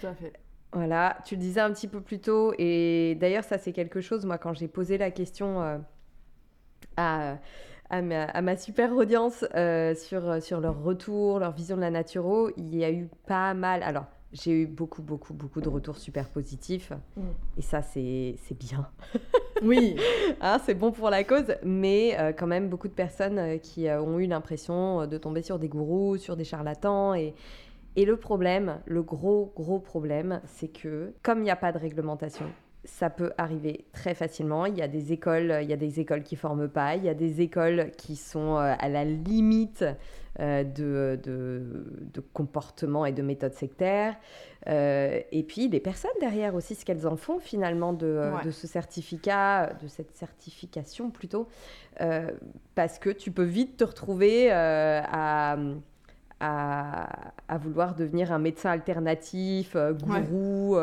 Tout à fait. Voilà, tu le disais un petit peu plus tôt, et d'ailleurs, ça, c'est quelque chose, moi, quand j'ai posé la question euh, à, à, ma, à ma super audience euh, sur, sur leur retour, leur vision de la naturo, il y a eu pas mal. Alors, j'ai eu beaucoup, beaucoup, beaucoup de retours super positifs, Mm. et ça, c'est bien. *laughs* Oui, Hein, *laughs* c'est bon pour la cause, mais euh, quand même beaucoup de personnes euh, qui euh, ont eu l'impression de tomber sur des gourous, sur des charlatans. Et, et le problème, le gros, gros problème, c'est que comme il n'y a pas de réglementation, ça peut arriver très facilement. Il y a des écoles, il y a des écoles qui forment pas, il y a des écoles qui sont à la limite euh, de, de, de comportement et de méthodes sectaires. Euh, et puis les personnes derrière aussi, ce qu'elles en font finalement de, euh, Ouais. de ce certificat, de cette certification plutôt, euh, parce que tu peux vite te retrouver à, à, à vouloir devenir un médecin alternatif, gourou.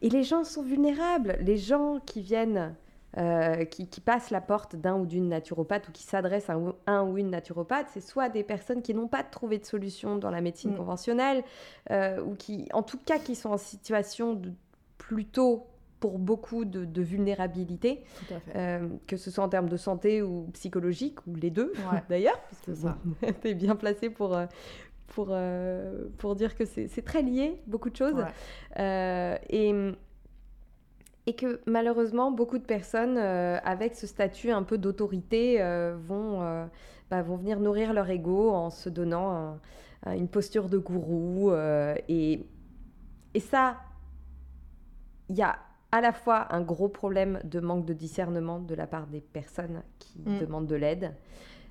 et les gens sont vulnérables. Les gens qui viennent, euh, qui, qui passent la porte d'un ou d'une naturopathe ou qui s'adressent à un, un ou une naturopathe, c'est soit des personnes qui n'ont pas trouvé de solution dans la médecine Mm. conventionnelle, euh, ou qui, en tout cas, qui sont en situation de, plutôt pour beaucoup de, de vulnérabilité, euh, que ce soit en termes de santé ou psychologique, ou les deux Ouais. *laughs* d'ailleurs, parce que ça. *laughs* tu es bien placé pour, pour, pour dire que c'est très lié, beaucoup de choses. Ouais. Et, et que malheureusement, beaucoup de personnes euh, avec ce statut un peu d'autorité euh, vont, euh, bah, vont venir nourrir leur ego en se donnant un- un- une posture de gourou. et, et ça, il y a à la fois un gros problème de manque de discernement de la part des personnes qui Mm. demandent de l'aide.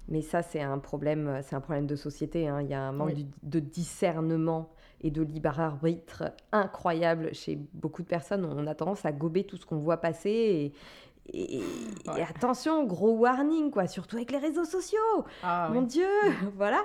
Mais ça, c'est un problème, c'est un problème de société. hein. Il y a un manque Oui. de discernement et de libre arbitre incroyable chez beaucoup de personnes. On a tendance à gober tout ce qu'on voit passer. Et, et- et Ouais. attention, gros warning, quoi, surtout avec les réseaux sociaux. Ah, Mon. Dieu, *laughs* voilà.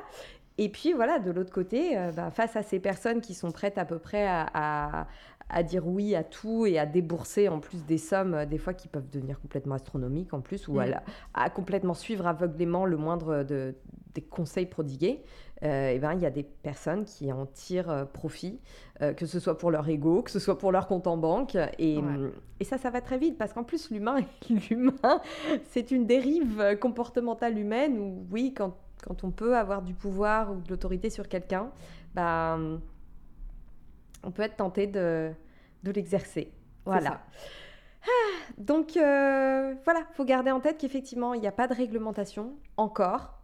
Et puis voilà, de l'autre côté, euh, bah, face à ces personnes qui sont prêtes à peu près à, à- à dire oui à tout et à débourser en plus des sommes, euh, des fois qui peuvent devenir complètement astronomiques en plus, ou à, Mm. à complètement suivre aveuglément le moindre de- des conseils prodigués, euh, et ben, il y a des personnes qui en tirent euh, profit, euh, que ce soit pour leur ego, que ce soit pour leur compte en banque. Et, Ouais. et ça, ça va très vite parce qu'en plus, l'humain, *laughs* l'humain, c'est une dérive comportementale humaine où, oui, quand, quand on peut avoir du pouvoir ou de l'autorité sur quelqu'un, bah, hum, on peut être tenté de, de l'exercer. Voilà. Ah, donc, euh, voilà, faut garder en tête qu'effectivement, il n'y a pas de réglementation encore.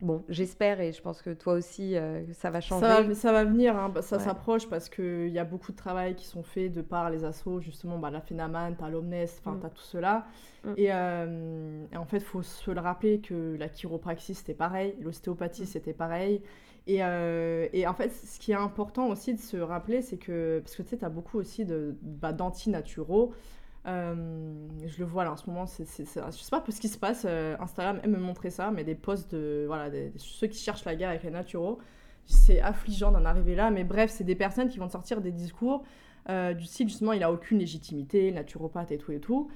Bon, j'espère et je pense que toi aussi, euh, ça va changer. Ça va, ça va venir, hein, bah, ça Ouais. s'approche parce qu'il y a beaucoup de travail qui sont faits de par les assos, justement, bah, la Phénaman, t'as l'Omnes, enfin, Mm. t'as tout cela. Mm. Et, euh, et en fait, il faut se le rappeler que la chiropraxie, c'était pareil, l'ostéopathie, Mm. c'était pareil. Et, euh, et en fait, ce qui est important aussi de se rappeler, c'est que, parce que tu sais, t'as beaucoup aussi de, bah, d'anti-naturaux, Euh, je le vois là en ce moment, c'est, c'est, c'est- je sais pas ce qui se passe. euh, Instagram aime me montrer ça, mais des posts de voilà, des- ceux qui cherchent la guerre avec les naturaux, c'est affligeant d'en arriver là. Mais bref, c'est des personnes qui vont sortir des discours euh, du style justement, il a aucune légitimité, naturopathe et tout et tout.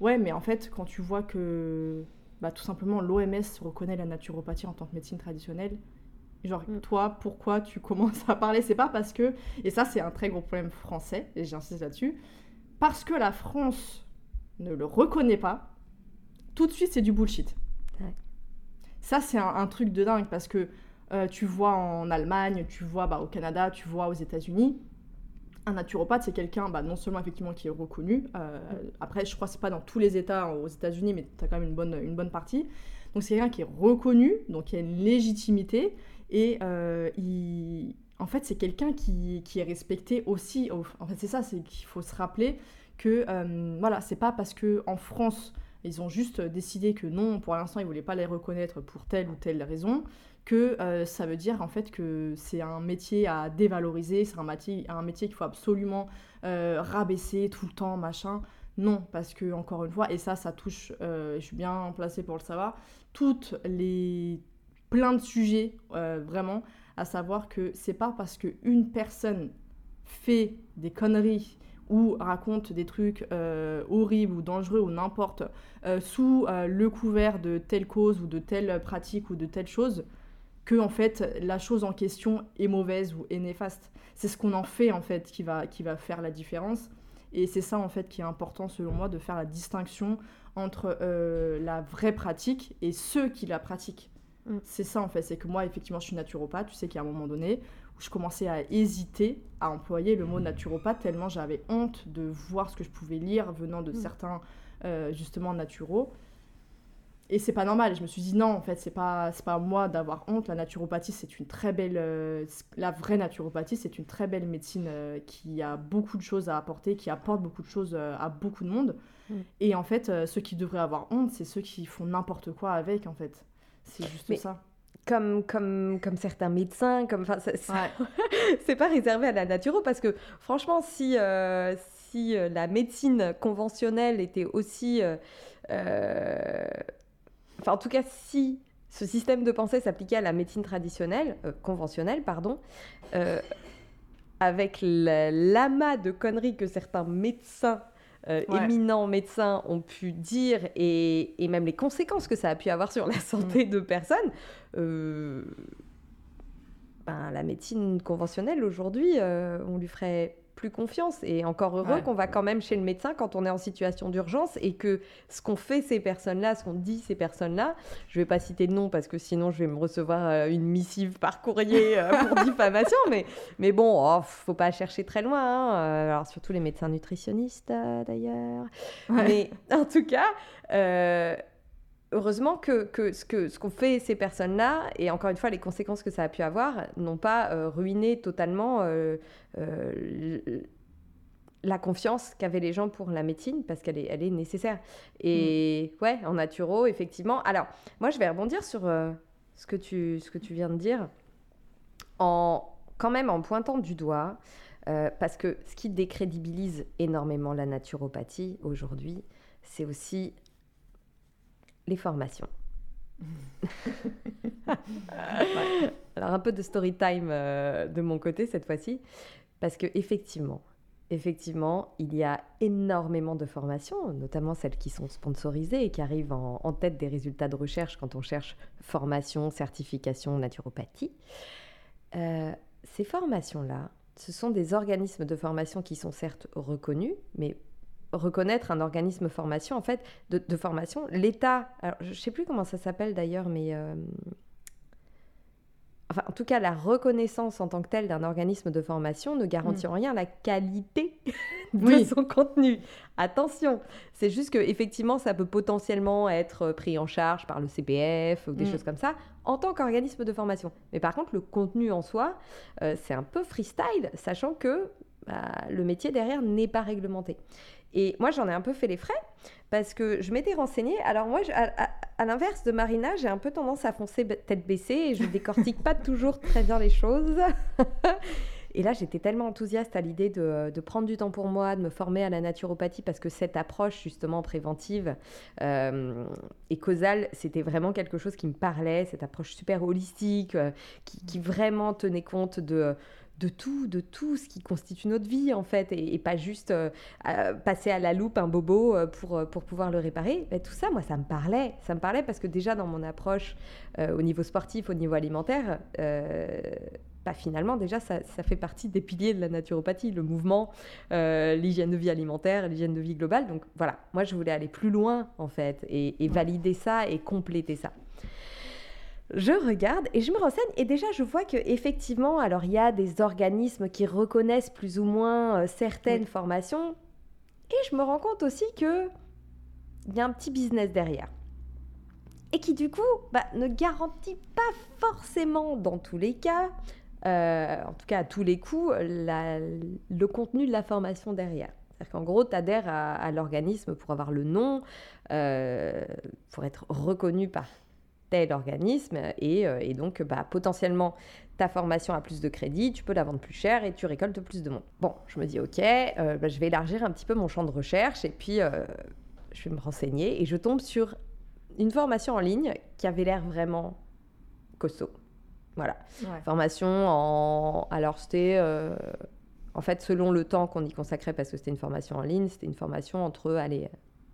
Ouais, mais en fait, quand tu vois que bah, tout simplement l'OMS reconnaît la naturopathie en tant que médecine traditionnelle, genre Mm. toi, pourquoi tu commences à parler? C'est pas parce que, et ça c'est un très gros problème français, et j'insiste là-dessus, parce que la France ne le reconnaît pas, tout de suite c'est du bullshit. Ouais. Ça c'est un, un truc de dingue parce que euh, tu vois en Allemagne, tu vois bah, au Canada, tu vois aux États-Unis. Un naturopathe, c'est quelqu'un bah, non seulement effectivement qui est reconnu, euh, après je crois que c'est pas dans tous les États aux États-Unis, mais tu as quand même une bonne, une bonne partie. Donc c'est quelqu'un qui est reconnu, donc qui a une légitimité, et euh, il... en fait c'est quelqu'un qui, est respecté aussi. Au- En fait c'est ça, c'est qu'il faut se rappeler que euh, voilà, c'est pas parce que en France ils ont juste décidé que non, pour l'instant ils voulaient pas les reconnaître pour telle ou telle raison, que euh, ça veut dire en fait que c'est un métier à dévaloriser, c'est un métier, un métier qu'il faut absolument euh, rabaisser tout le temps, machin. Non, parce que encore une fois, et ça, ça touche, euh, je suis bien placée pour le savoir, toutes les plein de sujets vraiment, à savoir que c'est pas parce que une personne fait des conneries ou raconte des trucs euh, horribles ou dangereux ou n'importe euh, sous euh, le couvert de telle cause ou de telle pratique ou de telle chose que en fait la chose en question est mauvaise ou est néfaste. C'est ce qu'on en fait en fait qui va, qui va faire la différence. Et c'est ça en fait qui est important selon moi de faire la distinction entre la vraie pratique et ceux qui la pratiquent. Mm. C'est ça en fait, c'est que moi effectivement je suis naturopathe, tu sais qu'à un moment donné où je commençais à hésiter à employer le mot naturopathe tellement j'avais honte de voir ce que je pouvais lire venant de Mm. certains euh, justement naturaux. Et c'est pas normal. Je me suis dit non, en fait, c'est pas, c'est pas à moi d'avoir honte. La naturopathie, c'est une très belle. euh, la vraie naturopathie, c'est une très belle médecine euh, qui a beaucoup de choses à apporter, qui apporte beaucoup de choses à beaucoup de monde. Mm. Et en fait, ceux qui devraient avoir honte, c'est ceux qui font n'importe quoi avec, en fait. C'est juste Mais- ça. Comme, comme, comme certains médecins, comme, enfin, Ouais. *laughs* c'est pas réservé à la naturo parce que franchement, si, euh, si euh, la médecine conventionnelle était aussi. euh, euh, Enfin, en tout cas, si ce système de pensée s'appliquait à la médecine traditionnelle, conventionnelle, pardon, avec la- l'amas de conneries que certains médecins, euh, Ouais. éminents médecins, ont pu dire et, et même les conséquences que ça a pu avoir sur la santé de personnes, euh, ben, la médecine conventionnelle aujourd'hui, euh, on lui ferait plus confiance. Et encore heureux Ouais. qu'on va quand même chez le médecin quand on est en situation d'urgence et que ce qu'ont fait ces personnes-là, ce qu'ont dit ces personnes-là, je vais pas citer de nom parce que sinon je vais me recevoir euh, une missive par courrier euh, pour *laughs* diffamation, mais, mais bon, oh, faut pas chercher très loin. hein. Euh, alors surtout les médecins nutritionnistes d'ailleurs. Ouais. Mais en tout cas, euh, heureusement que, que ce que ce qu'ont fait ces personnes-là, et encore une fois, les conséquences que ça a pu avoir, n'ont pas euh, ruiné totalement euh, euh, la confiance qu'avaient les gens pour la médecine, parce qu'elle est, elle est nécessaire. Et ouais, en naturo, effectivement. Alors, moi, je vais rebondir sur ce, que tu, ce que tu viens de dire, en quand même en pointant du doigt, parce que ce qui décrédibilise énormément la naturopathie aujourd'hui, c'est aussi les formations. *laughs* *laughs* Alors un peu de story time euh, de mon côté cette fois-ci, parce que effectivement, effectivement, il y a énormément de formations, notamment celles qui sont sponsorisées et qui arrivent en, en tête des résultats de recherche quand on cherche formation, certification, naturopathie. Euh, ces formations-là, ce sont des organismes de formation qui sont certes reconnus, mais reconnaître un organisme formation, en fait, de, de formation, l'État, alors je ne sais plus comment ça s'appelle d'ailleurs, mais euh, enfin, en tout cas, la reconnaissance en tant que telle d'un organisme de formation ne garantit en rien la qualité *laughs* de Oui. son contenu. Attention, c'est juste que effectivement, ça peut potentiellement être pris en charge par le CPF ou des Mm. choses comme ça en tant qu'organisme de formation. Mais par contre, le contenu en soi, euh, c'est un peu freestyle, sachant que bah, le métier derrière n'est pas réglementé. Et moi, j'en ai un peu fait les frais parce que je m'étais renseignée. Alors moi, à, l'inverse de Marina, j'ai un peu tendance à foncer tête baissée et je décortique pas toujours très bien les choses. *laughs* Et là, j'étais tellement enthousiaste à l'idée de, prendre du temps pour moi, de me former à la naturopathie, parce que cette approche justement préventive euh, et causale, c'était vraiment quelque chose qui me parlait, cette approche super holistique, euh, qui, vraiment tenait compte de de tout, de tout ce qui constitue notre vie en fait, et, pas juste euh, passer à la loupe un bobo euh, pour, euh, pour pouvoir le réparer. tout ça, moi, ça me parlait. Ça me parlait parce que déjà dans mon approche au niveau sportif, au niveau alimentaire, bah, finalement déjà ça, ça, fait partie des piliers de la naturopathie, le mouvement, l'hygiène de vie alimentaire, l'hygiène de vie globale. Donc voilà, moi je voulais aller plus loin en fait et valider ça et compléter ça je regarde et je me renseigne et déjà je vois que effectivement, alors il y a des organismes qui reconnaissent plus ou moins euh, certaines formations et je me rends compte aussi que il y a un petit business derrière et qui du coup bah, ne garantit pas forcément dans tous les cas, euh, en tout cas à tous les coups, le contenu de la formation derrière. C'est-à-dire qu'en gros, tu adhères à, l'organisme pour avoir le nom, euh, pour être reconnu par tel organisme et, euh, et donc bah, potentiellement ta formation a plus de crédit, tu peux la vendre plus cher et tu récoltes plus de monde. Bon, je me dis ok, euh, bah, je vais élargir un petit peu mon champ de recherche et puis euh, je vais me renseigner et je tombe sur une formation en ligne qui avait l'air vraiment costaud. Voilà. Formation en... Alors c'était... En fait, selon le temps qu'on y consacrait, parce que c'était une formation en ligne, c'était une formation entre, allez,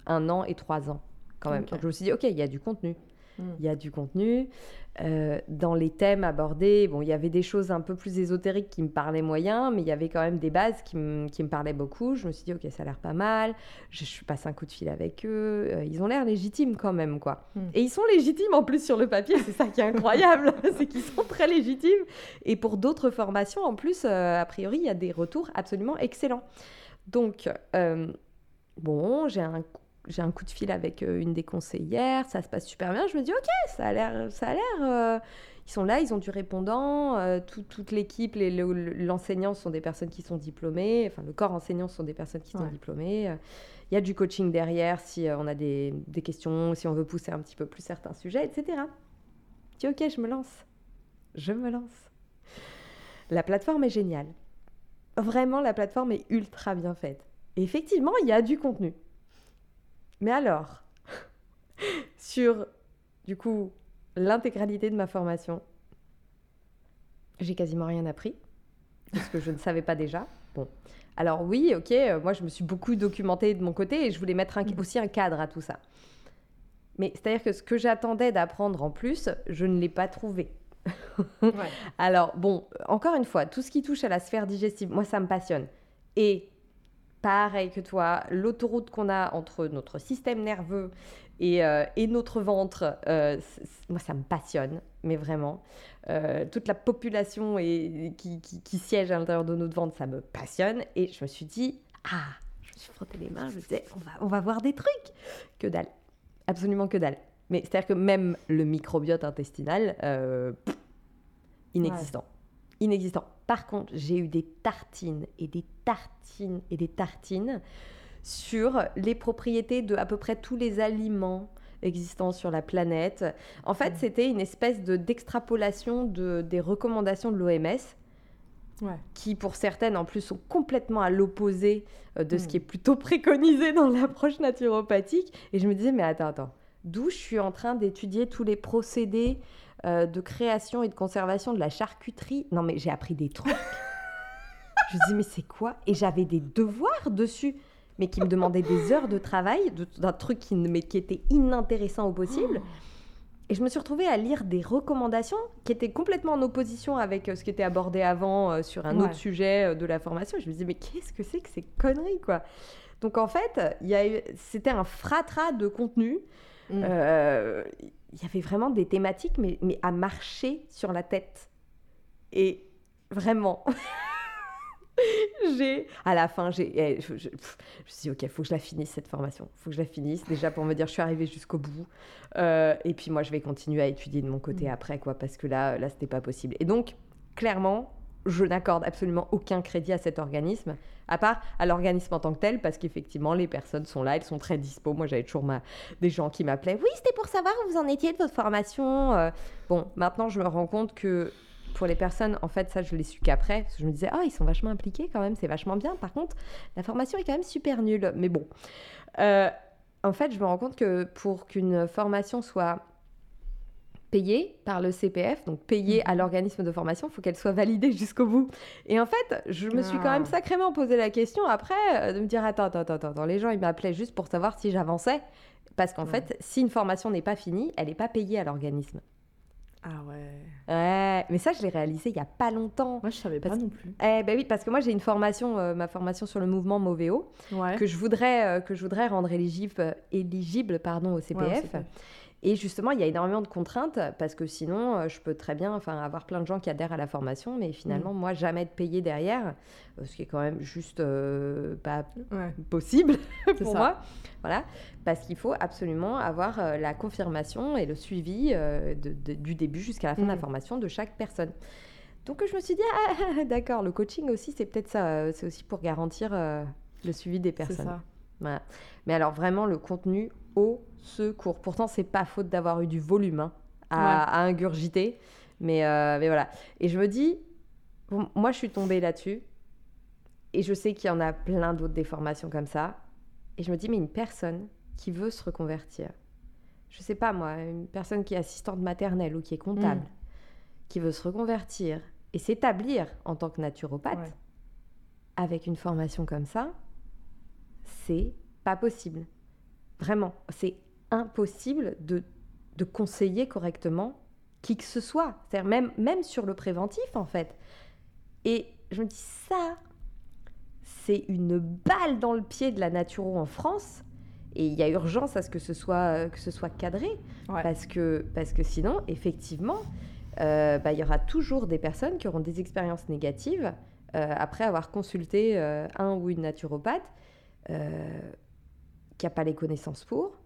un an et trois ans quand même. Donc je me suis dit, ok, il y a du contenu. Mm. il y a du contenu. Euh, dans les thèmes abordés, bon, il y avait des choses un peu plus ésotériques qui me parlaient moyen, mais il y avait quand même des bases qui, me parlaient beaucoup. Je me suis dit, ok, ça a l'air pas mal. Je, je, passe un coup de fil avec eux. Euh, ils ont l'air légitimes quand même, quoi. Mm. Et ils sont légitimes en plus sur le papier, c'est ça qui est incroyable, *laughs* c'est qu'ils sont très légitimes. Et pour d'autres formations, en plus, euh, a priori, il y a des retours absolument excellents. Donc, bon, j'ai un j'ai un coup de fil avec euh, une des conseillères, ça se passe super bien. Je me dis, ok, ça a l'air, ça a l'air. Euh, ils sont là, ils ont du répondant. Euh, toute l'équipe, l'enseignant sont des personnes qui sont diplômées. Enfin, le corps enseignant sont des personnes qui sont diplômées. Il y a du coaching derrière si on a des, des, questions, si on veut pousser un petit peu plus certains sujets, etc. Je dis, ok, je me lance. Je me lance. La plateforme est géniale. Vraiment, la plateforme est ultra bien faite. Et effectivement, il y a du contenu. Mais alors, *laughs* sur, du coup, l'intégralité de ma formation, j'ai quasiment rien appris, parce que je ne savais pas déjà. Bon. Alors oui, ok, euh, moi je me suis beaucoup documentée de mon côté et je voulais mettre mm. aussi un cadre à tout ça. Mais c'est-à-dire que ce que j'attendais d'apprendre en plus, je ne l'ai pas trouvé. *laughs* Alors bon, encore une fois, tout ce qui touche à la sphère digestive, moi ça me passionne. Et pareil que toi, l'autoroute qu'on a entre notre système nerveux et, euh, notre ventre, euh, moi ça me passionne, mais vraiment. Euh, toute la population et, qui, siège à l'intérieur de notre ventre, ça me passionne. Et je me suis dit, ah, je me suis frotté les mains, je me disais, on va, on va voir des trucs. Que dalle, absolument que dalle. Mais c'est-à-dire que même le microbiote intestinal, inexistant. Inexistant. Par contre, j'ai eu des tartines et des tartines et des tartines sur les propriétés de à peu près tous les aliments existants sur la planète. En fait, c'était une espèce de d'extrapolation de, des recommandations de l'OMS. qui pour certaines en plus sont complètement à l'opposé euh, de ce qui est plutôt préconisé dans l'approche naturopathique. Et je me disais, mais attends, attends, d'où je suis en train d'étudier tous les procédés euh, de création et de conservation de la charcuterie. Non, mais j'ai appris des trucs. *laughs* je me dis, mais c'est quoi? Et j'avais des devoirs dessus, mais qui me demandaient des heures de travail, d'un truc qui, mais qui était inintéressant au possible. Et je me suis retrouvée à lire des recommandations qui étaient complètement en opposition avec euh, ce qui était abordé avant euh, sur un autre sujet de la formation. je me disais, mais qu'est-ce que c'est que ces conneries, quoi? Donc en fait, c'était un fratras de contenu. Mm il y avait vraiment des thématiques, mais, mais à marcher sur la tête. Et vraiment, *laughs* j'ai, à la fin, j'ai, eh, je, je, me suis dit, ok, il faut que je la finisse cette formation. Il faut que je la finisse, déjà pour me dire, je suis arrivée jusqu'au bout. Euh, et puis moi, je vais continuer à étudier de mon côté mm. après, quoi, parce que là, là, c'était pas possible. Et donc, clairement, je n'accorde absolument aucun crédit à cet organisme, à part à l'organisme en tant que tel, parce qu'effectivement, les personnes sont là, elles sont très dispo. Moi, j'avais toujours des gens qui m'appelaient. Oui, c'était pour savoir où vous en étiez de votre formation. Euh. Bon, maintenant, je me rends compte que pour les personnes, en fait, ça, je l'ai su qu'après. Parce que je me disais, ah, ils sont vachement impliqués quand même, c'est vachement bien. Par contre, la formation est quand même super nulle. Mais bon. Euh, en fait, je me rends compte que pour qu'une formation soit payée par le CPF, donc payée à Mhm. l'organisme de formation, il faut qu'elle soit validée *laughs* jusqu'au bout. Et en fait, je me suis quand même Ah. sacrément posé la question après euh, de me dire attends, attends, attends, attends, les gens ils m'appelaient juste pour savoir si j'avançais. Parce qu'en Ouais. fait, si une formation n'est pas finie, elle n'est pas payée à l'organisme. Ah ouais. Ouais, mais ça, je l'ai réalisé il n'y a pas longtemps. Moi, je savais Parce- pas non plus. Eh ben oui, parce que moi j'ai une formation, euh, ma formation sur le mouvement Moveo, Ouais. que je voudrais, euh, que je voudrais rendre éligible, éligible pardon, au CPF. Ouais, au CPF. Et justement, il y a énormément de contraintes parce que sinon, euh, je peux très bien enfin, avoir plein de gens qui adhèrent à la formation, mais Mm. finalement, moi, jamais de payer derrière, euh, ce qui est quand même juste euh, pas Ouais. possible *laughs* pour ça. moi. Voilà, parce qu'il faut absolument avoir la confirmation et le suivi euh, de- de- du début jusqu'à la fin de la Mm. formation de chaque personne. Donc je me suis dit, ah, d'accord, le coaching aussi, c'est peut-être ça, c'est aussi pour garantir euh, le suivi des C'est personnes. ça. Voilà. Mais alors vraiment le contenu au secours. Pourtant c'est pas faute d'avoir eu du volume hein, à, Ouais. à ingurgiter, mais, euh, mais voilà. Et je me dis, bon, moi je suis tombée là-dessus, et je sais qu'il y en a plein d'autres des formations comme ça. Et je me dis, mais une personne qui veut se reconvertir, je sais pas moi, une personne qui est assistante maternelle ou qui est comptable, Mm. qui veut se reconvertir et s'établir en tant que naturopathe, Ouais. avec une formation comme ça, c'est pas possible. Vraiment, c'est impossible de, de conseiller correctement qui que ce soit. C'est-à-dire même, même sur le préventif, en fait. Et je me dis, ça, c'est une balle dans le pied de la naturo en France. Et il y a urgence à ce que ce soit, que ce soit cadré. Ouais. Parce, que, parce que sinon, effectivement, euh, bah, il y aura toujours des personnes qui auront des expériences négatives euh, après avoir consulté euh, un ou une naturopathe qui n'a pas les connaissances pour,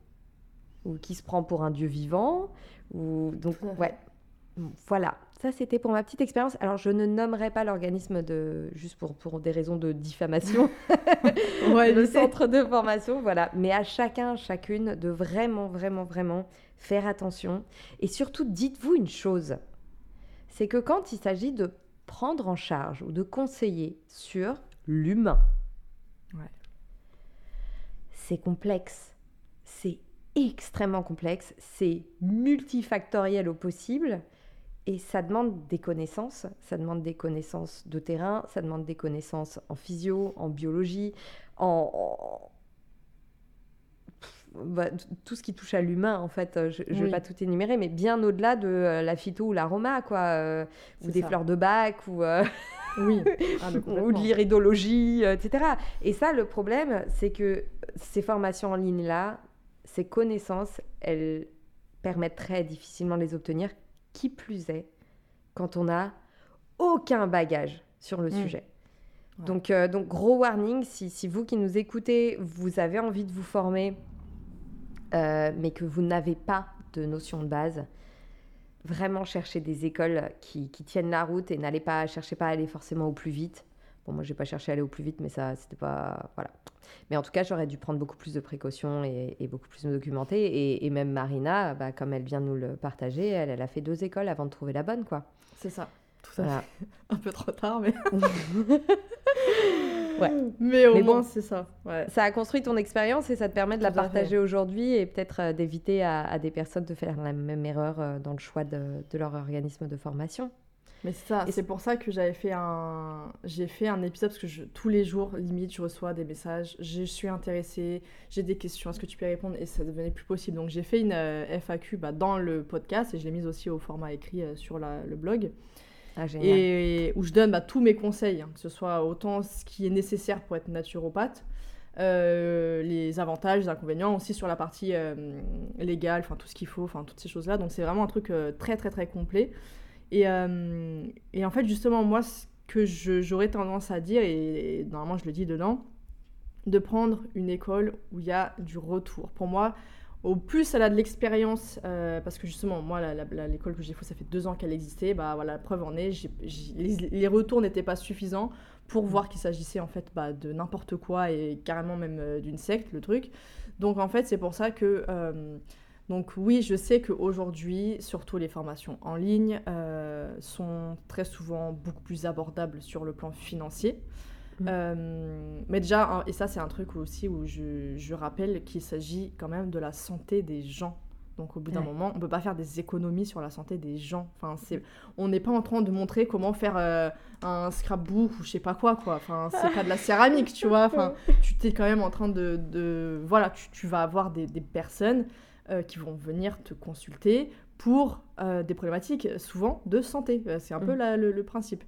ou qui se prend pour un dieu vivant. Ou... Donc, ouais. Voilà, ça c'était pour ma petite expérience. Alors je ne nommerai pas l'organisme de juste pour, pour des raisons de diffamation, *laughs* Ouais, le centre de formation, voilà. Mais à chacun, chacune de vraiment, vraiment, vraiment faire attention. Et surtout, dites-vous une chose, c'est que quand il s'agit de prendre en charge ou de conseiller sur l'humain, Ouais. c'est complexe, c'est extrêmement complexe, c'est multifactoriel au possible. Et ça demande des connaissances, ça demande des connaissances de terrain, ça demande des connaissances en physio, en biologie, en, bah, tout ce qui touche à l'humain en fait. Je ne vais pas tout énumérer, mais bien au-delà de euh, la phyto ou l'aroma, quoi, euh, ou des ça. fleurs de bac, ou, euh, Oui. *laughs* Ah, ou de l'iridologie, etc. Et ça, le problème, c'est que ces formations en ligne-là, ces connaissances, elles permettent très difficilement de les obtenir, qui plus est, quand on n'a aucun bagage sur le Mm. sujet. Ouais. Donc, euh, donc, gros warning, si, si vous qui nous écoutez, vous avez envie de vous former, euh, mais que vous n'avez pas de notion de base, vraiment cherchez des écoles qui, qui tiennent la route et n'allez pas, cherchez pas à aller forcément au plus vite. Bon, moi, j'ai pas cherché à aller au plus vite, mais ça, c'était pas. Voilà. Mais en tout cas, j'aurais dû prendre beaucoup plus de précautions et, et beaucoup plus me documenter. Et, et même Marina, bah, comme elle vient de nous le partager, elle, elle a fait deux écoles avant de trouver la bonne, quoi. C'est ça. Tout à Voilà. fait. *laughs* Un peu trop tard, mais. *laughs* Ouais. Mais au Mais bon. moins, c'est ça. Ouais. Ça a construit ton expérience et ça te permet de la Tout partager aujourd'hui et peut-être euh, d'éviter à, à des personnes de faire la même erreur euh, dans le choix de, de leur organisme de formation. Mais c'est ça, Et c'est pour ça que j'avais fait un, j'ai fait un épisode parce que je- tous les jours, limite, je reçois des messages. Je suis intéressée, j'ai des questions, est-ce que tu peux y répondre? Et ça devenait plus possible. Donc j'ai fait une euh, FAQ bah, dans le podcast et je l'ai mise aussi au format écrit euh, sur la- le blog. Ah. Et où je donne bah, tous mes conseils, hein, que ce soit autant ce qui est nécessaire pour être naturopathe, euh, les avantages, les inconvénients, aussi sur la partie euh, légale, enfin tout ce qu'il faut, enfin toutes ces choses-là. Donc c'est vraiment un truc euh, très très très complet. Et, euh, et en fait, justement, moi, ce que j'aurais tendance à dire, et, normalement je le dis dedans, de prendre une école où il y a du retour. Pour moi, au plus elle a de l'expérience, euh, parce que justement, moi, l'école que j'ai fait, ça fait deux ans qu'elle existait, bah voilà, la preuve en est, les, retours n'étaient pas suffisants pour voir qu'il s'agissait en fait bah, de n'importe quoi et carrément même euh, d'une secte, le truc. Donc en fait, c'est pour ça que Donc oui, je sais qu'aujourd'hui, surtout les formations en ligne, euh, sont très souvent beaucoup plus abordables sur le plan financier. Mm. Euh, mais déjà, hein, et ça c'est un truc aussi où je, je rappelle qu'il s'agit quand même de la santé des gens. Donc au bout d'un Ouais. moment, on peut pas faire des économies sur la santé des gens. Enfin, c'est, on n'est pas en train de montrer comment faire euh, un scrapbook ou je sais pas quoi quoi. Enfin, c'est pas de la céramique, tu vois. Enfin, *laughs* tu t'es quand même en train de, de- voilà, tu, tu vas avoir des, des personnes euh, qui vont venir te consulter pour euh, des problématiques souvent de santé. Euh, C'est un peu Mm. la- le, le principe.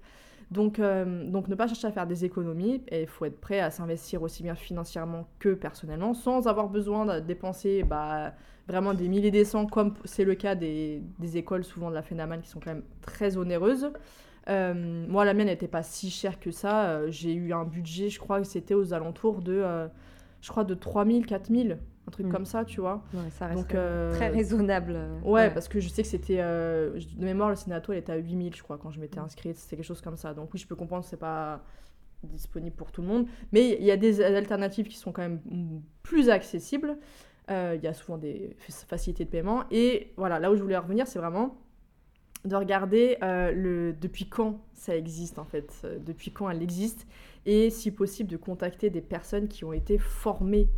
Donc, donc ne pas chercher à faire des économies et il faut être prêt à s'investir aussi bien financièrement que personnellement sans avoir besoin de dépenser bah, vraiment des milliers des cents comme c'est le cas des, des écoles souvent de la FENAMAN qui sont quand même très onéreuses. Euh, moi la mienne n'était pas si chère que ça. Euh, J'ai eu un budget je crois que c'était aux alentours de euh, je crois de 3000, 4000, un truc Mm. comme ça tu vois. Ouais, ça reste Donc, euh, très raisonnable. euh, Ouais, parce que je sais que c'était. euh, de mémoire, le Sénato, elle était à 8000, je crois, quand je Mm. m'étais inscrite. C'était quelque chose comme ça. Donc, oui, je peux comprendre que c'est pas disponible pour tout le monde. Mais il y a des alternatives qui sont quand même mm, plus accessibles. Euh, Il y a souvent des fa- facilités de paiement. Et voilà, là où je voulais en revenir, c'est vraiment de regarder le, depuis quand ça existe, en fait. Depuis quand elle existe. Et si possible, de contacter des personnes qui ont été formées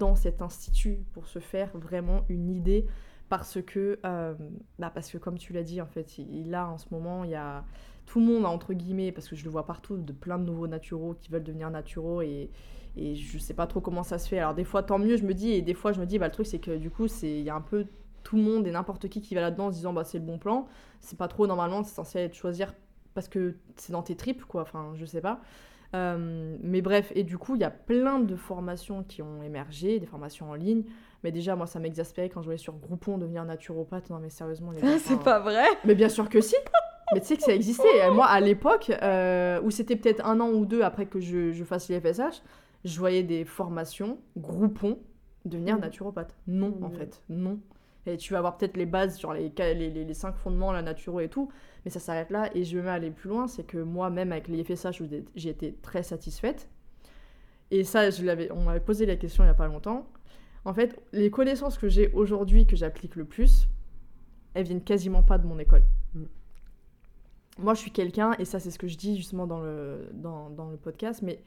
dans cet institut pour se faire vraiment une idée parce que, euh, bah parce que comme tu l'as dit, en fait, il, a en ce moment, il y a tout le monde, entre guillemets, parce que je le vois partout, de plein de nouveaux naturaux qui veulent devenir naturaux et, et je sais pas trop comment ça se fait. Alors des fois, tant mieux, je me dis, et des fois, je me dis, bah, le truc, c'est que du coup, c'est il y a un peu tout le monde et n'importe qui qui va là-dedans en se disant, bah, c'est le bon plan. C'est pas trop, normalement, c'est censé être choisir parce que c'est dans tes tripes, quoi. Enfin, je sais pas. Euh, mais bref, et du coup, il y a plein de formations qui ont émergé, des formations en ligne. Mais déjà, moi, ça m'exaspérait quand je voyais sur Groupon devenir naturopathe. Non, mais sérieusement, les gars, c'est pas vrai. Mais bien sûr que si Mais tu sais que ça existait. Et Moi, à l'époque, euh, où c'était peut-être un an ou deux après que je, je fasse les FSH, je voyais des formations Groupon devenir Mhm. naturopathe. Non, en Mhm. fait. Non. Et tu vas avoir peut-être les bases sur les, les, les, les cinq fondements, la naturo et tout, mais ça s'arrête là. Et je vais même aller plus loin, c'est que moi-même, avec les FSH, j'ai- été très satisfaite. Et ça, je l'avais, on m'avait posé la question il n'y a pas longtemps. En fait, les connaissances que j'ai aujourd'hui, que j'applique le plus, elles viennent quasiment pas de mon école. Mm. Moi, je suis quelqu'un, et ça, c'est ce que je dis justement dans le, dans, dans le podcast, mais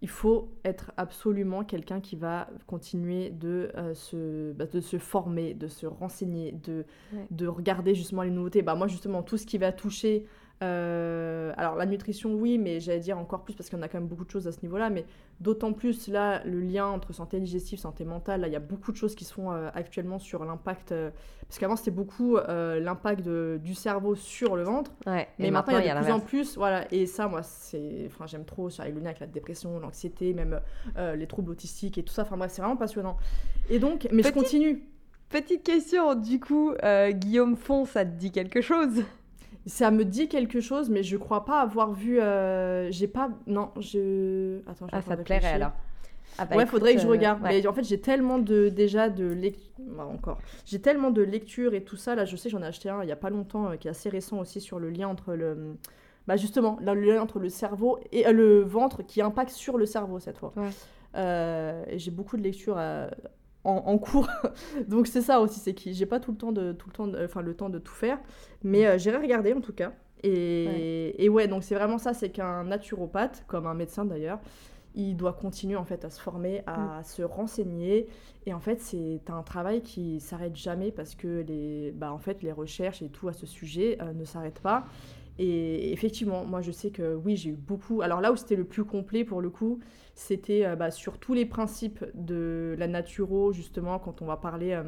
il faut être absolument quelqu'un qui va continuer de, euh, se, bah, de se former, de se renseigner, de, Ouais. de regarder justement les nouveautés. Bah, moi, justement, tout ce qui va toucher. Euh, alors, la nutrition, oui, mais j'allais dire encore plus parce en a quand même beaucoup de choses à ce niveau-là. Mais d'autant plus, là, le lien entre santé digestive, santé mentale, là, il y a beaucoup de choses qui se font euh, actuellement sur l'impact. euh, parce qu'avant, c'était beaucoup l'impact du cerveau sur le ventre. Ouais. Mais maintenant, il y a de plus en plus, voilà, et ça, moi, c'est, enfin, j'aime trop, ça a le lien avec la dépression, l'anxiété, même les troubles autistiques et tout ça. Enfin bref, c'est vraiment passionnant. Et donc, mais je continue. Petite question, du coup, Guillaume Font, ça te dit quelque chose? Ça me dit quelque chose, mais je crois pas avoir vu. euh, j'ai pas, non, je. Attends, je Ah, ça te plairait alors ah bah ouais, écoute, faudrait que je euh, regarde. ouais. Mais en fait, j'ai tellement de déjà de lecture encore. J'ai tellement de lectures et tout ça. Là, je sais, j'en ai acheté un il y a pas longtemps, euh, qui est assez récent aussi sur le lien entre le, bah justement, là, le lien entre le cerveau et euh, le ventre qui impacte sur le cerveau cette fois. Ouais. Et j'ai beaucoup de lectures en, en cours, *laughs* donc c'est ça aussi, c'est que j'ai pas tout le temps de tout le temps, de- enfin le temps de tout faire, mais euh, j'irai regarder en tout cas. Et et ouais, donc c'est vraiment ça, c'est qu'un naturopathe, comme un médecin d'ailleurs, il doit continuer en fait à se former, à se renseigner. Et en fait, c'est un travail qui s'arrête jamais parce que les, bah, en fait, les recherches et tout à ce sujet euh, ne s'arrêtent pas. Et effectivement, moi je sais que oui, j'ai eu beaucoup. Alors là où c'était le plus complet pour le coup, c'était euh, bah, sur tous les principes de la naturo, justement, quand on va parler euh,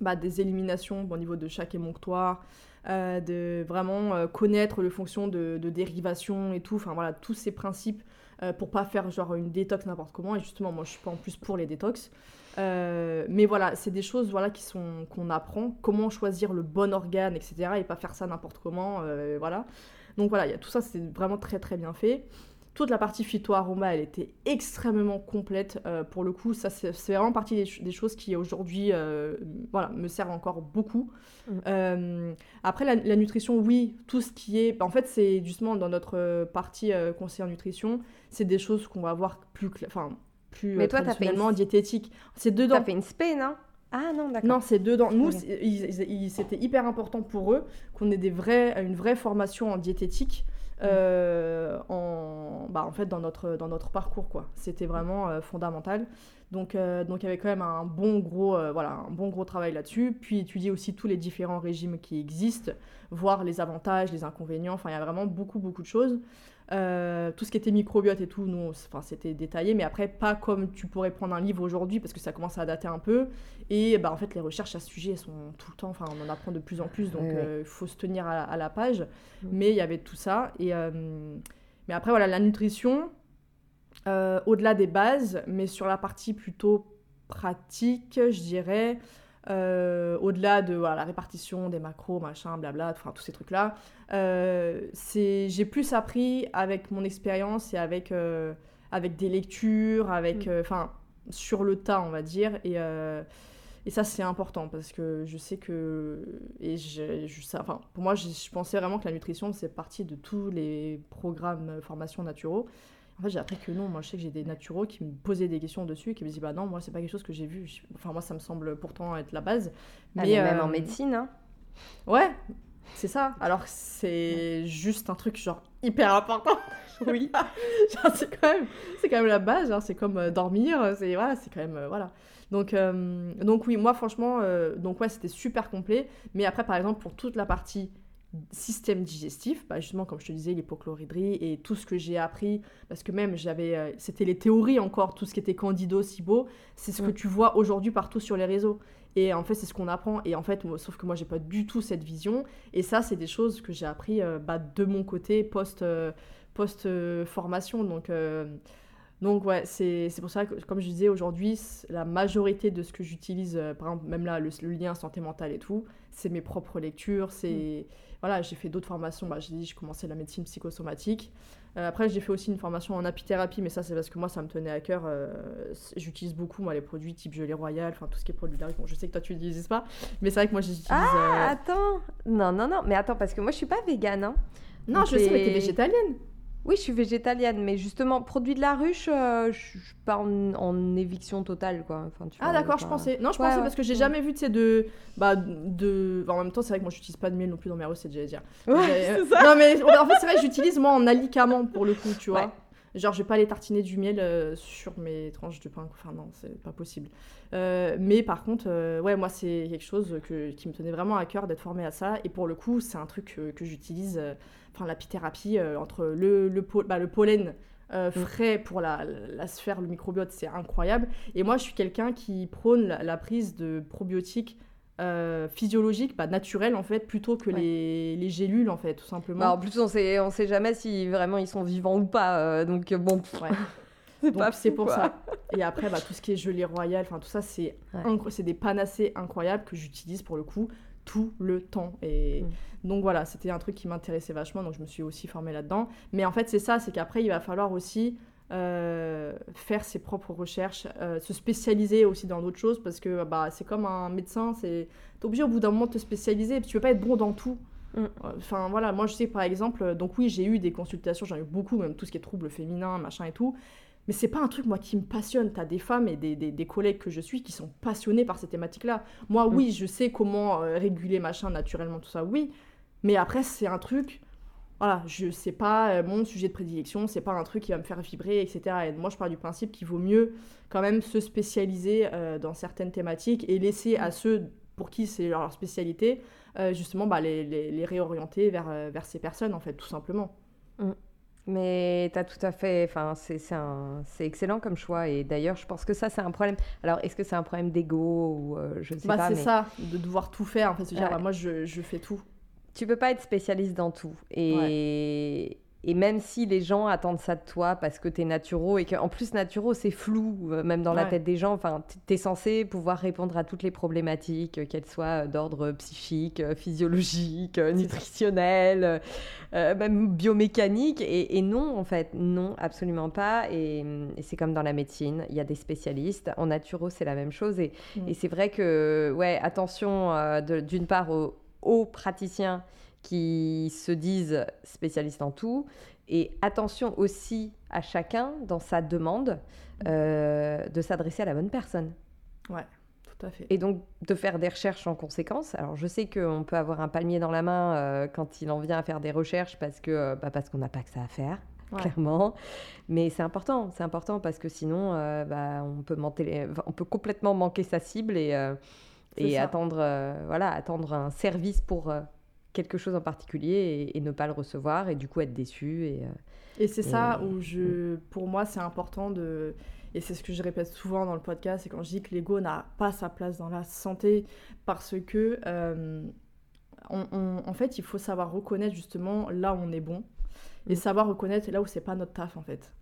bah, des éliminations au niveau de chaque émonctoire, euh, de vraiment connaître le fonction de, de dérivation et tout, enfin voilà, tous ces principes euh, pour pas faire genre une détox n'importe comment. Et justement, moi je suis pas en plus pour les détox. Euh, mais voilà, c'est des choses voilà, qui sont qu'on apprend, comment choisir le bon organe, etc. Et pas faire ça n'importe comment, euh, voilà. Donc voilà, il y a tout ça, c'est vraiment très très bien fait. Toute la partie phyto-aroma, elle était extrêmement complète. euh, pour le coup, ça c'est vraiment partie des, ch- des choses qui aujourd'hui euh, voilà, me servent encore beaucoup. Mm. Euh, après, la, la nutrition, oui, tout ce qui est... En fait, c'est justement dans notre partie conseil en nutrition, c'est des choses qu'on va voir plus... Enfin, plus Mais toi, t'as fait une- traditionnellement diététiques. C'est dedans. T'as fait une spé, non? Ah non, d'accord. Non, c'est dedans. Nous, c'était hyper important pour eux qu'on ait des vrais, une vraie formation en diététique. Euh, en, bah, en fait dans notre, dans notre parcours quoi. C'était vraiment euh, fondamental. Donc euh, donc il y avait quand même un bon gros voilà un bon gros travail là-dessus. Puis étudier aussi tous les différents régimes qui existent voir les avantages les inconvénients. Enfin il y a vraiment beaucoup beaucoup de choses Euh, tout ce qui était microbiote et tout nous c'était détaillé mais après pas comme tu pourrais prendre un livre aujourd'hui parce que ça commence à dater un peu et bah, en fait, les recherches à ce sujet elles sont tout le temps, enfin, on en apprend de plus en plus, donc il Ouais, ouais. faut se tenir à, à la page. Mais il y avait tout ça. Et, euh, mais après, voilà, la nutrition, euh, au-delà des bases, mais sur la partie plutôt pratique, je dirais, euh, au-delà de voilà, la répartition des macros, machin, blabla, enfin, tous ces trucs-là, euh, j'ai plus appris avec mon expérience et avec, euh, avec des lectures, avec, Mm. euh, enfin, sur le tas, on va dire. Et, et ça, c'est important parce que je sais que. Et je, je enfin, pour moi, je, je pensais vraiment que la nutrition, c'est partie de tous les programmes formation naturaux. En fait, j'ai appris que non. Moi, je sais que j'ai des naturaux qui me posaient des questions dessus et qui me disaient Bah non, moi, c'est pas quelque chose que j'ai vu. Enfin, moi, ça me semble pourtant être la base. Ah, mais même euh, en médecine, hein. Ouais, c'est ça. Alors c'est juste un truc genre hyper important. *laughs* Oui. C'est quand même, quand même la base. hein. C'est comme euh, dormir. C'est voilà, quand même euh, voilà. Donc euh, donc oui, moi franchement, euh, donc ouais, c'était super complet. Mais après, par exemple, pour toute la partie système digestif, bah justement comme je te disais, l'hypochlorhydrie et tout ce que j'ai appris, parce que même j'avais, euh, c'était les théories encore, tout ce qui était candido, SIBO, c'est ce que Mm. tu vois aujourd'hui partout sur les réseaux. Et en fait, c'est ce qu'on apprend. Et en fait, moi- sauf que moi, j'ai pas du tout cette vision. Et ça, c'est des choses que j'ai appris euh, bah, de mon côté post, euh, post formation. Donc, donc ouais, c'est c'est pour ça que, comme je disais aujourd'hui, la majorité de ce que j'utilise, euh, par exemple, même là, le, le lien santé mentale et tout, c'est mes propres lectures. C'est voilà, j'ai fait d'autres formations. Bah, j'ai dit, j'ai commencé la médecine psychosomatique. Euh, après, j'ai fait aussi une formation en apithérapie, mais ça, c'est parce que moi, ça me tenait à cœur. euh, j'utilise beaucoup, moi, les produits type gelée royale, enfin, tout ce qui est produit d'arrêt. Bon, je sais que toi, tu l'utilises pas, mais c'est vrai que moi, j'utilise. Ah, euh, attends. Non, non, non. Mais attends, parce que moi, je suis pas végane, hein. Non, je sais, mais t'es végétalienne. Oui, je suis végétalienne, mais justement, produit de la ruche, euh, je suis pas en, en éviction totale, quoi. Enfin, tu Ah d'accord, pas- je pensais. Non, je Ouais, pensais ouais. parce que j'ai Mm. jamais vu, tu sais, de... Bah, de... enfin, en même temps, c'est vrai que moi, j'utilise pas de miel non plus dans mes recettes, j'allais dire. Ouais, *laughs* ça. Non, mais en fait, c'est vrai que j'utilise, moi, en alicament, pour le coup, tu vois. Ouais. Genre, je vais pas aller tartiner du miel euh, sur mes tranches de pain. Enfin, non, c'est pas possible. Euh, mais par contre, euh, ouais, moi, c'est quelque chose que, qui me tenait vraiment à cœur d'être formée à ça. Et pour le coup, c'est un truc que, que j'utilise, euh, enfin, l'apithérapie, euh, entre le, le, bah, le pollen euh, frais pour la, la sphère, le microbiote, c'est incroyable. Et moi, je suis quelqu'un qui prône la, la prise de probiotiques euh, physiologiques, bah, naturels, en fait, plutôt que Ouais. les, les gélules, en fait, tout simplement. Bah, en plus, on sait, on sait jamais si vraiment ils sont vivants ou pas, euh, donc bon. Ouais. *laughs* c'est pour quoi. ça. Et après, bah, tout ce qui est gelée royale, enfin tout ça, c'est Ouais. c'est des panacées incroyables que j'utilise pour le coup tout le temps. Et Mm. donc voilà, c'était un truc qui m'intéressait vachement, donc je me suis aussi formée là-dedans. Mais en fait, c'est ça, c'est qu'après, il va falloir aussi euh, faire ses propres recherches, euh, se spécialiser aussi dans d'autres choses, parce que bah, c'est comme un médecin, c'est t'es obligé au bout d'un moment de te spécialiser, et puis tu peux pas être bon dans tout. Mm. Enfin voilà, moi je sais par exemple, donc oui, j'ai eu des consultations, j'en ai eu beaucoup, même tout ce qui est troubles féminins, machin et tout. Mais c'est pas un truc, moi, qui me passionne. T'as des femmes et des, des, des collègues que je suis qui sont passionnés par ces thématiques-là. Moi, Mm. oui, je sais comment euh, réguler, machin, naturellement, tout ça, oui. Mais après, c'est un truc... Voilà, je sais pas euh, mon sujet de prédilection, c'est pas un truc qui va me faire vibrer, etc. Et moi, je pars du principe qu'il vaut mieux quand même se spécialiser euh, dans certaines thématiques et laisser à ceux pour qui c'est leur spécialité, justement, bah, les, les, les réorienter vers, vers ces personnes, en fait, tout simplement. Mais tu as tout à fait. Enfin, c'est c'est un- c'est excellent comme choix. Et d'ailleurs, je pense que ça, c'est un problème. Alors, est-ce que c'est un problème d'ego ou euh, je ne sais Bah, pas c'est mais ça, de devoir tout faire, en fait, se dire, Ouais. bah, moi, je, je fais tout. tu peux pas être spécialiste dans tout. Et, et même si les gens attendent ça de toi parce que tu es naturo et qu'en plus, naturo, c'est flou, euh, même dans la tête des gens. Enfin, tu es censé pouvoir répondre à toutes les problématiques, euh, qu'elles soient d'ordre psychique, euh, physiologique, euh, nutritionnel, euh, euh, même biomécanique. Et, et non, en fait, non, absolument pas. Et, et c'est comme dans la médecine, il y a des spécialistes. En naturo, c'est la même chose. Et, Mm. et c'est vrai que, ouais, attention euh, d'une part aux, aux praticiens qui se disent spécialistes en tout. Et attention aussi à chacun dans sa demande euh, de s'adresser à la bonne personne. Tout Tout à fait. Et donc de faire des recherches en conséquence. Alors je sais qu'on peut avoir un palmier dans la main euh, quand il en vient à faire des recherches parce que euh, bah, parce qu'on n'a pas que ça à faire. Ouais. Clairement, mais c'est important, c'est important parce que sinon, euh, bah, on peut manquer, les- enfin, on peut complètement manquer sa cible et, euh, attendre, euh, voilà, attendre un service pour quelque chose en particulier et, et ne pas le recevoir et du coup être déçu et, euh, Et c'est ça Et- où je, pour moi, c'est important de, et c'est ce que je répète souvent dans le podcast, c'est quand je dis que l'ego n'a pas sa place dans la santé parce que, euh, on- on- en fait, il faut savoir reconnaître justement là où on est bon et Mm. savoir reconnaître là où c'est pas notre taf en fait.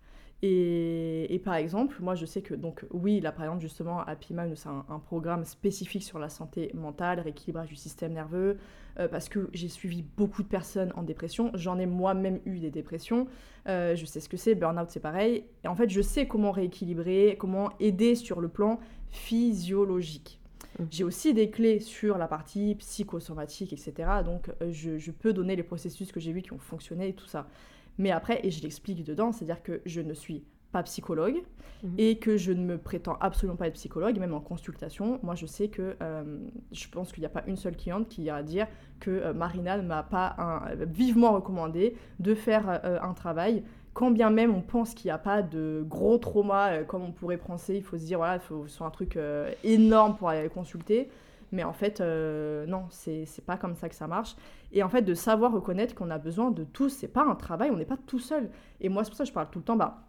Et, et par exemple, moi je sais que, donc oui, là par exemple, justement, Happy Mind, c'est un, un programme spécifique sur la santé mentale, rééquilibrage du système nerveux, euh, parce que j'ai suivi beaucoup de personnes en dépression. J'en ai moi-même eu des dépressions. Euh, je sais ce que c'est, burn-out c'est pareil. Et en fait, je sais comment rééquilibrer, comment aider sur le plan physiologique. Mhm. J'ai aussi des clés sur la partie psychosomatique, etc. Donc, euh, je, je peux donner les processus que j'ai vus qui ont fonctionné et tout ça. Mais après, et je l'explique dedans, c'est-à-dire que je ne suis pas psychologue Mhm. et que je ne me prétends absolument pas être psychologue, même en consultation. Moi, je sais que euh, je pense qu'il n'y a pas une seule cliente qui ira dire que euh, Marina ne m'a pas un- euh, vivement recommandé de faire euh, un travail. Quand bien même on pense qu'il n'y a pas de gros trauma, comme on pourrait penser, il faut se dire, voilà, il faut soit un truc énorme pour aller consulter. Mais en fait, euh, non, c'est pas comme ça que ça marche. Et en fait, de savoir reconnaître qu'on a besoin de tous, c'est pas un travail, on n'est pas tout seul. Et moi, c'est pour ça que je parle tout le temps, bah,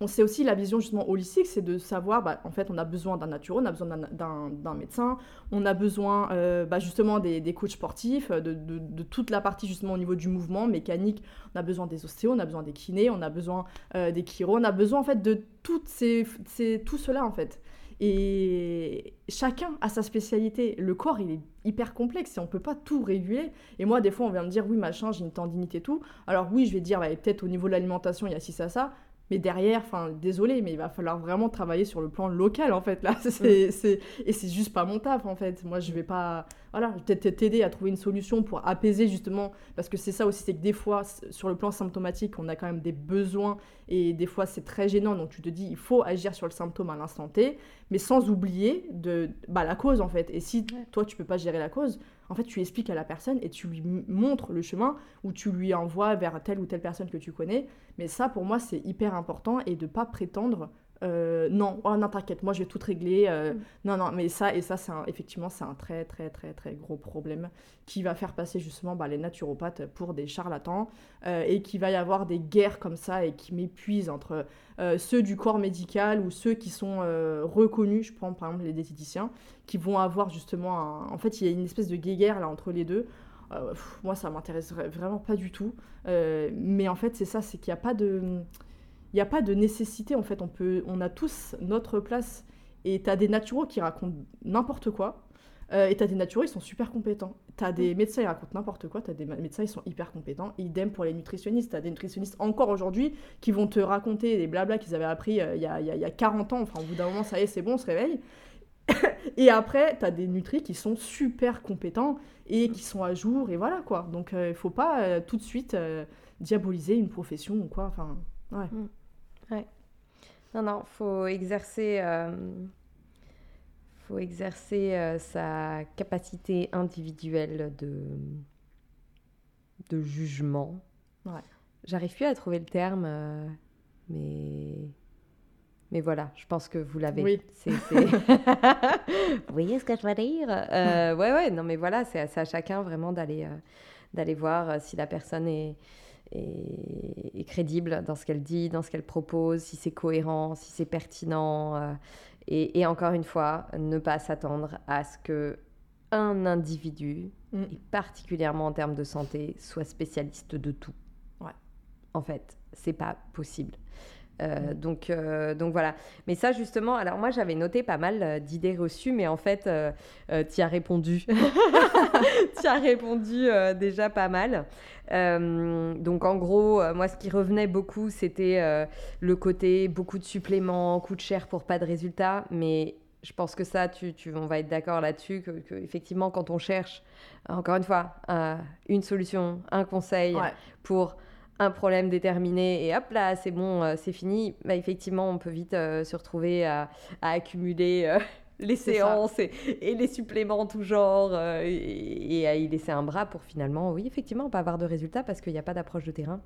on sait aussi la vision justement holistique, c'est de savoir, bah, en fait, on a besoin d'un naturo, on a besoin d'un- médecin, on a besoin euh, bah, justement des, des coachs sportifs, de, de- toute la partie justement au niveau du mouvement mécanique, on a besoin des ostéos, on a besoin des kinés, on a besoin euh, des chiro, on a besoin en fait de toutes ces, ces- tout cela en fait. Et chacun a sa spécialité. Le corps, il est hyper complexe et on peut pas tout réguler. Et moi, des fois, on vient me dire, oui, machin, j'ai une tendinite et tout. Alors oui, je vais dire, bah, peut-être au niveau de l'alimentation, il y a ci, ça, ça. Mais derrière, enfin, désolé, mais il va falloir vraiment travailler sur le plan local, en fait, là. *laughs* C'est, c'est- Et c'est juste pas mon taf, en fait. Moi, je vais pas... Voilà, peut-être t'aider à trouver une solution pour apaiser, justement, parce que c'est ça aussi, c'est que des fois, sur le plan symptomatique, on a quand même des besoins, et des fois, c'est très gênant, donc tu te dis, il faut agir sur le symptôme à l'instant T, mais sans oublier de, bah, la cause, en fait. Et si Ouais. toi, tu peux pas gérer la cause, en fait, tu expliques à la personne et tu lui montres le chemin ou tu lui envoies vers telle ou telle personne que tu connais. Mais ça, pour moi, c'est hyper important et de pas prétendre euh, non, oh, non, t'inquiète, moi je vais tout régler. euh, Mm. Non, non, mais ça, et ça, c'est effectivement, c'est un très, très, très, très gros problème qui va faire passer justement bah, les naturopathes pour des charlatans euh, et qui va y avoir des guerres comme ça et qui m'épuisent entre ceux du corps médical ou ceux qui sont reconnus, je prends par exemple les diététiciens, qui vont avoir justement un... En fait, il y a une espèce de guéguerre là entre les deux. Pff, moi, ça m'intéresse vra- vraiment pas du tout. Mais en fait, c'est ça, c'est qu'il n'y a pas de... Il n'y a pas de nécessité, en fait. On, peut, on a tous notre place. Et tu as des naturaux qui racontent n'importe quoi. Euh, et tu as des naturaux, ils sont super compétents. Tu as des médecins, ils racontent n'importe quoi. Tu as des médecins, ils sont hyper compétents. Idem pour les nutritionnistes. Tu as des nutritionnistes encore aujourd'hui qui vont te raconter des blabla qu'ils avaient appris euh, il y, a, y a- il y a 40 ans. Enfin, au bout d'un moment, ça y est, c'est bon, on se réveille. *laughs* et après, tu as des nutris qui sont super compétents et qui sont à jour. Et voilà, quoi. Donc, il ne faut pas euh, tout de suite euh, diaboliser une profession ou quoi. Enfin, ouais. Non, non, faut exercer, euh, faut exercer euh, sa capacité individuelle de, de jugement. Ouais. J'arrive plus à trouver le terme, euh, mais mais voilà, je pense que vous l'avez. Oui. C'est, c'est- *laughs* vous voyez ce que je veux dire? Ouais, ouais, non, mais voilà, c'est à, à chacun vraiment d'aller d'aller voir si la personne est, est, est crédible dans ce qu'elle dit, dans ce qu'elle propose, si c'est cohérent, si c'est pertinent. euh, et, et encore une fois, ne pas s'attendre à ce que un individu, Mm. et particulièrement en termes de santé, soit spécialiste de tout. Ouais. En fait, c'est pas possible. Euh, Mm. donc, euh, donc voilà. Mais ça, justement, alors moi, j'avais noté pas mal euh, d'idées reçues, mais en fait, tu as répondu. *laughs* tu as répondu déjà pas mal. Donc, en gros, moi, ce qui revenait beaucoup, c'était le côté beaucoup de suppléments, coûte cher pour pas de résultats. Mais je pense que ça, tu, tu- on va être d'accord là-dessus, que, que effectivement, quand on cherche, encore une fois, une solution, un conseil Ouais. pour un problème déterminé et hop là, c'est bon, euh, c'est fini, bah, effectivement, on peut vite euh, se retrouver à, à accumuler euh, *laughs* les séances et, et les suppléments tout genre euh, et, et à y laisser un bras pour finalement, oui, effectivement, pas avoir de résultats parce qu'il n'y a pas d'approche de terrain.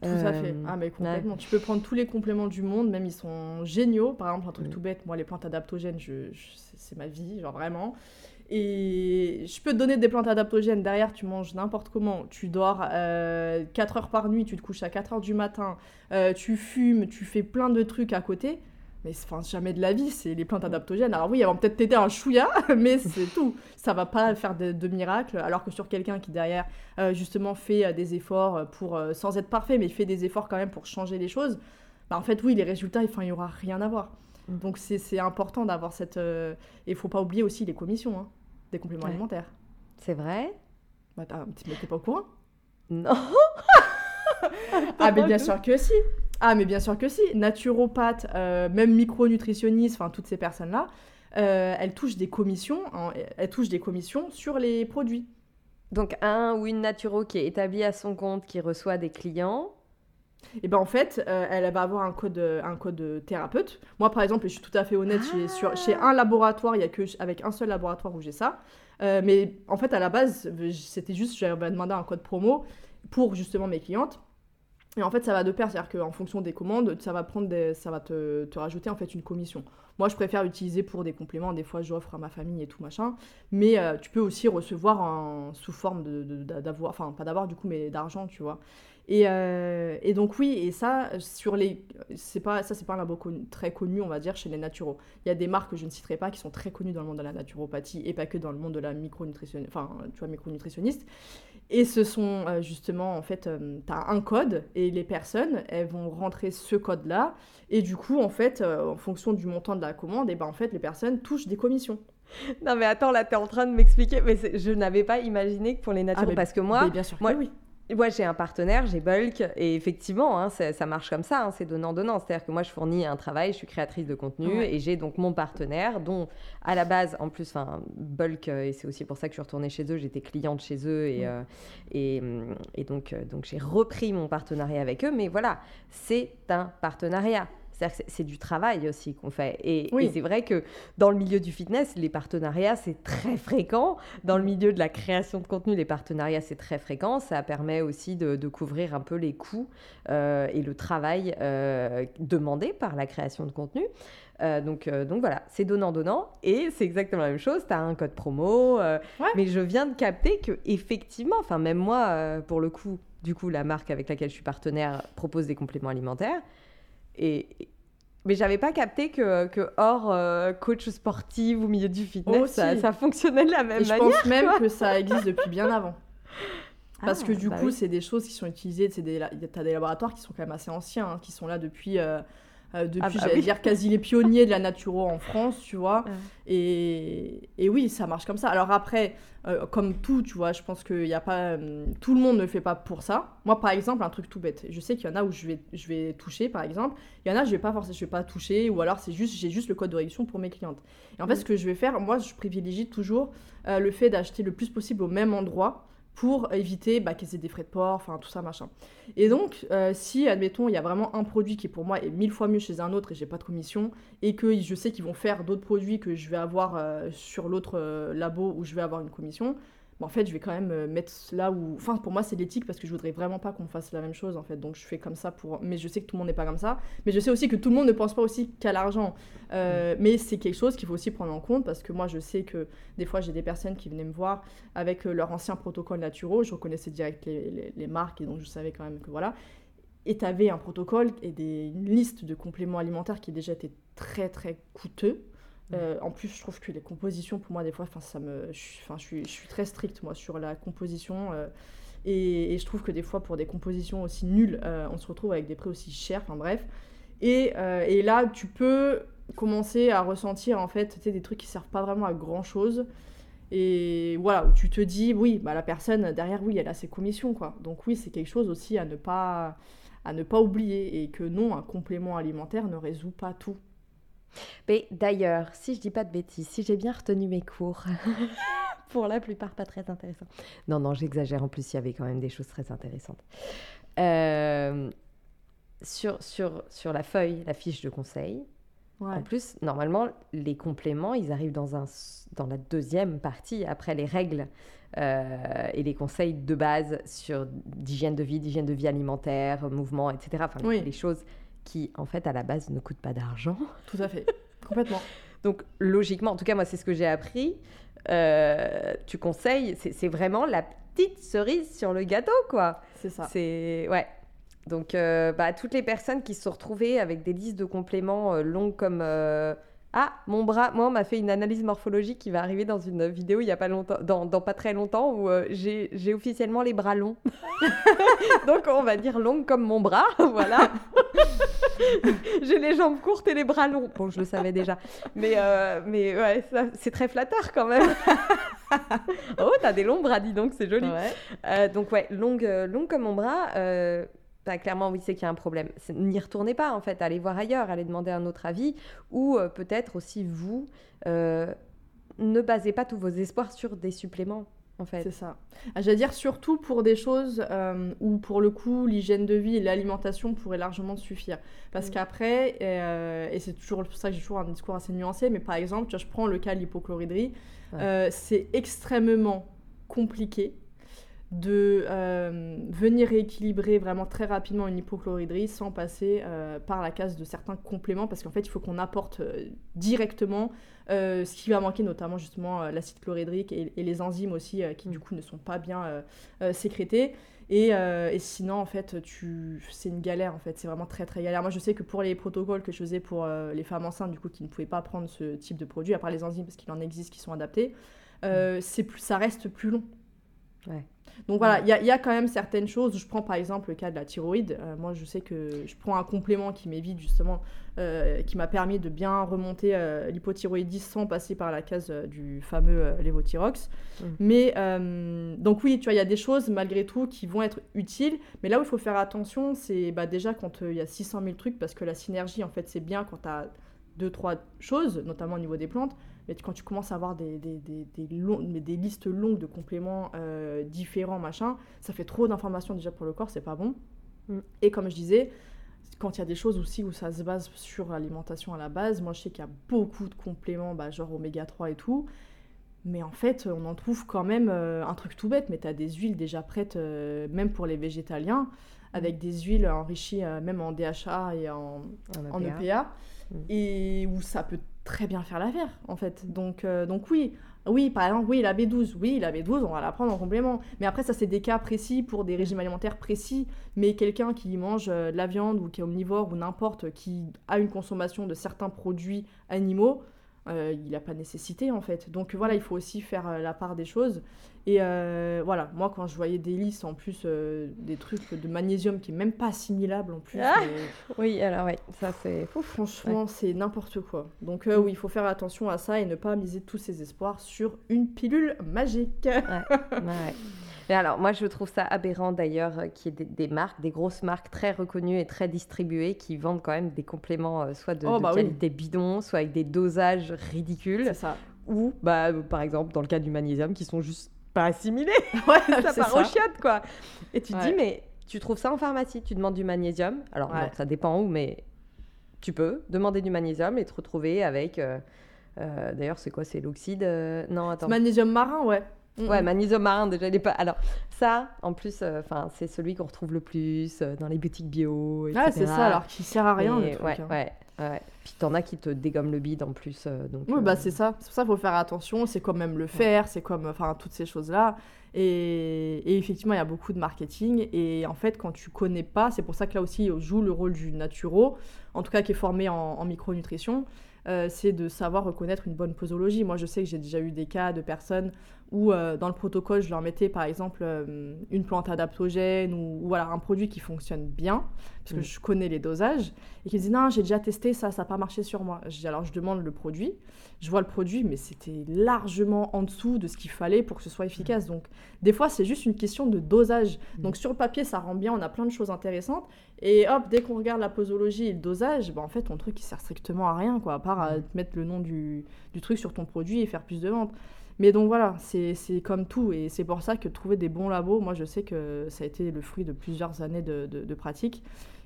Tout à fait. Ah, mais ouais. complètement. Tu peux prendre tous les compléments du monde, même ils sont géniaux. Par exemple, un truc Mm. tout bête, moi, les plantes adaptogènes, je, c'est ma vie, genre vraiment. Et je peux te donner des plantes adaptogènes. Derrière, tu manges n'importe comment. Tu dors 4 heures par nuit, tu te couches à 4 heures du matin, euh, tu fumes, tu fais plein de trucs à côté. Mais c'est- enfin, jamais de la vie, c'est les plantes adaptogènes. Alors oui, elles vont peut-être t'aider un chouïa, *laughs* mais c'est tout. Ça va pas faire de, de miracles. Alors que sur quelqu'un qui derrière, euh, justement, fait euh, des efforts pour, euh, sans être parfait, mais il fait des efforts quand même pour changer les choses, bah, en fait, oui, les résultats, il y aura rien à voir. Mm. Donc c'est c'est important d'avoir cette... euh, Et il faut pas oublier aussi les commissions, hein, des compléments Ouais. alimentaires. C'est vrai? Bah, t'es pas au courant Non. *laughs* Ah, mais bien sûr que si. Ah, mais bien sûr que si. Naturopathe, euh, même micronutritionniste, enfin toutes ces personnes-là, euh, elles touchent des commissions. hein, elles touchent des commissions sur les produits. Donc un ou une naturo qui est établi à son compte, qui reçoit des clients. Et ben en fait, euh, elle va avoir un code, un code thérapeute. Moi, par exemple, et je suis tout à fait honnête, j'ai sur- chez un laboratoire, il y a que avec un seul laboratoire où j'ai ça. Euh, mais en fait, à la base, c'était juste, j'avais demandé un code promo pour justement mes clientes. Et en fait, ça va de pair, c'est-à-dire qu'en fonction des commandes, ça va prendre, des- ça va te, te rajouter en fait une commission. Moi, je préfère utiliser pour des compléments. Des fois, j'offre à ma famille et tout machin. Mais euh, tu peux aussi recevoir en, sous forme de, de- d'avoir, enfin pas d'avoir du coup, mais d'argent, tu vois. Et, euh, et donc oui, et ça, sur les, c'est pas, ça c'est pas un labo connu- très connu, on va dire, chez les naturaux. Il y a des marques que je ne citerai pas qui sont très connues dans le monde de la naturopathie et pas que dans le monde de la micronutrition, enfin tu vois micronutritionniste. Et ce sont euh, justement en fait, tu as un code et les personnes elles vont rentrer ce code-là et du coup en fait, euh, en fonction du montant de la commande, et ben en fait les personnes touchent des commissions. Non mais attends, là tu es en train de m'expliquer, mais je n'avais pas imaginé que pour les naturaux, mais- parce que moi, bien sûr que moi- oui. Moi, j'ai un partenaire, j'ai Bulk, et effectivement, hein, ça, ça marche comme ça, hein, c'est donnant-donnant. C'est-à-dire que moi, je fournis un travail, je suis créatrice de contenu, Ouais. et j'ai donc mon partenaire, dont à la base, en plus, Bulk, euh, et c'est aussi pour ça que je suis retournée chez eux, j'étais cliente chez eux, et, Ouais. euh, et, hum, et donc, euh, donc j'ai repris mon partenariat avec eux, mais voilà, c'est un partenariat. C'est-à-dire que c'est- du travail aussi qu'on fait. Et, Oui. et c'est vrai que dans le milieu du fitness, les partenariats, c'est très fréquent. Dans le milieu de la création de contenu, les partenariats, c'est très fréquent. Ça permet aussi de, de couvrir un peu les coûts euh, et le travail euh, demandé par la création de contenu. Euh, donc, euh, donc voilà, c'est donnant-donnant. Et c'est exactement la même chose. Tu as un code promo. euh, Ouais. Mais je viens de capter que effectivement, enfin même moi, pour le coup, du coup, la marque avec laquelle je suis partenaire propose des compléments alimentaires. Et, mais j'avais pas capté que, que hors euh, coach sportif ou milieu du fitness, ça, ça fonctionnait de la même Et je manière. pense même que ça existe depuis bien avant. Parce Ah, que du bah coup, oui. c'est des choses qui sont utilisées. C'est des, t'as des laboratoires qui sont quand même assez anciens, hein, qui sont là depuis, euh, euh, depuis Ah bah j'allais oui. dire, quasi les pionniers de la naturo en France, tu vois. Ouais. Et, et oui, ça marche comme ça. Alors après, euh, comme tout, tu vois, je pense que y a pas, euh, tout le monde ne le fait pas pour ça. Moi, par exemple, un truc tout bête. Je sais qu'il y en a où je vais, je vais toucher, par exemple. Il y en a, je vais pas forcément, je vais pas toucher, ou alors c'est juste, j'ai juste le code de réduction pour mes clientes. Et en fait, Mm. ce que je vais faire, moi, je privilégie toujours le fait d'acheter le plus possible au même endroit pour éviter bah, qu'ils aient des frais de port, enfin tout ça machin. Et donc, euh, si, admettons, il y a vraiment un produit qui pour moi est mille fois mieux chez un autre et j'ai pas de commission, et que je sais qu'ils vont faire d'autres produits que je vais avoir euh, sur l'autre euh, labo où je vais avoir une commission, bah, en fait, je vais quand même euh, mettre là où... Enfin, pour moi, c'est l'éthique parce que je voudrais vraiment pas qu'on fasse la même chose, en fait. Donc, je fais comme ça pour... Mais je sais que tout le monde n'est pas comme ça. Mais je sais aussi que tout le monde ne pense pas aussi qu'à l'argent. Euh, Mais c'est quelque chose qu'il faut aussi prendre en compte parce que moi, je sais que des fois, j'ai des personnes qui venaient me voir avec euh, leur ancien protocole naturaux. Je reconnaissais direct les, les- les marques et donc je savais quand même que voilà. Et tu avais un protocole et des, une liste de compléments alimentaires qui déjà étaient très très coûteux. Euh, en plus, je trouve que les compositions, pour moi, des fois, ça me, je, je suis, je suis très stricte moi sur la composition. euh, et, je trouve que des fois, pour des compositions aussi nulles, euh, on se retrouve avec des prix aussi chers. Enfin bref. Et, là, tu peux commencer à ressentir en fait, des trucs qui servent pas vraiment à grand chose. Et voilà, où tu te dis, oui, bah, la personne derrière, oui, elle a ses commissions, quoi. Donc oui, c'est quelque chose aussi à ne pas à ne pas oublier et que non, un complément alimentaire ne résout pas tout. Mais d'ailleurs, si je dis pas de bêtises, si j'ai bien retenu mes cours, *laughs* pour la plupart pas très intéressants. Non, non, j'exagère. En plus, il y avait quand même des choses très intéressantes. Euh, sur, sur, sur la feuille, la fiche de conseil, Ouais. En plus, normalement, les compléments, ils arrivent dans, un, dans la deuxième partie, après les règles euh, et les conseils de base sur d'hygiène de vie, d'hygiène de vie alimentaire, mouvement, etc. Enfin, Oui. les choses qui, en fait, à la base, ne coûtent pas d'argent. *laughs* Tout à fait. Complètement. Donc, logiquement, en tout cas, moi, c'est ce que j'ai appris. Euh, tu conseilles, c'est c'est vraiment la petite cerise sur le gâteau, quoi. C'est ça. C'est ouais. Donc euh, bah, toutes les personnes qui se sont retrouvées avec des listes de compléments euh, longues comme euh, ah mon bras, moi on m'a fait une analyse morphologique qui va arriver dans une vidéo il y a pas longtemps, dans, dans pas très longtemps où euh, j'ai officiellement les bras longs. *laughs* Donc on va dire longues comme mon bras, *laughs* voilà. *laughs* j'ai les jambes courtes et les bras longs. Bon je le savais déjà, mais euh, mais ouais c'est très flatteur quand même. oh t'as des longs bras dis donc c'est joli. Ouais. Euh, donc ouais, longue, longue comme mon bras, bah, clairement oui c'est qu'il y a un problème. N'y retournez pas en fait, allez voir ailleurs, allez demander un autre avis, ou euh, peut-être aussi vous, euh, ne basez pas tous vos espoirs sur des suppléments en fait. C'est ça. Ah, J'allais dire surtout pour des choses euh, où pour le coup l'hygiène de vie et l'alimentation pourraient largement suffire. Parce Mm. qu'après, euh, et c'est toujours pour ça que j'ai toujours un discours assez nuancé, mais par exemple, tu vois, je prends le cas de l'hypochloridrie, Ouais. euh, c'est extrêmement compliqué de euh, venir rééquilibrer vraiment très rapidement une hypochloridrie sans passer euh, par la case de certains compléments parce qu'en fait il faut qu'on apporte euh, directement ce qui va manquer notamment justement l'acide chlorhydrique et, et les enzymes aussi qui Mm. du coup ne sont pas bien sécrétées. Et, et sinon en fait tu c'est une galère en fait. C'est vraiment très très galère. Moi je sais que pour les protocoles que je faisais pour les femmes enceintes du coup qui ne pouvaient pas prendre ce type de produit à part les enzymes parce qu'il en existe qui sont adaptés euh, c'est plus ça reste plus long Ouais. donc voilà, il y, a- il y a quand même certaines choses. Je prends par exemple le cas de la thyroïde. Euh, moi, je sais que je prends un complément qui m'évite justement, euh, qui m'a permis de bien remonter euh, l'hypothyroïdisme sans passer par la case du fameux lévothyrox. Mm. Mais donc oui, tu vois, il y a des choses malgré tout qui vont être utiles. Mais là où il faut faire attention, c'est bah, déjà quand il y a 600 000 trucs, parce que la synergie, en fait, c'est bien quand tu as deux, trois choses, notamment au niveau des plantes. Mais quand tu commences à avoir des, des, des, des longs- mais des listes longues de compléments euh, différents, machin, ça fait trop d'informations déjà pour le corps, c'est pas bon. Mm. Et comme je disais, quand il y a des choses aussi où ça se base sur l'alimentation à la base, moi je sais qu'il y a beaucoup de compléments, bah, genre oméga 3 et tout. Mais en fait, on en trouve quand même euh, un truc tout bête, mais tu as des huiles déjà prêtes, euh, même pour les végétaliens, avec des huiles enrichies euh, même en DHA et en, En en EPA. EPA Mm. et où ça peut très bien faire l'affaire en fait. Donc, euh, oui, oui, par exemple, oui, la B12, oui, la B12, on va la prendre en complément. Mais après, ça, c'est des cas précis pour des régimes alimentaires précis. Mais quelqu'un qui mange euh, de la viande ou qui est omnivore ou n'importe, qui a une consommation de certains produits animaux, euh, il n'a pas nécessité en fait. Donc voilà, il faut aussi faire euh, la part des choses. Et euh, voilà, moi quand je voyais des listes en plus, euh, des trucs de magnésium qui est même pas assimilable en plus, Ah mais *laughs* Oui, alors ouais, ça c'est franchement c'est n'importe quoi. Donc oui, il faut faire attention à ça et ne pas miser tous ses espoirs sur une pilule magique. Ouais. *laughs* Mais alors, moi, je trouve ça aberrant d'ailleurs euh, qu'il y ait des, des marques, des grosses marques très reconnues et très distribuées qui vendent quand même des compléments euh, soit de, Oh, de bah oui. qualité bidon, soit avec des dosages ridicules, C'est ça. ou, bah, par exemple, dans le cas du magnésium, qui sont juste pas assimilés. *laughs* Ouais, ça part ça. aux chiottes, quoi. Et tu te dis, mais tu trouves ça en pharmacie, tu demandes du magnésium? Alors, Ouais. ça dépend où, mais tu peux demander du magnésium et te retrouver avec. euh, euh, D'ailleurs, c'est quoi? C'est l'oxyde euh, Non, attends. Magnésium marin, ouais. Mm, Ouais, mm. magnésium marin, déjà, il est pas. Alors, ça, en plus, euh, c'est celui qu'on retrouve le plus euh, dans les boutiques bio. Etc. Ah, c'est ça, alors qu'il sert à rien le truc. ouais, hein. ouais, ouais. Puis t'en as qui te dégomment le bide en plus. euh, donc, Oui, bah c'est ça. C'est pour ça qu'il faut faire attention. C'est comme même le fer, c'est comme enfin toutes ces choses-là. Et, et effectivement, il y a beaucoup de marketing. Et en fait, quand tu connais pas, c'est pour ça que là aussi on joue le rôle du naturo, en tout cas qui est formé en, en micronutrition. euh, c'est de savoir reconnaître une bonne posologie. Moi, je sais que j'ai déjà eu des cas de personnes où, euh, dans le protocole, je leur mettais par exemple euh, une plante adaptogène ou, ou voilà, un produit qui fonctionne bien, parce que Mm. je connais les dosages, et qui me disaient non, j'ai déjà testé ça, ça n'a pas marché sur moi. Je dis alors, je demande le produit, je vois le produit, mais c'était largement en dessous de ce qu'il fallait pour que ce soit efficace. Donc, des fois, c'est juste une question de dosage. Mm. Donc, sur le papier, ça rend bien, on a plein de choses intéressantes. Et hop, dès qu'on regarde la posologie et le dosage, bah, en fait, ton truc, il sert strictement à rien, quoi, à part à Mm. te mettre le nom du, du truc sur ton produit et faire plus de ventes. Mais donc voilà, c'est c'est comme tout. Et c'est pour ça que trouver des bons labos, moi, je sais que ça a été le fruit de plusieurs années de, de- de pratique.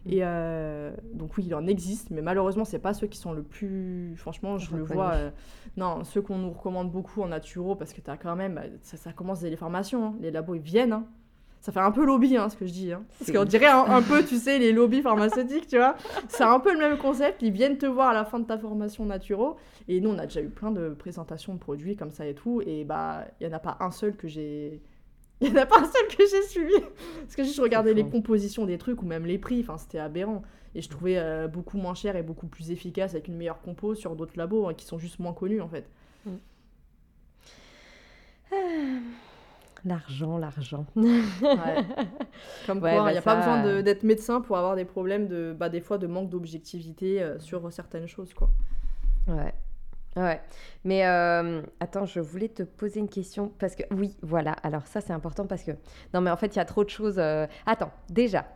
Et euh, donc oui, il en existe, mais malheureusement, c'est pas ceux qui sont le plus... Franchement, je le vois... euh, Non, ceux qu'on nous recommande beaucoup en naturo, parce que t'as quand même... Ça, ça commence dès les formations, hein. les labos, ils viennent. hein. Ça fait un peu lobby, hein, ce que je dis. hein. Parce qu'on dirait un, un peu, tu sais, les lobbies pharmaceutiques, tu vois. C'est un peu le même concept. Ils viennent te voir à la fin de ta formation naturo. Et nous, on a déjà eu plein de présentations de produits comme ça et tout. Et bah, il n'y en a pas un seul que j'ai... Il n'y en a pas un seul que j'ai suivi. Parce que juste, je regardais les compositions des trucs ou même les prix. Enfin, c'était aberrant. Et je trouvais euh, beaucoup moins cher et beaucoup plus efficace avec une meilleure compo sur d'autres labos hein, qui sont juste moins connus, en fait. L'argent, l'argent. Ouais. *laughs* Comme Ouais, quoi, il bah n'y a pas besoin euh. d'être médecin pour avoir des problèmes de, bah, des fois, de manque d'objectivité euh, sur certaines choses, quoi. Ouais. Ouais. Mais euh, attends, je voulais te poser une question parce que oui, voilà. Alors ça, c'est important parce que non, mais en fait, il y a trop de choses. euh, Attends, déjà,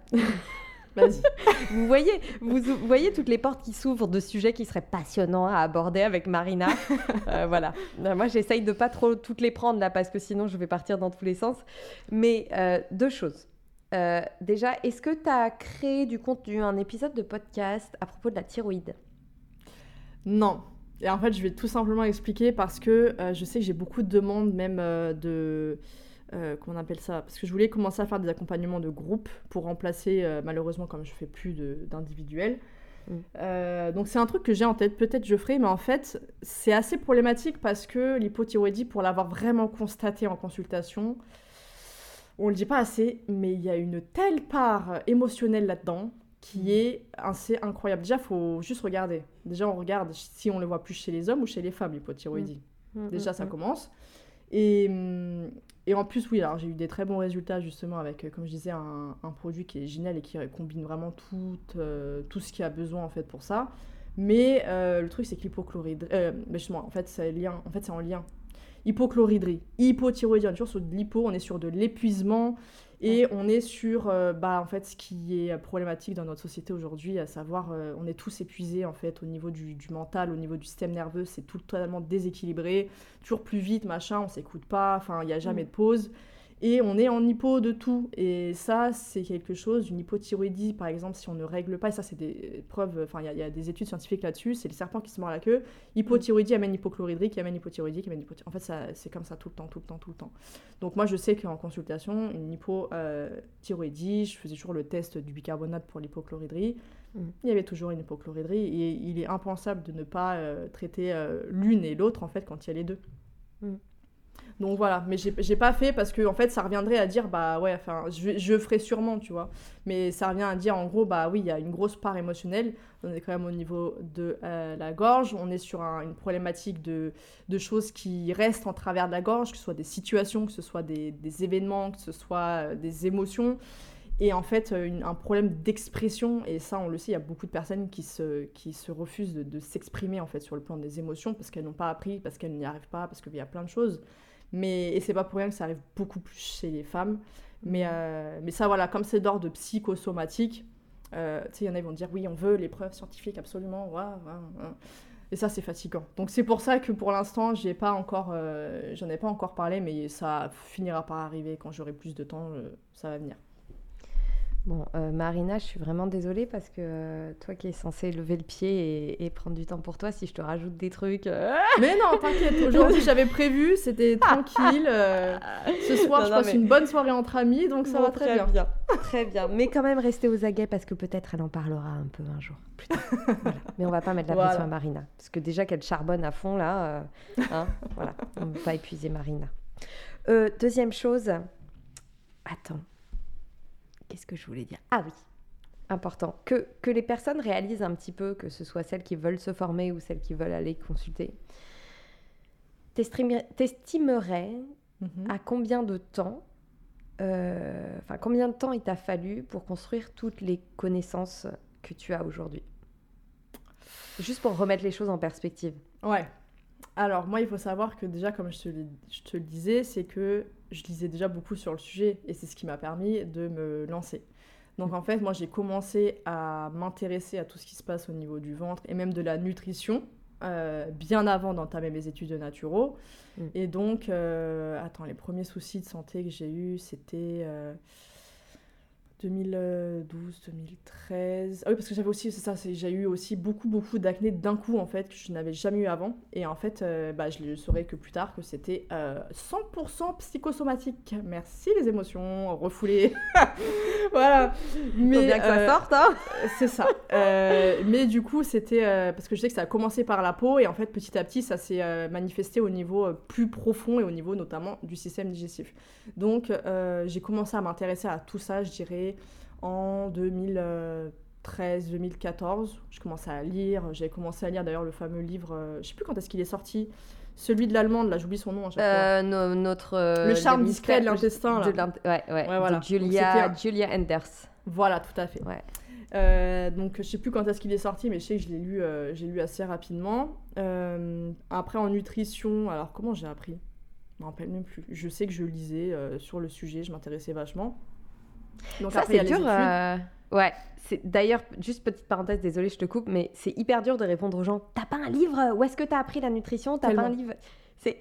Vous voyez, vous, voyez toutes les portes qui s'ouvrent de sujets qui seraient passionnants à aborder avec Marina. Euh, voilà. Euh, Moi, j'essaye de pas trop toutes les prendre là parce que sinon, je vais partir dans tous les sens. Mais euh, deux choses. Déjà, est-ce que tu as créé du contenu, un épisode de podcast à propos de la thyroïde? Non. Et en fait, je vais tout simplement expliquer parce que je sais que j'ai beaucoup de demandes, même de. Euh, comment on appelle ça Parce que je voulais commencer à faire des accompagnements de groupe pour remplacer, euh, malheureusement, comme je fais plus d'individuels. Mm. Euh, donc c'est un truc que j'ai en tête, peut-être je ferai, mais en fait c'est assez problématique parce que l'hypothyroïdie, pour l'avoir vraiment constaté en consultation, on le dit pas assez, mais il y a une telle part émotionnelle là-dedans qui Mm. est assez incroyable. Déjà, faut juste regarder. Déjà, on regarde si on le voit plus chez les hommes ou chez les femmes, l'hypothyroïdie. Déjà, ça commence. Et, hum, et en plus, oui, alors j'ai eu des très bons résultats justement avec, euh, comme je disais, un, produit qui est génial et qui combine vraiment tout, euh, tout ce qu'il y a besoin en fait pour ça. Mais euh, le truc, c'est que l'hypochlorhydrie, mais justement, en fait, c'est en fait, en lien. Hypochlorhydrie, hypothyroïdie, on est toujours sur de l'hypo, on est sur de l'épuisement et on est sur, euh, bah, en fait, ce qui est problématique dans notre société aujourd'hui, à savoir, euh, on est tous épuisés en fait au niveau du, du mental, au niveau du système nerveux, c'est tout totalement déséquilibré toujours plus vite, machin, on s'écoute pas, enfin, il n'y a jamais Mm. de pause. Et on est en hypo de tout. Et ça, c'est quelque chose, une hypothyroïdie, par exemple, si on ne règle pas, et ça, c'est des preuves, enfin, il y, a- il y a des études scientifiques là-dessus, c'est le serpent qui se mord la queue. Hypothyroïdie amène hypochloridrie, qui amène hypothyroïdie, qui amène hypothyroïdie. En fait, ça- c'est comme ça tout le temps, tout le temps, tout le temps. Donc, moi, je sais qu'en consultation, une hypothyroïdie, je faisais toujours le test du bicarbonate pour l'hypochloridrie. Mm. Il y avait toujours une hypochloridrie et il est impensable de ne pas euh, traiter euh, l'une et l'autre, en fait, quand il y a les deux. Mm. Donc voilà, mais j'ai pas fait parce que en fait ça reviendrait à dire bah ouais, enfin je, je ferai sûrement, tu vois. Mais ça revient à dire en gros bah oui, il y a une grosse part émotionnelle. On est quand même au niveau de euh, la gorge, on est sur un- une problématique de, de choses qui restent en travers de la gorge, que ce soit des situations, que ce soit des, événements, que ce soit euh, des émotions. Et en fait, euh, un problème d'expression, et ça on le sait, il y a beaucoup de personnes qui se, qui se refusent de, de s'exprimer en fait sur le plan des émotions parce qu'elles n'ont pas appris, parce qu'elles n'y arrivent pas, parce qu'il y a plein de choses. Mais, et c'est pas pour rien que ça arrive beaucoup plus chez les femmes. Mais, euh, mais ça, voilà, comme c'est d'ordre psychosomatique, euh, il y en a qui vont dire oui, on veut les preuves scientifiques, absolument. Et ça, c'est fatigant. Donc c'est pour ça que pour l'instant, j'ai pas encore, euh, j'en ai pas encore parlé, mais ça finira par arriver quand j'aurai plus de temps, euh, ça va venir. Bon, euh, Marina, je suis vraiment désolée parce que euh, toi qui es censée lever le pied et, et prendre du temps pour toi, si je te rajoute des trucs. euh, Mais non, t'inquiète. Aujourd'hui, j'avais prévu, c'était *laughs* tranquille. ce soir, Non, je non, passe mais- une bonne soirée entre amis, donc ça Bon, va très, bien. Très bien. Mais quand même, restez aux aguets parce que peut-être elle en parlera un peu un jour. Plus tard. Voilà. Mais on va pas mettre la Voilà. pression à Marina. Parce que déjà qu'elle charbonne à fond là, hein, voilà. On ne veut pas épuiser Marina. Deuxième chose. Attends. Qu'est-ce que je voulais dire? Ah oui. Important. Que, que les personnes réalisent un petit peu, que ce soit celles qui veulent se former ou celles qui veulent aller consulter. T'estimerais Mhm. à combien de temps, euh, enfin combien de temps il t'a fallu pour construire toutes les connaissances que tu as aujourd'hui? Juste pour remettre les choses en perspective. Ouais. Alors, moi, il faut savoir que déjà, comme je te, l'ai- je te le disais, c'est que je lisais déjà beaucoup sur le sujet et c'est ce qui m'a permis de me lancer. Donc, en fait, moi, j'ai commencé à m'intéresser à tout ce qui se passe au niveau du ventre et même de la nutrition euh, bien avant d'entamer mes études de naturo. Mm. Et donc, euh, attends, les premiers soucis de santé que j'ai eus, c'était euh, 2012, 2013. Ah oui, parce que j'avais aussi, c'est ça, j'ai eu aussi beaucoup, beaucoup d'acné d'un coup, en fait, que je n'avais jamais eu avant. Et en fait, euh, bah, je le saurais que plus tard que c'était euh, 100% psychosomatique. Merci les émotions refoulées. *laughs* voilà. Mais bien que ça euh, sorte, hein c'est ça. Euh, mais du coup, c'était euh, parce que je sais que ça a commencé par la peau et en fait, petit à petit, ça s'est euh, manifesté au niveau euh, plus profond et au niveau notamment du système digestif. Donc, euh, j'ai commencé à m'intéresser à tout ça, je dirais, en 2013-2014. Je commençais à lire. J'ai commencé à lire d'ailleurs le fameux livre, euh, je sais plus quand est-ce qu'il est sorti, celui de l'allemande, là, j'oublie son nom à chaque fois. Euh, no- notre euh, Le charme discret de l'intestin, Ouais, ouais. Ouais, voilà. Julia, Donc, Julia Enders. Voilà, tout à fait. Ouais. Euh, donc je sais plus quand est-ce qu'il est sorti, mais je sais que je l'ai lu, euh, j'ai lu assez rapidement. Euh, après en nutrition, alors comment j'ai appris? Je me rappelle même plus. Je sais que je lisais sur le sujet, je m'intéressais vachement. Donc Ça, c'est dur. euh, Ouais, c'est d'ailleurs, juste petite parenthèse, désolée, je te coupe, mais c'est hyper dur de répondre aux gens T'as pas un livre? Où est-ce que t'as appris la nutrition? T'as pas un livre? C'est.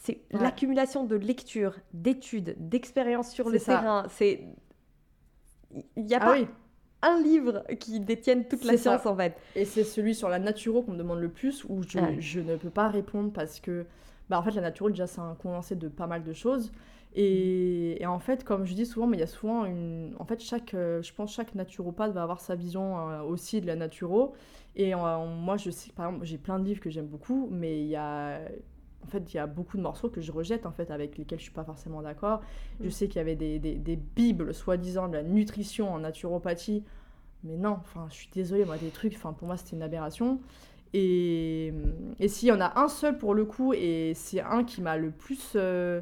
C'est Ouais. l'accumulation de lectures, d'études, d'expériences sur le ça. terrain. C'est. Il n'y a Ah pas oui, un livre qui détienne toute la ça. science en fait. et c'est celui sur la naturo qu'on me demande le plus où je, Ouais. je ne peux pas répondre parce que bah, en fait la naturo déjà c'est un condensé de pas mal de choses. Et, et en fait, comme je dis souvent, mais il y a souvent une. En fait, chaque, euh, je pense chaque naturopathe va avoir sa vision euh, aussi de la naturo. Et euh, moi, je sais, par exemple, j'ai plein de livres que j'aime beaucoup, mais il y a. En fait, il y a beaucoup de morceaux que je rejette, en fait, avec lesquels je suis pas forcément d'accord. Je Mm. sais qu'il y avait des, des, des bibles, soi-disant, de la nutrition en naturopathie. Mais non, enfin, je suis désolée, moi, des trucs, enfin, pour moi, c'était une aberration. Et, et s'il y en a un seul pour le coup, et c'est un qui m'a le plus euh,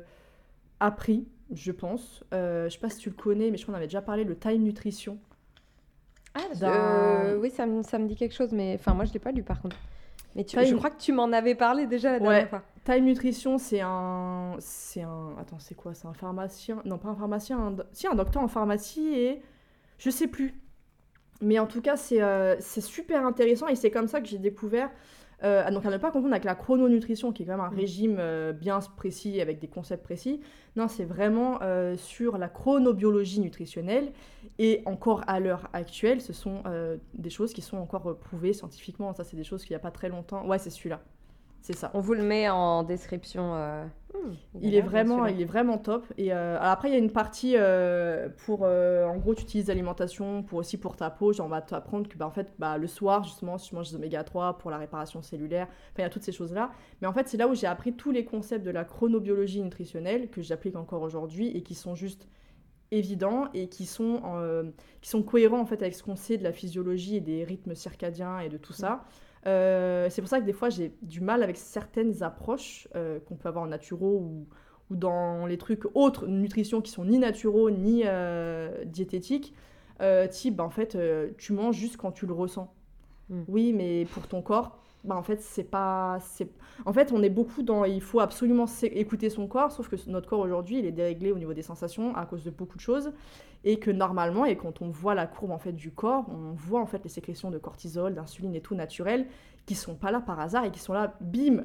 appris, je pense. Euh, je sais pas si tu le connais, mais je crois qu'on avait déjà parlé, le Time Nutrition. Ah, D'un- oui, ça me, ça me dit quelque chose, mais enfin, moi je l'ai pas lu par contre. Mais tu, Pas je crois que tu m'en avais parlé déjà la Ouais. dernière fois. Time Nutrition, c'est un. C'est un. Attends, c'est quoi C'est un pharmacien. Non, pas un pharmacien. Un... Si, un docteur en pharmacie et. Je sais plus. Mais en tout cas, c'est euh, c'est super intéressant et c'est comme ça que j'ai découvert. Euh, donc, à ne pas confondre avec la chrononutrition, qui est quand même un Mm. régime euh, bien précis avec des concepts précis. Non, c'est vraiment euh, sur la chronobiologie nutritionnelle. Et encore à l'heure actuelle, ce sont des choses qui sont encore prouvées scientifiquement. Ça, c'est des choses qu'il n'y a pas très longtemps. Ouais, c'est celui-là. C'est ça. On vous le met en description. euh. Hmm, Il est vraiment, il est vraiment top. Et euh, après, il y a une partie euh, pour, en gros, tu utilises l'alimentation pour aussi pour ta peau. Genre, on va t'apprendre que, bah, en fait, bah, le soir, justement, si tu manges des oméga 3 pour la réparation cellulaire. Enfin, il y a toutes ces choses-là. Mais en fait, c'est là où j'ai appris tous les concepts de la chronobiologie nutritionnelle que j'applique encore aujourd'hui et qui sont juste évidents et qui sont, qui sont cohérents en fait avec ce qu'on sait de la physiologie et des rythmes circadiens et de tout ça. Euh, c'est pour ça que des fois j'ai du mal avec certaines approches euh, qu'on peut avoir en naturo ou, ou dans les trucs autres nutrition qui sont ni naturaux ni euh, diététiques. Type, bah, en fait, tu manges juste quand tu le ressens. Mm. Oui, mais pour ton corps, bah, en fait, c'est pas. En fait, on est beaucoup dans. Il faut absolument écouter son corps, sauf que notre corps aujourd'hui, il est déréglé au niveau des sensations à cause de beaucoup de choses. Et que normalement, et quand on voit la courbe en fait, du corps, on voit en fait les sécrétions de cortisol, d'insuline et tout naturelles qui sont pas là par hasard et qui sont là, bim,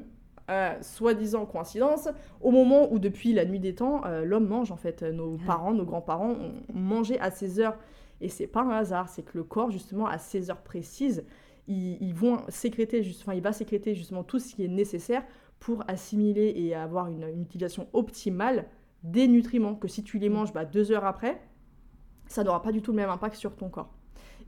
euh, soi-disant coïncidence, au moment où depuis la nuit des temps, euh, l'homme mange en fait. Nos Ah. parents, nos grands-parents ont ont mangé à ces heures. Et c'est pas un hasard, c'est que le corps, justement, à ces heures précises, ils, ils vont sécréter, juste, enfin, il va sécréter justement tout ce qui est nécessaire pour assimiler et avoir une, une utilisation optimale des nutriments. Que si tu les manges bah, deux heures après, ça n'aura pas du tout le même impact sur ton corps.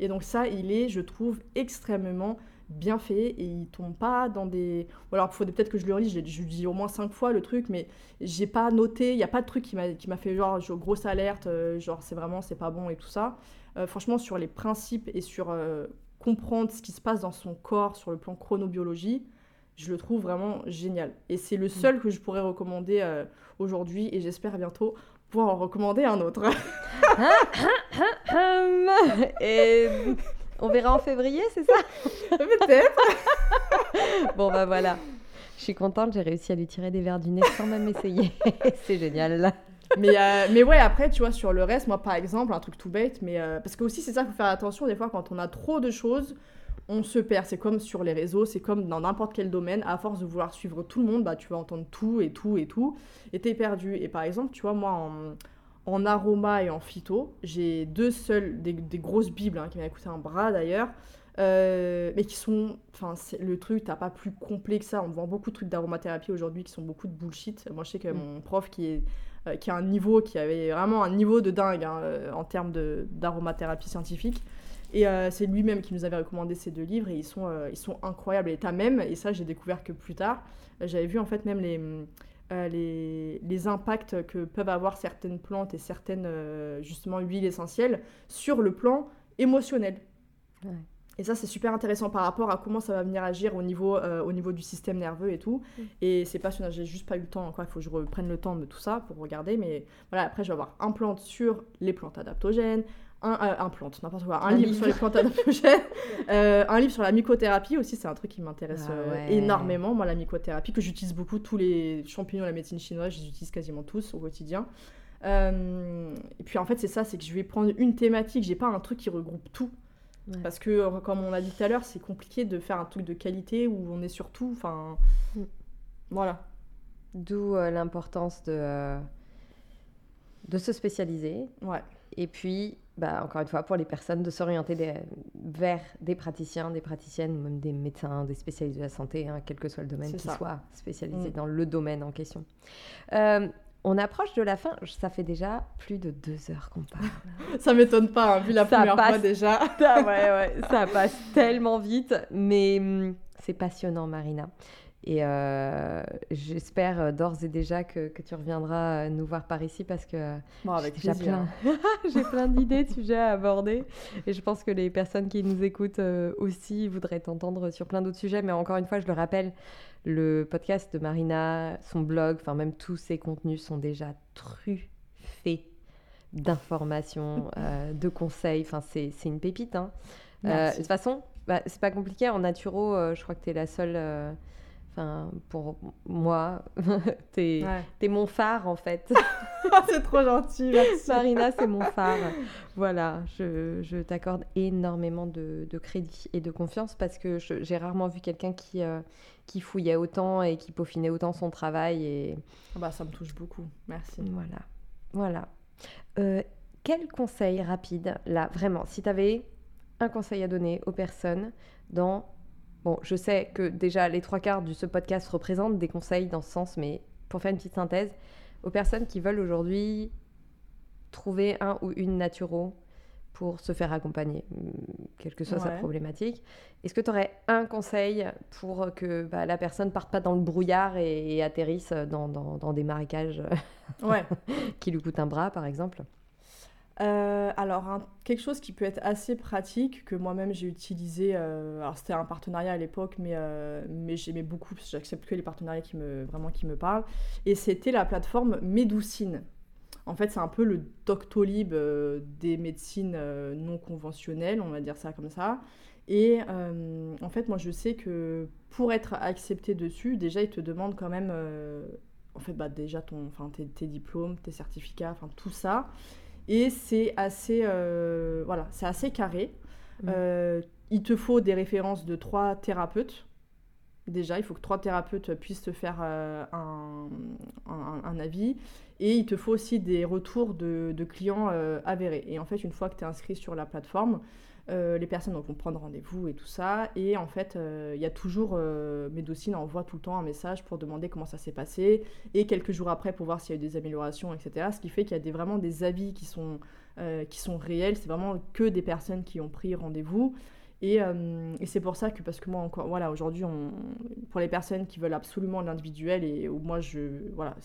Et donc ça, il est, je trouve, extrêmement bien fait et il tombe pas dans des... Ou alors, il faut peut-être que je le relis, je le dis au moins cinq fois le truc, mais j'ai pas noté, il n'y a pas de truc qui m'a fait genre, genre, grosse alerte, euh, genre c'est vraiment, c'est pas bon et tout ça. Euh, franchement, sur les principes et sur euh, comprendre ce qui se passe dans son corps sur le plan chronobiologie, je le trouve vraiment génial. Et c'est le seul que je pourrais recommander euh, aujourd'hui et j'espère bientôt pouvoir en recommander un autre. *laughs* Et on verra en février, c'est ça? Peut-être. *laughs* Bon bah voilà. Je suis contente, j'ai réussi à lui tirer des verres du nez sans même essayer. *laughs* c'est génial. Mais, euh, mais ouais, après, tu vois, sur le reste, moi, par exemple, un truc tout bête, mais euh, parce que aussi, c'est ça qu'il faut faire attention, des fois, quand on a trop de choses, on se perd. C'est comme sur les réseaux, c'est comme dans n'importe quel domaine. À force de vouloir suivre tout le monde, bah, tu vas entendre tout et tout et tout, et t'es perdu. Et par exemple, tu vois, moi, en, en aroma et en phyto. J'ai deux seules, des, des grosses bibles hein, qui m'avaient coûté un bras d'ailleurs. Euh, mais qui sont, enfin, le truc, t'as pas plus complet que ça. On vend beaucoup de trucs d'aromathérapie aujourd'hui qui sont beaucoup de bullshit. Moi, je sais que Mm. mon prof qui est euh, qui a un niveau, qui avait vraiment un niveau de dingue hein, euh, en termes d'aromathérapie scientifique. Et euh, c'est lui-même qui nous avait recommandé ces deux livres et ils sont, ils sont incroyables. Et t'as même, et ça j'ai découvert que plus tard, j'avais vu en fait même les, les, impacts que peuvent avoir certaines plantes et certaines justement huiles essentielles sur le plan émotionnel. Et ça, c'est super intéressant par rapport à comment ça va venir agir au niveau, euh, au niveau du système nerveux et tout. Mm. Et c'est passionnant. J'ai juste pas eu le temps. quoi. Il faut que je reprenne le temps de tout ça pour regarder. Mais voilà, après, je vais avoir un plante sur les plantes adaptogènes, un, euh, un plante, n'importe quoi, un, Un livre, livre. sur les plantes adaptogènes, *laughs* euh, un livre sur la mycothérapie aussi. C'est un truc qui m'intéresse Ah ouais. énormément. Moi, la mycothérapie, que j'utilise beaucoup. Tous les champignons de la médecine chinoise, je les utilise quasiment tous au quotidien. Et puis en fait, c'est ça, c'est que je vais prendre une thématique. J'ai pas un truc qui regroupe tout. Ouais. Parce que, euh, comme on a dit tout à l'heure, c'est compliqué de faire un truc de qualité où on est sur tout. Enfin, Mm. voilà. D'où euh, l'importance de, euh, de se spécialiser. Ouais. Et puis, bah, encore une fois, pour les personnes, de s'orienter vers des praticiens, des praticiennes, même des médecins, des spécialistes de la santé, hein, quel que soit le domaine, qui ça. soit spécialisé Mm. dans le domaine en question. Euh, on approche de la fin. Ça fait déjà plus de deux heures qu'on parle. *laughs* Ça m'étonne pas, hein, vu la Ça première fois passe. déjà. *laughs* Ah ouais, ouais, ça passe tellement vite, mais hum, c'est passionnant, Marina. Et euh, j'espère euh, d'ores et déjà que, que tu reviendras euh, nous voir par ici parce que Bon, j'ai déjà plein, *laughs* j'ai plein d'idées de sujets à aborder. Et je pense que les personnes qui nous écoutent aussi voudraient t'entendre sur plein d'autres sujets. Mais encore une fois, je le rappelle, le podcast de Marina, son blog, enfin même tous ses contenus sont déjà truffés d'informations, *laughs* euh, de conseils. Enfin, c'est une pépite. Hein. Euh, de toute façon, bah, c'est pas compliqué. En naturo, euh, je crois que tu es la seule. Enfin, pour moi, *laughs* t'es Ouais. es mon phare en fait. *laughs* c'est trop gentil, merci. Marina, c'est mon phare. Voilà, je, je t'accorde énormément de, de crédit et de confiance parce que j'ai rarement vu quelqu'un qui, euh, qui fouillait autant et qui peaufinait autant son travail. Et Bah, ça me touche beaucoup. Merci. voilà. Voilà. Euh, quel conseil rapide, là, vraiment, si tu avais un conseil à donner aux personnes dans. Bon, je sais que déjà les trois quarts de ce podcast représentent des conseils dans ce sens, mais pour faire une petite synthèse, aux personnes qui veulent aujourd'hui trouver un ou une naturo pour se faire accompagner, hum, quelle que soit sa problématique. Est-ce que tu aurais un conseil pour que bah, la personne parte pas dans le brouillard et, et atterrisse dans, dans- dans des marécages Ouais. *laughs* qui lui coûtent un bras, par exemple? Euh, alors, quelque chose qui peut être assez pratique, que moi-même j'ai utilisé, euh, alors c'était un partenariat à l'époque, mais, euh, mais j'aimais beaucoup, parce que j'accepte que les partenariats qui me, vraiment qui me parlent, et c'était la plateforme Medoucine. En fait, c'est un peu le Doctolib euh, des médecines non conventionnelles, on va dire ça comme ça. Et en fait, moi je sais que pour être accepté dessus, déjà ils te demandent quand même, en fait, bah, déjà ton, tes, tes diplômes, tes certificats, enfin tout ça. Et c'est assez, euh, voilà, c'est assez carré. Mhm. Euh, il te faut des références de trois thérapeutes. Déjà, il faut que trois thérapeutes puissent te faire euh, un, un- un avis. Et il te faut aussi des retours de, de clients avérés. Et en fait, une fois que tu es inscrit sur la plateforme, euh, les personnes vont prendre rendez-vous et tout ça. Et en fait, euh, il y a toujours, euh, Médocine envoie tout le temps un message pour demander comment ça s'est passé. Et quelques jours après, pour voir s'il y a eu des améliorations, etc. Ce qui fait qu'il y a des, vraiment des avis qui sont, euh, qui sont réels. C'est vraiment que des personnes qui ont pris rendez-vous. Et, c'est pour ça que, parce que moi, encore, voilà, aujourd'hui, pour les personnes qui veulent absolument l'individuel, et moi, je, voilà,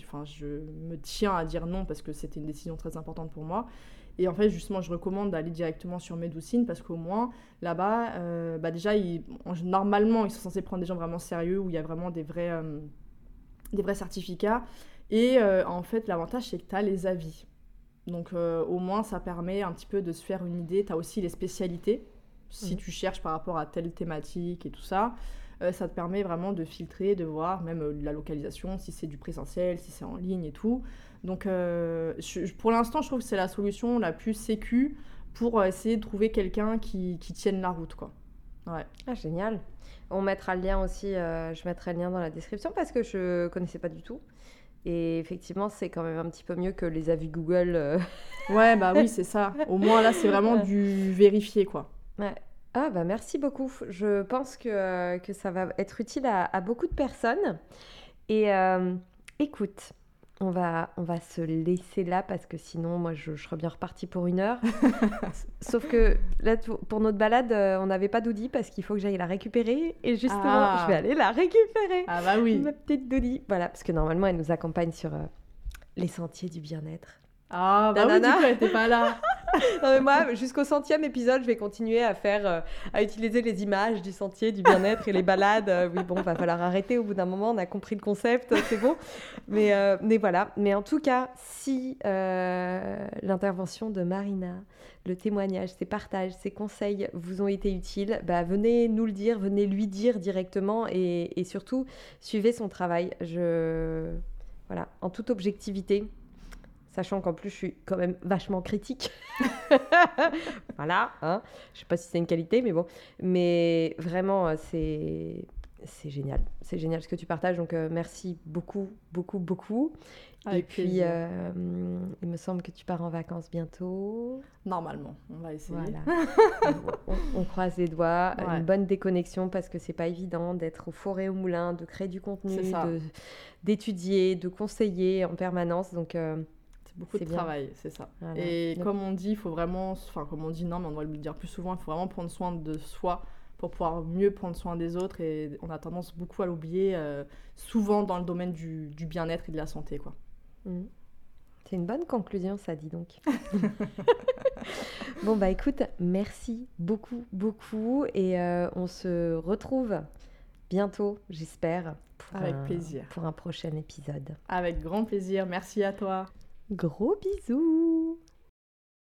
enfin, je me tiens à dire non parce que c'était une décision très importante pour moi. Et en fait, justement, je recommande d'aller directement sur Medoucine parce qu'au moins, là-bas, euh, bah déjà, ils- normalement, ils sont censés prendre des gens vraiment sérieux où il y a vraiment des vrais, euh, des vrais certificats. Et euh, en fait, l'avantage, c'est que tu as les avis. Donc, au moins, ça permet un petit peu de se faire une idée. Tu as aussi les spécialités si Mhm. tu cherches par rapport à telle thématique et tout ça. Euh, ça te permet vraiment de filtrer, de voir même euh, la localisation, si c'est du présentiel, si c'est en ligne et tout. Donc euh, je- pour l'instant, je trouve que c'est la solution la plus sécu pour essayer de trouver quelqu'un qui, qui tienne la route. Quoi. Ouais. Ah, génial. On mettra le lien aussi, euh, je mettrai le lien dans la description parce que je connaissais pas du tout. Et effectivement, c'est quand même un petit peu mieux que les avis Google. euh. Ouais, bah oui, *laughs* c'est ça. Au moins là, c'est vraiment du vérifié, quoi. Ouais. Ah bah merci beaucoup. Je pense que, euh, que ça va être utile à, à beaucoup de personnes. Et euh, écoute, on va, on va se laisser là parce que sinon, moi, je, je serais bien repartie pour une heure. *laughs* Sauf que là, pour notre balade, euh, on n'avait pas d'Audi parce qu'il faut que j'aille la récupérer. Et justement, Ah. je vais aller la récupérer. Ah bah oui. Ma petite Doudi. Voilà, parce que normalement, elle nous accompagne sur euh, les sentiers du bien-être. Ah bah oui, elle était pas là. *laughs* Non, mais moi, jusqu'au centième épisode, je vais continuer à faire, euh, à utiliser les images du sentier, du bien-être et les balades. Euh, oui, bon, va falloir arrêter au bout d'un moment. On a compris le concept, c'est bon. Mais, euh, mais voilà. Mais en tout cas, si euh, l'intervention de Marina, le témoignage, ses partages, ses conseils vous ont été utiles, bah, venez nous le dire, venez lui dire directement et, et surtout suivez son travail. Je voilà, en toute objectivité. Sachant qu'en plus, je suis quand même vachement critique. *laughs* voilà, hein. je sais pas si c'est une qualité, mais bon. Mais vraiment, euh, c'est c'est génial. C'est génial ce que tu partages. Donc, euh, merci beaucoup, beaucoup, beaucoup. Avec Et puis, euh, il me semble que tu pars en vacances bientôt. Normalement, on va essayer. Voilà. *laughs* on, on croise les doigts. Ouais. Une bonne déconnexion parce que c'est pas évident d'être au forêt au moulin, de créer du contenu, de- d'étudier, de conseiller en permanence. Donc, euh, beaucoup de bien. travail, c'est ça. Voilà. Et Donc- comme on dit, il faut vraiment, enfin comme on dit non, mais on doit le dire plus souvent, il faut vraiment prendre soin de soi pour pouvoir mieux prendre soin des autres. Et on a tendance beaucoup à l'oublier, euh, souvent dans le domaine du, du bien-être et de la santé, quoi. Mm. C'est une bonne conclusion, ça dit donc. *laughs* bon, bah écoute, merci beaucoup, beaucoup. Et euh, on se retrouve bientôt, j'espère, Avec un- plaisir. pour un prochain épisode. Avec grand plaisir. Merci à toi. Gros bisous.